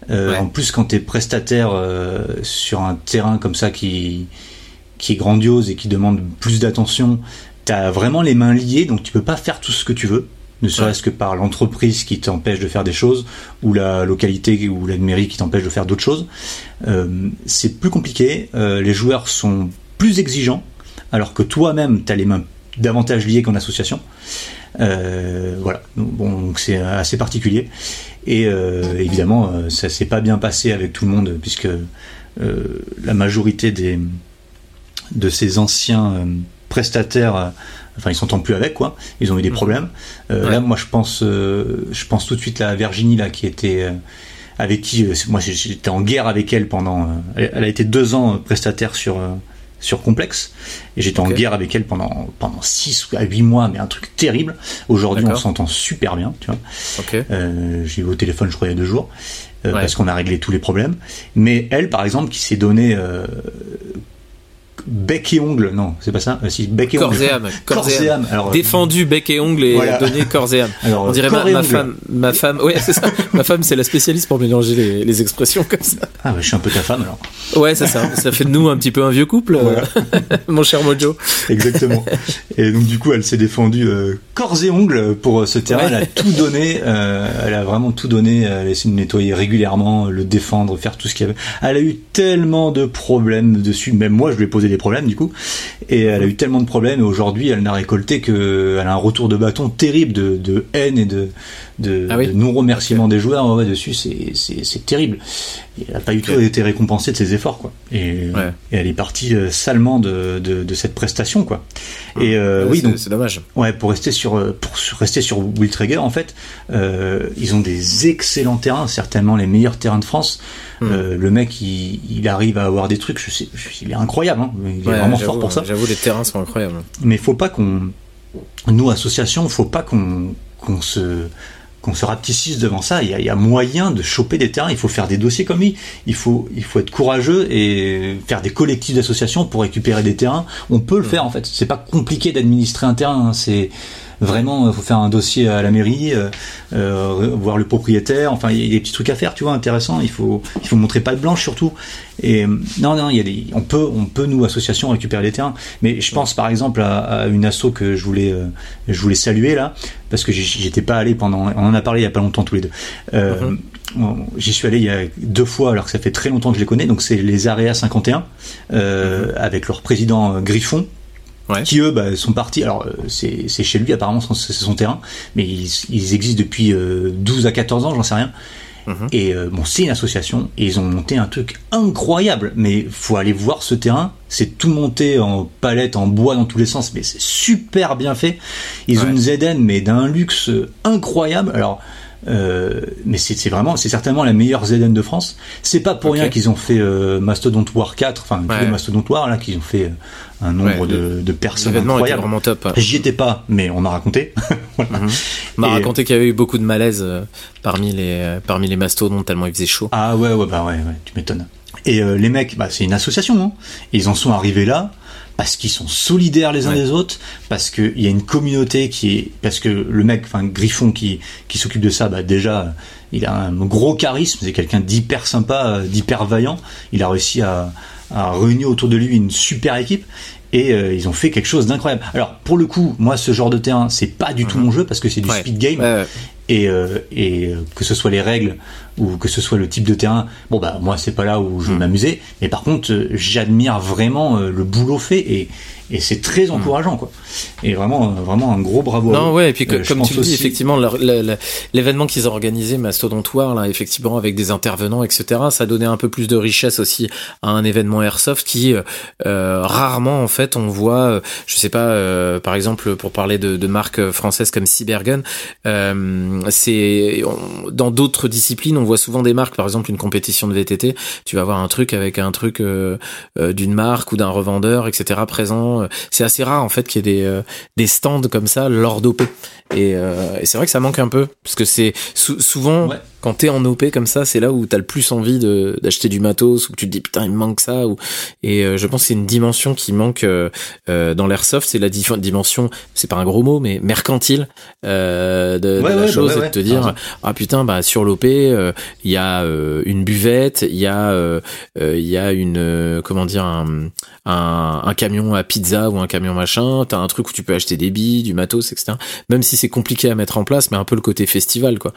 Euh, en plus, quand tu es prestataire euh, sur un terrain comme ça qui, qui est grandiose et qui demande plus d'attention, tu as vraiment les mains liées, donc tu peux pas faire tout ce que tu veux, ne serait-ce que par l'entreprise qui t'empêche de faire des choses, ou la localité ou la mairie qui t'empêche de faire d'autres choses. Euh, c'est plus compliqué, les joueurs sont plus exigeants, alors que toi-même, tu as les mains davantage liées qu'en association. voilà, bon, donc c'est assez particulier. Et euh, évidemment, euh, ça s'est pas bien passé avec tout le monde, puisque euh, la majorité des, de ces anciens prestataires, enfin, ils s'entendent plus avec, quoi. Ils ont eu des mmh. problèmes. Là, moi, je pense, je pense tout de suite à Virginie, là, qui était avec qui moi j'étais en guerre avec elle pendant elle, a été deux ans prestataire sur sur Complexe. Et j'étais en guerre avec elle pendant, pendant 6 à 8 mois, mais un truc terrible. Aujourd'hui, on s'entend super bien, tu vois. Euh, j'ai eu au téléphone, je crois, il y a deux jours, euh, parce qu'on a réglé tous les problèmes. Mais elle, par exemple, qui s'est donné euh, bec et ongle, non, c'est pas ça. Euh, si bec et corps Et âme. Corps, et âme. Alors, Défendu bec et ongle et donné corps et âme. Alors, On dirait ma, ma femme, ma femme, ouais, c'est ça. ma femme, c'est la spécialiste pour mélanger les, les, expressions comme ça. Ah, bah, je suis un peu ta femme alors. Ouais, c'est ça. Ça fait de nous un petit peu un vieux couple, mon cher Mojo. Exactement. Et donc du coup, elle s'est défendue euh, corps et ongles pour euh, ce terrain. Elle a tout donné. Euh, elle a vraiment tout donné. Elle a essayé de nettoyer régulièrement, le défendre, faire tout ce qu'il y avait. Elle a eu tellement de problèmes dessus. Même moi, je lui ai posé des problèmes du coup. Et elle a eu tellement de problèmes aujourd'hui elle n'a récolté que elle a un retour de bâton terrible de, haine et de de, Ah oui de non-remerciement des joueurs ouais, dessus, c'est, terrible. Il n'a pas du tout été récompensé de ses efforts, quoi. Et, Ouais. et elle est partie euh, salement de, de, de cette prestation, quoi. Et euh, Ouais, oui, c'est- donc c'est dommage. Ouais, pour rester sur euh, pour rester sur Will Traeger, en fait, euh, ils ont des excellents terrains, certainement les meilleurs terrains de France. Hmm. Le mec, il, il arrive à avoir des trucs, je sais, il est incroyable, hein, il est vraiment fort pour ça. J'avoue, les terrains sont incroyables. Mais faut pas qu'on, nous association, faut pas qu'on qu'on se qu'on se rapetissise devant ça. Il y, a, il y a moyen de choper des terrains. Il faut faire des dossiers comme lui. Il faut, il faut être courageux et faire des collectifs d'associations pour récupérer des terrains. On peut le faire en fait. C'est pas compliqué d'administrer un terrain. hein. C'est vraiment, il faut faire un dossier à la mairie, euh, euh, voir le propriétaire. Enfin, il y a des petits trucs à faire, tu vois, intéressants. Il faut, il faut montrer pas de blanche surtout. Et euh, non, non, il y a des, on peut, on peut nous associations récupérer des terrains. Mais je pense par exemple à, à une asso que je voulais, euh, je voulais saluer là, parce que j'étais pas allé pendant, on en a parlé il y a pas longtemps tous les deux. Euh, Mhm. bon, J'y suis allé il y a deux fois, alors que ça fait très longtemps que je les connais. Donc c'est les Area 51 euh, avec leur président euh, Griffon. Ouais. Qui eux bah, sont partis. Alors euh, c'est chez lui apparemment, c'est son terrain, mais ils, ils existent depuis euh, 12 à 14 ans, j'en sais rien. Mhm. Et euh, bon, c'est une association et ils ont monté un truc incroyable. Mais faut aller voir ce terrain. C'est tout monté en palette, en bois dans tous les sens, mais c'est super bien fait. Ils ont une ZN mais d'un luxe incroyable. Alors, euh, mais c'est vraiment, c'est certainement la meilleure ZN de France. C'est pas pour rien qu'ils ont fait euh, Mastodon War 4, enfin tous Ouais. les Mastodon War là, qu'ils ont fait euh, un nombre Ouais, de, de personnes incroyables. vraiment top. J'y étais pas, mais on m'a raconté. Voilà. Mhm. On m'a raconté qu'il y avait eu beaucoup de malaise euh, parmi les parmi les mastodontes tellement il faisait chaud. Ah ouais, ouais, bah ouais, ouais tu m'étonnes. Et euh, les mecs, bah, c'est une association. Hein. Ils en sont arrivés là parce qu'ils sont solidaires les uns Ouais. des autres, parce qu'il y a une communauté qui est, parce que le mec, enfin Griffon qui qui s'occupe de ça, bah déjà, il a un gros charisme, c'est quelqu'un d'hyper sympa, euh, d'hyper vaillant. Il a réussi à, à réunir autour de lui une super équipe. Et euh, ils ont fait quelque chose d'incroyable. Alors pour le coup, moi ce genre de terrain, c'est pas du tout mon jeu parce que c'est du Mhm. Ouais. speed game Ouais, ouais. et, euh, et que ce soit les règles ou que ce soit le type de terrain, bon bah moi c'est pas là où je vais m'amuser, mais par contre euh, j'admire vraiment euh, le boulot fait et, et c'est très encourageant quoi. Et vraiment euh, vraiment un gros bravo. Non, ouais, et puis que- Euh, comme tu le dis, aussi- effectivement, l'événement qu'ils ont organisé, Mastodontoire, là, effectivement, avec des intervenants, etc., ça donnait un peu plus de richesse aussi à un événement Airsoft qui, euh, rarement, en fait, on voit, je sais pas, euh, par exemple, pour parler de, de marques françaises comme Cybergun, euh, c'est, dans d'autres disciplines, on voit souvent des marques, par exemple, une compétition de VTT, tu vas avoir un truc avec un truc euh, euh, d'une marque ou d'un revendeur, etc., présent. C'est assez rare, en fait, qu'il y ait des, euh, des stands comme ça lors d'OP. Et, euh, et c'est vrai que ça manque un peu, parce que c'est sou- souvent Ouais. quand t'es en OP comme ça, c'est là où t'as le plus envie d'acheter du matos, ou que tu te dis putain il me manque ça. Ou et euh, je pense que c'est une dimension qui manque euh, euh, dans l'airsoft, c'est la di- dimension, c'est pas un gros mot, mais mercantile euh, de, de Ouais, la ouais, chose, bah ouais, et de te dire ah putain bah sur l'OP euh, il y a euh, une buvette, il y a il y a une euh, comment dire un, un un camion à pizza ou un camion machin, t'as un truc où tu peux acheter des billes, du matos, etc. Même si c'est compliqué à mettre en place, mais un peu le côté festival quoi.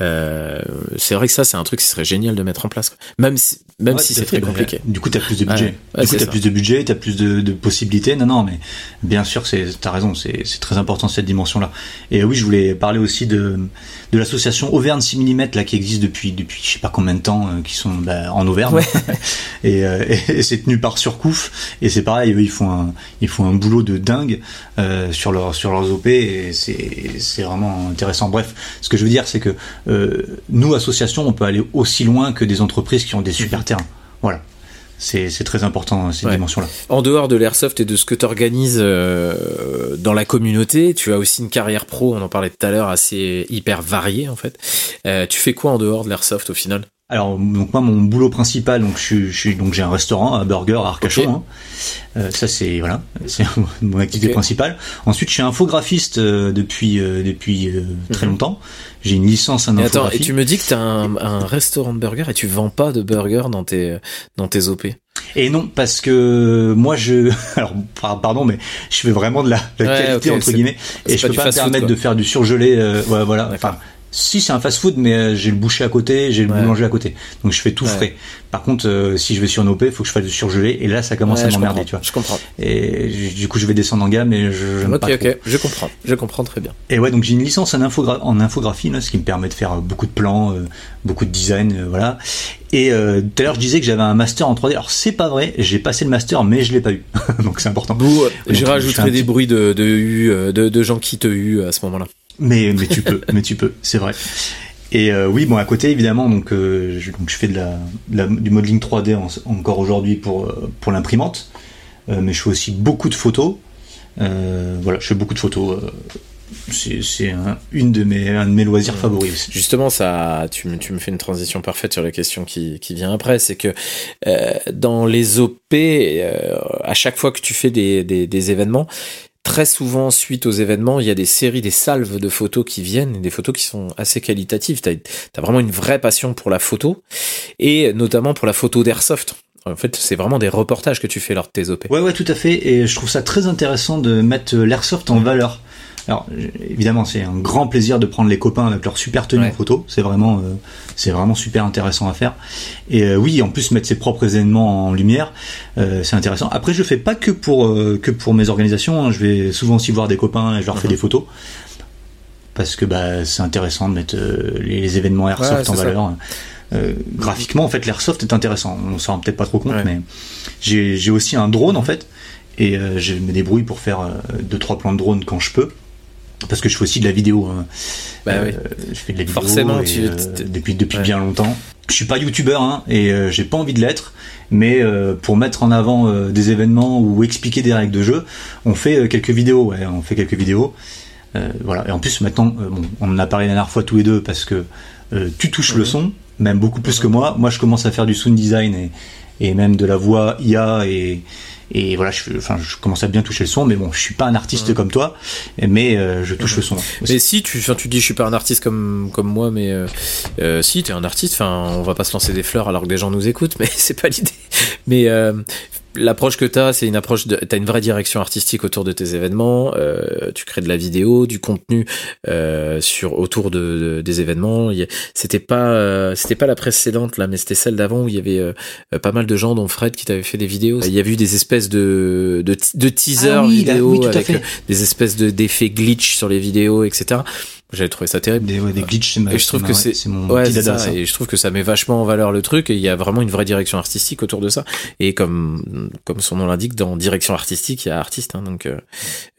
Euh, c'est vrai que ça c'est un truc qui serait génial de mettre en place. quoi. Même si même Ouais, si c'est très compliqué. Du coup, t'as plus de budget. Ouais, du coup, t'as plus de budget, t'as plus de, de possibilités. Non, non, mais bien sûr, c'est, t'as raison, c'est, c'est très important cette dimension-là. Et oui, je voulais parler aussi de, de l'association Auvergne 6 mm là qui existe depuis, depuis je sais pas combien de temps, euh, qui sont bah, en Auvergne. Ouais. et, euh, et, et c'est tenu par Surcouf. Et c'est pareil, eux, ils font un, ils font un boulot de dingue euh, sur leur, sur leurs OP. Et c'est, c'est vraiment intéressant. Bref, ce que je veux dire, c'est que euh, nous, associations, on peut aller aussi loin que des entreprises qui ont des super terrains. Voilà. C'est c'est très important cette Ouais. dimension-là. En dehors de l'airsoft et de ce que tu organises dans la communauté, tu as aussi une carrière pro, on en parlait tout à l'heure, assez hyper variée en fait. Euh, tu fais quoi en dehors de l'airsoft au final? Alors donc moi mon boulot principal donc je, suis- je donc j'ai un restaurant à burger à Arcachon. Hein. Euh, ça c'est voilà c'est mon activité principale. Ensuite je suis infographiste euh, depuis euh, depuis euh, très Mhm. longtemps. J'ai une licence en et attends, infographie. et tu me dis que tu as un, un restaurant de burgers et tu vends pas de burgers dans tes dans tes OP. Et non, parce que moi je, alors par- pardon, mais je fais vraiment de la, la Ouais, qualité entre guillemets, et je peux pas me permettre de faire du surgelé. euh, ouais, voilà. Enfin, Si c'est un fast-food, mais euh, j'ai le boucher à côté, j'ai le boulanger à côté, donc je fais tout frais. Par contre, euh, si je vais sur une OP, il faut que je fasse du surgelé, et là, ça commence à m'emmerder, tu vois. Je comprends. Et du coup, je vais descendre en gamme, et je. ok, ok, je comprends, je comprends très bien. Et ouais, donc j'ai une licence en, en infographie, là, ce qui me permet de faire beaucoup de plans, beaucoup de design, voilà. Et tout à l'heure, je disais que j'avais un master en 3D. Alors c'est pas vrai, j'ai passé le master, mais je l'ai pas eu, donc c'est important. J'ai rajouté des bruits de de, de, de gens qui te eu à ce moment-là. Mais, mais tu peux, mais tu peux, c'est vrai. Et euh, oui, bon, à côté, évidemment, donc, euh, je, donc je fais de la, du modeling 3D encore aujourd'hui pour, euh, pour l'imprimante. mais je fais aussi beaucoup de photos. voilà, je fais beaucoup de photos. c'est un, une de mes, un de mes loisirs favoris. Justement, ça, tu, me, tu me fais une transition parfaite sur la question qui, qui vient après. C'est que dans les OP, à chaque fois que tu fais des, des, des événements, très souvent, suite aux événements, il y a des séries, des salves de photos qui viennent, des photos qui sont assez qualitatives. Tu as, vraiment une vraie passion pour la photo, et notamment pour la photo d'airsoft. En fait, c'est vraiment des reportages que tu fais lors de tes OP. Ouais, ouais, tout à fait. Et je trouve ça très intéressant de mettre l'airsoft en valeur. Alors évidemment, c'est un grand plaisir de prendre les copains avec leur super tenue en photo. C'est vraiment, euh, c'est vraiment super intéressant à faire. Et euh, oui, en plus mettre ses propres événements en lumière, euh, c'est intéressant. Après, je fais pas que pour que pour mes organisations. Hein. Je vais souvent aussi voir des copains et je leur fais mhm. des photos parce que bah c'est intéressant de mettre les, événements airsoft en valeur. graphiquement, en fait, l'airsoft est intéressant. On s'en rend peut-être pas trop compte, mais j'ai aussi un drone en fait et je me débrouille pour faire deux trois plans de drone quand je peux parce que je fais aussi de la vidéo. Hein. Bah euh, je fais de la vidéo Forcément, euh, depuis depuis bien longtemps. Je suis pas youtubeur hein, et euh, j'ai pas envie de l'être, mais pour mettre en avant des événements ou expliquer des règles de jeu, on fait quelques vidéos. Ouais, on fait quelques vidéos. voilà. Et en plus maintenant, bon, on en a parlé la dernière fois tous les deux parce que tu touches le son, même beaucoup plus que moi. Moi, je commence à faire du sound design et, et même de la voix IA et et voilà, je, enfin, je commence à bien toucher le son, mais bon, je suis pas un artiste comme toi, mais euh, je touche le son. Mais si tu, tu dis, je suis pas un artiste comme comme moi, mais euh, euh, si tu es un artiste, enfin, on va pas se lancer des fleurs alors que des gens nous écoutent, mais c'est pas l'idée. Mais l'approche que tu as, c'est une approche de, tu as une vraie direction artistique autour de tes événements, euh, tu crées de la vidéo, du contenu euh, sur autour de, des événements. C'était pas euh, c'était pas la précédente là, mais c'était celle d'avant où il y avait euh, pas mal de gens dont Fred qui t'avait fait des vidéos. Il y avait eu des espèces de de, de teasers ah vidéo avec des espèces de d'effets glitch sur les vidéos, etc. J'avais trouvé ça terrible. Des, des glitches, c'est je trouve que c'est mon ouais, petit dada, ça. Et je trouve que ça met vachement en valeur le truc et il y a vraiment une vraie direction artistique autour de ça. Et comme comme son nom l'indique, dans direction artistique, il y a artiste. Hein, donc euh,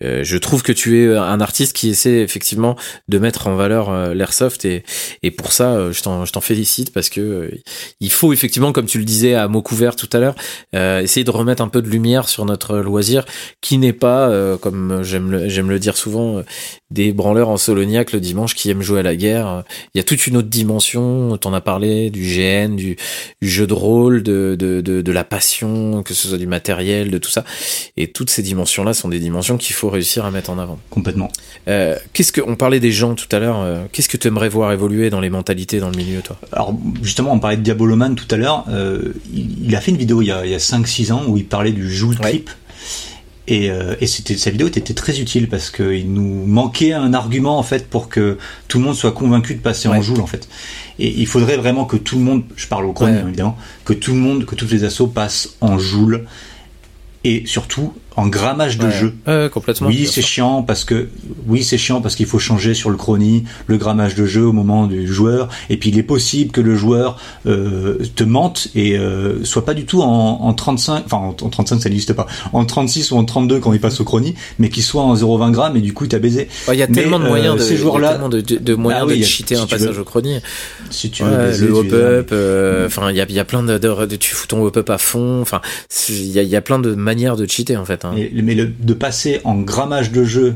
euh, je trouve que tu es un artiste qui essaie effectivement de mettre en valeur euh, l'airsoft et et pour ça, euh, je t'en je t'en félicite parce que il faut effectivement, comme tu le disais à mot couvert tout à l'heure, essayer de remettre un peu de lumière sur notre loisir qui n'est pas, comme j'aime le j'aime le dire souvent, des branleurs en soloniaque le dimanche qui aiment jouer à la guerre. Il y a toute une autre dimension, t'en as parlé, du GN, du, jeu de rôle, de, de, de, la passion, que ce soit du matériel, de tout ça. Et toutes ces dimensions-là sont des dimensions qu'il faut réussir à mettre en avant. Complètement. Euh, qu'est-ce que, on parlait des gens tout à l'heure, euh, qu'est-ce que tu aimerais voir évoluer dans les mentalités dans le milieu, toi? Alors, justement, on parlait de Diaboloman tout à l'heure. Euh, il, a fait une vidéo il y a, a 5-6 ans où il parlait du Joule Trip. Et, euh, et c'était, sa vidéo était très utile parce qu'il nous manquait un argument en fait pour que tout le monde soit convaincu de passer en joule en fait. Et il faudrait vraiment que tout le monde, je parle au chrome évidemment, que tout le monde, que toutes les assos passent en joule. Et surtout en grammage de jeu. complètement. Oui, c'est chiant parce que oui, c'est chiant parce qu'il faut changer sur le chrony le grammage de jeu au moment du joueur. Et puis il est possible que le joueur euh, te mente et euh, soit pas du tout en, en 35, enfin en, 35 ça n'existe pas, en 36 ou en 32 quand il passe au chrony, mais qu'il soit en 0,20 grammes et du coup t'as baisé. Il y a tellement de moyens de ces joueurs-là, de, de, moyens bah de cheater un passage au chrony. Si tu veux baiser, le hop-up, euh, enfin il y a, y a plein de, de, tu fous ton hop-up à fond, enfin il y a, y a plein de manières de cheater en fait. Hein. Mais, de passer en grammage de jeu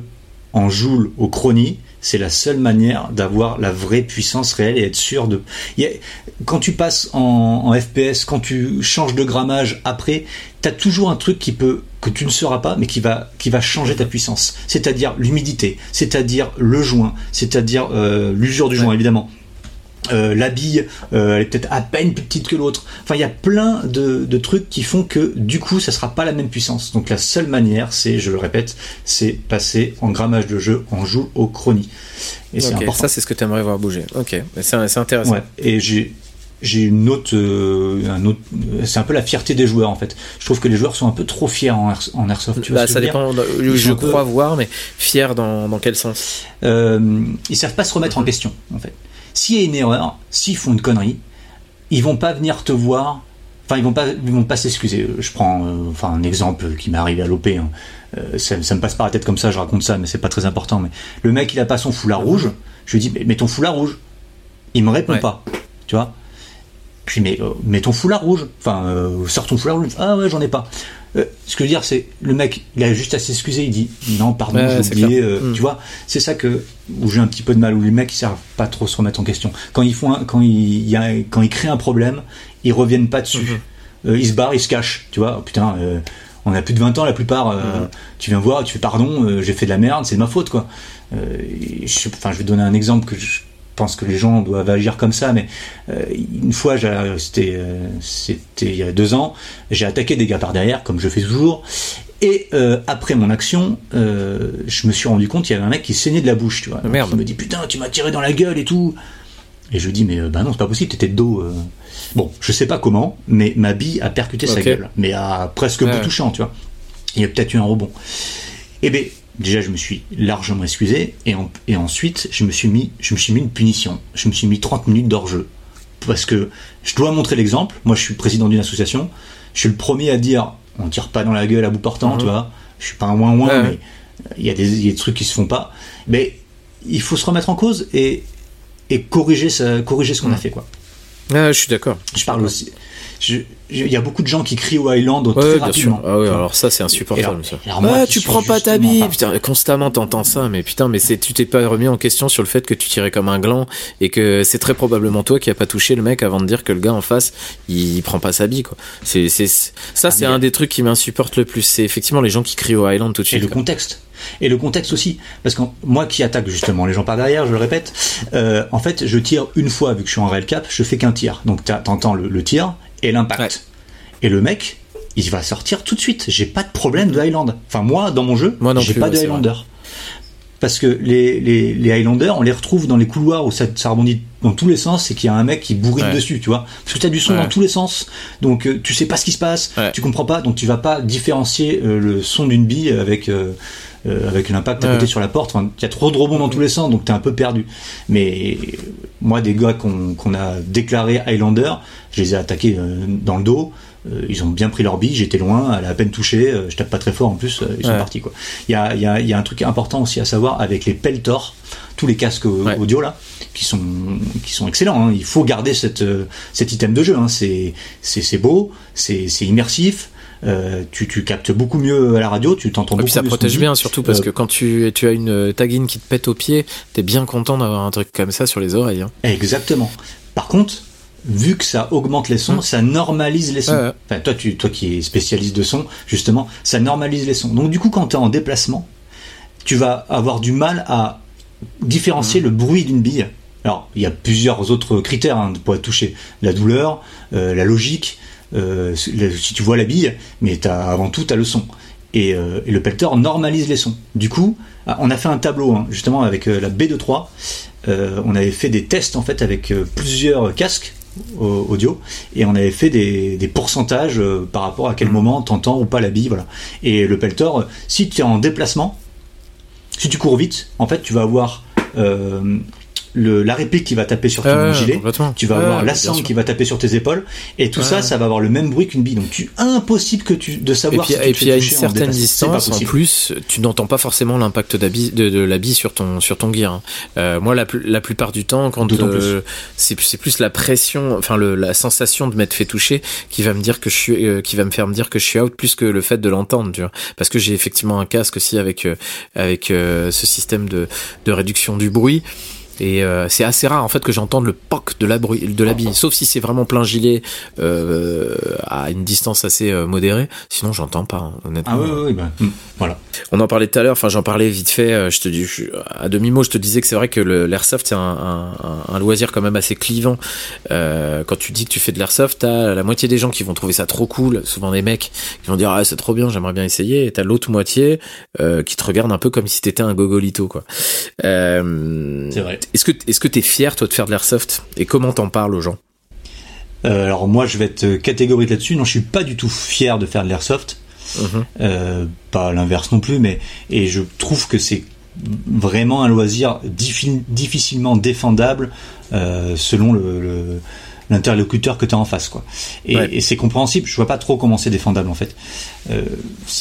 en joule au chrony, c'est la seule manière d'avoir la vraie puissance réelle et être sûr de. quand tu passes en, FPS, quand tu changes de grammage après, tu as toujours un truc qui peut que tu ne seras pas, mais qui va qui va changer ta puissance. C'est-à-dire l'humidité, c'est-à-dire le joint, c'est-à-dire euh, l'usure du joint évidemment. Euh, la bille, euh, elle est peut-être à peine plus petite que l'autre. Enfin, il y a plein de, de, trucs qui font que du coup, ça sera pas la même puissance. Donc la seule manière, c'est, je le répète, c'est passer en grammage de jeu en joue au chrony. Et c'est important. Ça, c'est ce que tu aimerais voir bouger. Ok, c'est intéressant. Ouais. Et j'ai j'ai une autre, euh, un autre, c'est un peu la fierté des joueurs en fait. Je trouve que les joueurs sont un peu trop fiers en, en airsoft. Tu bah, ça dépend. Je, crois voir, mais fiers dans, dans quel sens? Euh, Ils savent pas se remettre en question en fait. S'il y a une erreur, s'ils font une connerie, ils vont pas venir te voir. Enfin, ils vont pas, ils vont pas s'excuser. Je prends, euh, enfin, un exemple qui m'est arrivé à l'OP. Hein. Euh, ça, me passe par la tête comme ça, je raconte ça, mais c'est pas très important. Mais le mec, il a pas son foulard rouge. Je lui dis, mais mets ton foulard rouge. Il me répond pas. Tu vois puis mais euh, mets ton foulard rouge. Enfin, sors ton foulard rouge. Ah ouais, j'en ai pas. Euh, ce que je veux dire, c'est le mec, il a juste à s'excuser. Il dit non, pardon, j'ai oublié. Mm. Tu vois, c'est ça que où j'ai un petit peu de mal. Où les mecs, ils savent pas trop se remettre en question. Quand ils font, quand il, y a, quand ils créent un problème, ils reviennent pas dessus. Mm-hmm. ils se barrent, ils se cachent. Tu vois, oh, putain. on a plus de 20 ans la plupart. Mm-hmm. Tu viens voir, tu fais pardon, j'ai fait de la merde, c'est de ma faute quoi. Enfin, je vais donner un exemple que je, pense que les gens doivent agir comme ça, mais euh, une fois, c'était euh, c'était il y a deux ans, j'ai attaqué des gars par derrière, comme je fais toujours, et euh, après mon action, je me suis rendu compte qu'il y avait un mec qui saignait de la bouche, tu vois. Merde. Il me dit putain, tu m'as tiré dans la gueule et tout. Et je lui dis mais bah non, c'est pas possible, t'étais de dos. Bon, je sais pas comment, mais ma bille a percuté sa gueule, mais à presque bout touchant, tu vois. Il y a peut-être eu un rebond. Et eh ben déjà je me suis largement excusé et, et, ensuite je me suis mis je me suis mis une punition. Je me suis mis 30 minutes d'hors-jeu parce que je dois montrer l'exemple. Moi je suis président d'une association. Je suis le premier à dire on tire pas dans la gueule à bout portant mhm. tu vois. Je suis pas un moins moins mais il y, a des, y a des trucs qui se font pas. Mais il faut se remettre en cause et, et corriger, ça, corriger ce qu'on a mhm. fait quoi. Ah, je suis d'accord. Je parle aussi il y a beaucoup de gens qui crient au Highland très rapidement. Ah oui, alors ça c'est insupportable ça. ah, tu prends pas ta bille, putain, constamment t'entends ça, mais putain, mais c'est tu t'es pas remis en question sur le fait que tu tirais comme un gland et que c'est très probablement toi qui a pas touché le mec avant de dire que le gars en face il, prend pas sa bille quoi. C'est c'est ça ah, c'est un des trucs qui m'insupporte le plus, c'est effectivement les gens qui crient au Highland tout de suite. Et le contexte. Et le contexte aussi, parce que moi qui attaque justement les gens par derrière, je le répète, euh, en fait je tire une fois vu que je suis en rail cap, je fais qu'un tir. Donc t'entends le, le tir et l'impact. Et le mec, il va sortir tout de suite. J'ai pas de problème de Highlander. Enfin, moi, dans mon jeu, j'ai pas de Highlander. Parce que les, les, les, Highlanders, on les retrouve dans les couloirs où ça, ça rebondit dans tous les sens et qu'il y a un mec qui bourrine dessus, tu vois. Parce que tu as du son dans tous les sens, donc euh, tu sais pas ce qui se passe, tu comprends pas, donc tu vas pas différencier euh, le son d'une bille avec euh, avec l'impact à côté sur la porte. il y a trop de rebonds dans tous les sens, donc tu es un peu perdu. Mais moi, des gars qu'on a déclarés Highlander, je les ai attaqués dans le dos. Euh, ils ont bien pris leur bille, j'étais loin, elle a à peine touché, euh, je tape pas très fort en plus, euh, ils sont partis quoi. Il y a, y, a, y a, un truc important aussi à savoir avec les Peltor, tous les casques audio là, qui sont qui sont excellents. Hein. Il faut garder cette cet item de jeu. Hein. C'est c'est beau, c'est immersif. Euh, tu, tu, captes beaucoup mieux à la radio, tu t'entends beaucoup mieux. Et puis ça protège bien, surtout parce que quand tu, tu, as une tagine qui te pète au pied, t'es bien content d'avoir un truc comme ça sur les oreilles. Hein. Exactement. Par contre, vu que ça augmente les sons, hum. ça normalise les sons. Enfin, toi, tu, toi qui es spécialiste de son, justement, ça normalise les sons. Donc du coup, quand tu es en déplacement, tu vas avoir du mal à différencier hum. le bruit d'une bille. Alors, il y a plusieurs autres critères hein, pour toucher la douleur, euh, la logique, euh, si tu vois la bille, mais as, avant tout, tu as le son. Et, euh, et, le pelleter normalise les sons. Du coup, ah, on a fait un tableau, hein, justement, avec la B23. on avait fait des tests, en fait, avec plusieurs casques audio et on avait fait des, pourcentages euh, par rapport à quel mm. moment t'entends ou pas la bille voilà et le peltor euh, si tu es en déplacement si tu cours vite en fait tu vas avoir euh, la réplique qui va taper sur ton gilet, tu vas avoir la sangle qui va taper sur tes épaules, et tout ça, ça va avoir le même bruit qu'une bille. Donc, tu impossible que tu de savoir. Et puis, à une certaine distance, en, plus, tu n'entends pas forcément l'impact de, de, la bille sur ton sur ton gear. Hein. Euh, moi, la, la plupart du temps, quand euh, c'est plus la pression, enfin la sensation de m'être fait toucher, qui va me dire que je suis, euh, qui va me faire me dire que je suis out, plus que le fait de l'entendre, tu vois. Parce que j'ai effectivement un casque aussi avec avec ce système de de réduction du bruit. Et euh, c'est assez rare en fait que j'entende le poc de la de la bille, sauf si c'est vraiment plein gilet euh, à une distance assez euh, modérée. Sinon, j'entends pas hein, honnêtement. Ah oui, oui, bah, hmm, voilà. On en parlait tout à l'heure. Enfin, j'en parlais vite fait. Je te dis à demi mot, je te disais que c'est vrai que l'airsoft c'est un, un, un, loisir quand même assez clivant. quand tu dis que tu fais de l'airsoft, t'as la moitié des gens qui vont trouver ça trop cool, souvent des mecs qui vont dire ah c'est trop bien, j'aimerais bien essayer. Et t'as l'autre moitié qui te regarde un peu comme si t'étais un gogolito quoi. c'est vrai. Est-ce que est-ce que t'es fier toi de faire de l'airsoft? Et comment t'en parles aux gens? Euh, Alors moi je vais être catégorique là-dessus. Non, je suis pas du tout fier de faire de l'airsoft. Mhm. Euh, pas l'inverse non plus, mais et je trouve que c'est vraiment un loisir difficilement défendable euh, selon le l'interlocuteur que tu as en face quoi. Et, c'est compréhensible, je vois pas trop comment c'est défendable en fait. Euh,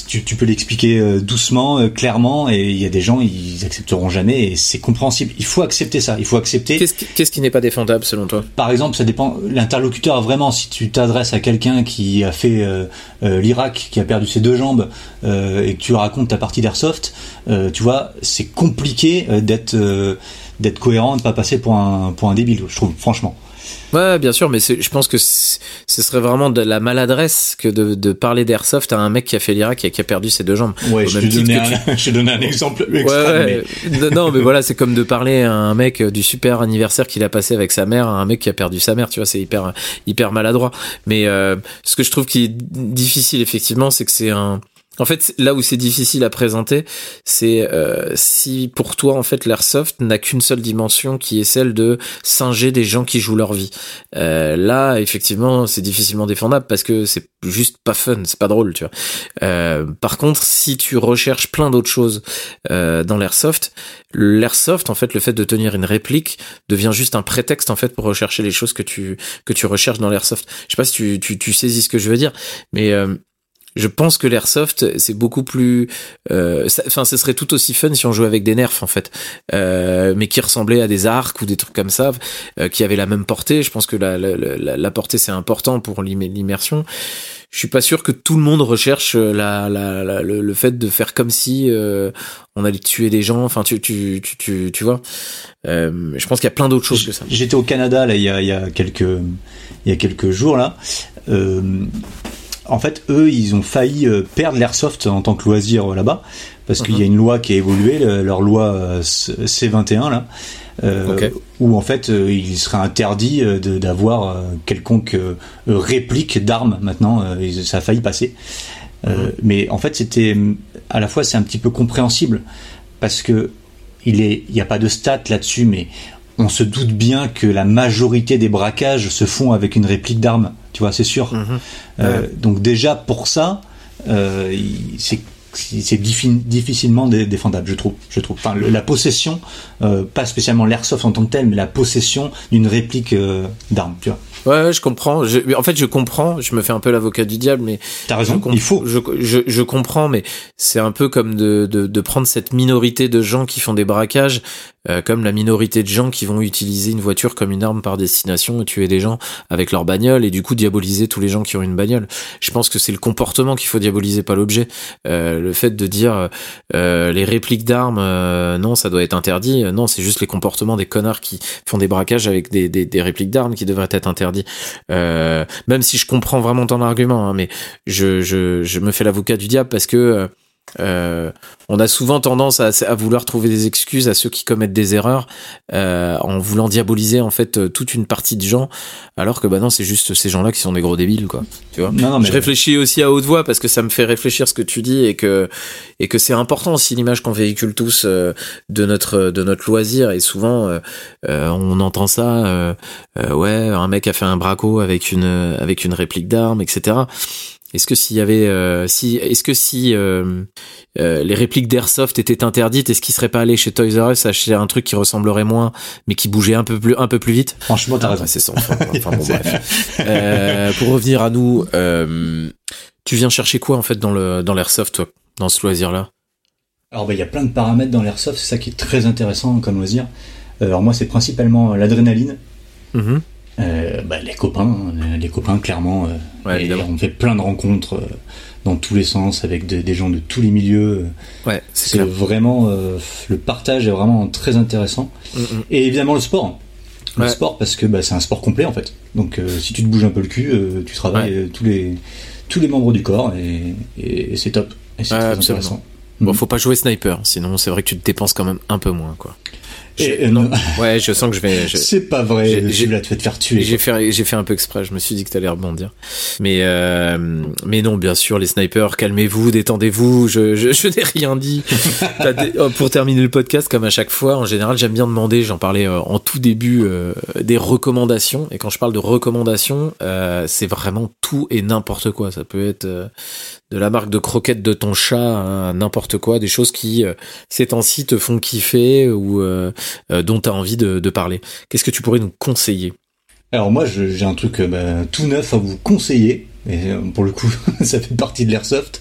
tu, tu, peux l'expliquer euh, doucement, euh, clairement et il y a des gens ils accepteront jamais et c'est compréhensible. Il faut accepter ça, il faut accepter. Qu'est-ce qui, qui n'est pas défendable selon toi? Par exemple, ça dépend l'interlocuteur vraiment si tu t'adresses à quelqu'un qui a fait l'Irak, qui a perdu ses deux jambes et que tu racontes ta partie d'airsoft, tu vois, c'est compliqué d'être d'être cohérent, de pas passer pour un pour un débile, je trouve franchement. Ouais, bien sûr, mais je pense que ce serait vraiment de la maladresse que de, de parler d'airsoft à un mec qui a fait l'Irak et qui a perdu ses deux jambes. Ouais, je t'ai donné, un exemple extrême. Ouais, Non, mais voilà, c'est comme de parler à un mec du super anniversaire qu'il a passé avec sa mère à un mec qui a perdu sa mère, tu vois, c'est hyper, hyper maladroit. Mais euh, ce que je trouve qui est difficile, effectivement, c'est que c'est un en fait, là où c'est difficile à présenter, c'est euh, si pour toi, en fait, l'airsoft n'a qu'une seule dimension qui est celle de singer des gens qui jouent leur vie. Euh, là, effectivement, c'est difficilement défendable parce que c'est juste pas fun, c'est pas drôle, tu vois. Euh, par contre, si tu recherches plein d'autres choses dans l'airsoft, l'airsoft, en fait, le fait de tenir une réplique devient juste un prétexte, en fait, pour rechercher les choses que tu que tu recherches dans l'airsoft. Je sais pas si tu, tu, tu saisis ce que je veux dire, mais je pense que l'airsoft c'est beaucoup plus euh, enfin ce serait tout aussi fun si on jouait avec des nerfs en fait. Euh, mais qui ressemblaient à des arcs ou des trucs comme ça euh, qui avaient la même portée. Je pense que la, la, la, portée c'est important pour l'immersion. Je suis pas sûr que tout le monde recherche la, la, le, fait de faire comme si on allait tuer des gens. Enfin tu tu tu tu, tu vois. Je pense qu'il y a plein d'autres choses que ça. J'étais au Canada là il y a il y a quelques il y a quelques jours là en fait, eux, ils ont failli euh, perdre l'airsoft en tant que loisir euh, là-bas, parce qu'il y a mhm. une loi qui a évolué, leur loi euh, C21 là, où en fait il serait interdit d'avoir quelconque réplique d'armes maintenant. ça a failli passer, mhm. mais en fait c'était à la fois c'est un petit peu compréhensible parce que il n'y a pas de stats là-dessus, mais on se doute bien que la majorité des braquages se font avec une réplique d'armes tu vois, c'est sûr. Mhm. Euh, donc déjà pour ça, euh, c'est c'est difficilement défendable, je trouve. Je trouve. Enfin, la possession, euh, pas spécialement l'airsoft en tant que tel, mais la possession d'une réplique d'arme, tu vois. Ouais, je comprends. en fait, je comprends. Je me fais un peu l'avocat du diable, mais t'as raison. il faut. Je, je, je comprends, mais c'est un peu comme de, de, de, prendre cette minorité de gens qui font des braquages, euh, comme la minorité de gens qui vont utiliser une voiture comme une arme par destination et tuer des gens avec leur bagnole et du coup diaboliser tous les gens qui ont une bagnole. Je pense que c'est le comportement qu'il faut diaboliser, pas l'objet. Euh, le fait de dire euh, les répliques d'armes, euh, non, ça doit être interdit. Non, c'est juste les comportements des connards qui font des braquages avec des, des, des répliques d'armes qui devraient être interdits. Euh, même si je comprends vraiment ton argument, hein, mais je, je, je me fais l'avocat du diable parce que euh, euh, on a souvent tendance à, à, vouloir trouver des excuses à ceux qui commettent des erreurs euh, en voulant diaboliser en fait euh, toute une partie de gens, alors que bah non c'est juste ces gens-là qui sont des gros débiles quoi. Tu vois? Non, non, mais... Je réfléchis aussi à haute voix parce que ça me fait réfléchir ce que tu dis et que et que c'est important aussi l'image qu'on véhicule tous euh, de notre de notre loisir et souvent euh, on entend ça ouais un mec a fait un braco avec une avec une réplique d'arme etc. Est-ce que s'il y avait, euh, si, est-ce que si euh, euh, les répliques d'Airsoft étaient interdites, est-ce qu'il serait pas allé chez Toys R Us acheter un truc qui ressemblerait moins, mais qui bougeait un peu plus, un peu plus vite? Franchement, t'as ah, raison. c'est ça. Enfin, bon, bref. pour revenir à nous, tu viens chercher quoi en fait dans le dans l'Airsoft, toi, dans ce loisir-là? Alors, bah, il y a plein de paramètres dans l'Airsoft. C'est ça qui est très intéressant comme loisir. Alors moi, c'est principalement l'adrénaline. Mm-hmm. Euh, bah, les copains, hein, les copains clairement. Ouais, et évidemment. on fait plein de rencontres euh, dans tous les sens avec de- des gens de tous les milieux. Ouais, c'est vraiment euh, le partage est vraiment très intéressant. Mm, mm. Et évidemment le sport. Le Ouais. sport parce que bah, c'est un sport complet en fait. Donc euh, si tu te bouges un peu le cul, euh, tu travailles euh, tous les tous les membres du corps et, et- et c'est top. Et c'est très absolument. intéressant. Bon, Mhm. faut pas jouer sniper, sinon c'est vrai que tu te dépenses quand même un peu moins, quoi. Et, non. Ouais, je sens que je vais. je- c'est pas vrai. j'ai- vas te faire tuer. J'ai fait, j'ai fait un peu exprès. Je me suis dit que t'allais rebondir. Mais, euh, mais non, bien sûr, les snipers, calmez-vous, détendez-vous. Je, je, je n'ai rien dit. Oh, pour terminer le podcast, comme à chaque fois, en général, j'aime bien demander. J'en parlais euh, en tout début euh, des recommandations. Et quand je parle de recommandations, euh, c'est vraiment tout et n'importe quoi. Ça peut être euh, de la marque de croquettes de ton chat, n'importe quoi, des choses qui euh, ces temps-ci te font kiffer ou euh, euh, dont t'as envie de, parler. Qu'est-ce que tu pourrais nous conseiller? Alors moi, j'ai un truc bah, tout neuf à vous conseiller. Et euh, pour le coup, ça fait partie de l'airsoft.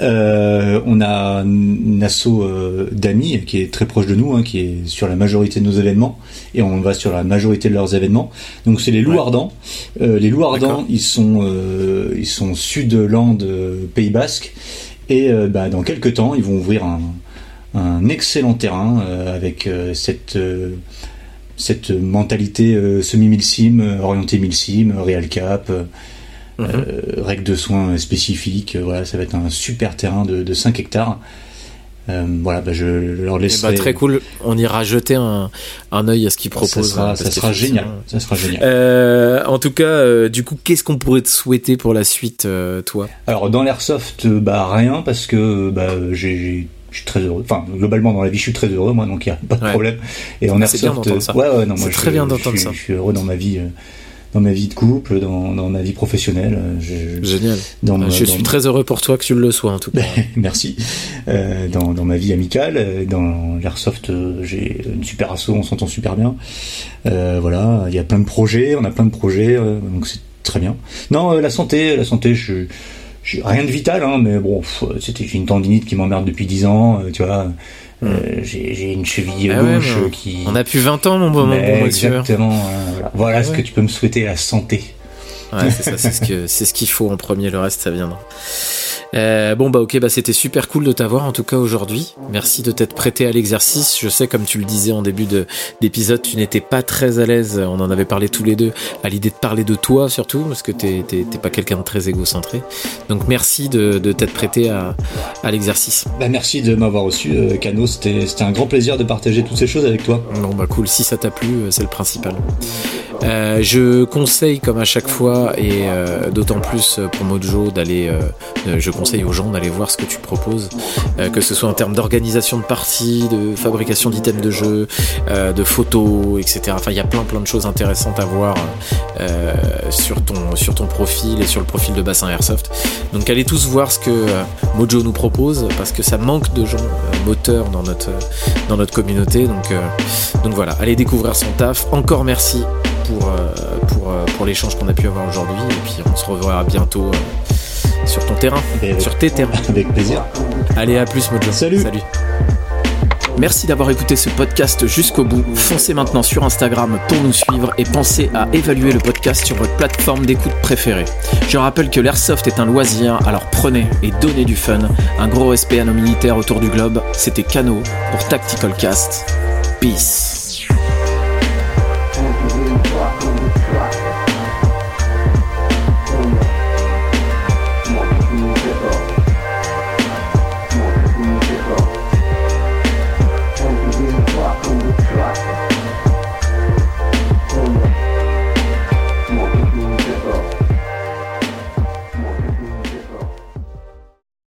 Euh, on a une asso euh, d'amis qui est très proche de nous, hein, qui est sur la majorité de nos événements, et on va sur la majorité de leurs événements. Donc c'est les loups Ouais. ardents. Euh, les loups ardents, ils sont ils sont sud-land, Pays Basque, et bah, dans quelques temps, ils vont ouvrir un, un excellent terrain avec cette cette mentalité semi-milsim, orientée milsim, real cap, euh, règles de soins spécifiques. euh, voilà, ça va être un super terrain de, de 5 hectares. Euh, voilà, bah, je leur Eh laisserai. bah, très cool. On ira jeter un, un œil à ce qu'ils ça proposent. sera, hein, ça sera génial. Ça sera génial. Euh, en tout cas, euh, du coup, qu'est-ce qu'on pourrait te souhaiter pour la suite, euh, toi? Alors dans l'airsoft, bah rien parce que bah j'ai je suis très heureux. Enfin, globalement dans la vie, je suis très heureux, moi, donc il y a pas de Ouais. problème. Et en c'est bien airsoft, d'entendre ça. ouais, ouais, non, C'est moi, très je, bien d'entendre ça. Je suis heureux dans ma vie, euh, dans ma vie de couple, dans, dans ma vie professionnelle. euh, je- Génial. dans ma- je dans- suis très heureux pour toi que tu le sois, en tout cas. Merci. Euh, dans, dans ma vie amicale, euh, dans l'airsoft, j'ai une super asso, on s'entend super bien. Euh, voilà, il y a plein de projets, on a plein de projets, donc c'est très bien. Non, la santé, la santé, je, je rien de vital, hein, mais bon, c'était une tendinite qui m'emmerde depuis 10 ans, tu vois. Euh, j'ai une cheville Ah gauche euh, qui. On a plus 20 ans, mon bon, mon bon exactement. hein, voilà, Voilà Ah ce ouais. que tu peux me souhaiter, la santé. Ouais, c'est ça, c'est ce c'est ce qu'il faut en premier. Le reste, ça viendra. Euh, bon bah ok, bah c'était super cool de t'avoir en tout cas aujourd'hui. Merci de t'être prêté à l'exercice. Je sais, comme tu le disais en début de d'épisode, tu n'étais pas très à l'aise. On en avait parlé tous les deux à l'idée de parler de toi surtout, parce que t'es t'es t'es pas quelqu'un de très égocentré. Donc merci de, de t'être prêté à à l'exercice. Bah, merci de m'avoir reçu, euh, Cano. C'était c'était un grand plaisir de partager toutes ces choses avec toi. Bon bah cool, si ça t'a plu, euh, c'est le principal. Euh, je conseille comme à chaque fois et euh, d'autant plus pour Mojo d'aller, euh, euh, je conseille aux gens d'aller voir ce que tu proposes, euh, que ce soit en termes d'organisation de parties, de fabrication d'items de jeu, euh, de photos, etc. Enfin il y a plein plein de choses intéressantes à voir euh, sur ton sur ton profil et sur le profil de Bassin Airsoft. Donc allez tous voir ce que euh, Mojo nous propose parce que ça manque de gens euh, moteurs dans notre dans notre communauté. Donc euh, donc voilà, allez découvrir son taf. Encore merci pour, euh, pour, euh, pour l'échange qu'on a pu avoir aujourd'hui. Et puis on se reverra bientôt euh, sur ton terrain, avec- sur tes terrains. Avec plaisir. Allez, à plus, Mojo. Salut. Salut. Merci d'avoir écouté ce podcast jusqu'au bout. Foncez maintenant sur Instagram pour nous suivre et pensez à évaluer le podcast sur votre plateforme d'écoute préférée. Je rappelle que l'airsoft est un loisir, alors prenez et donnez du fun. Un gros respect à nos militaires autour du globe. C'était Cano pour Tactical Cast. Peace.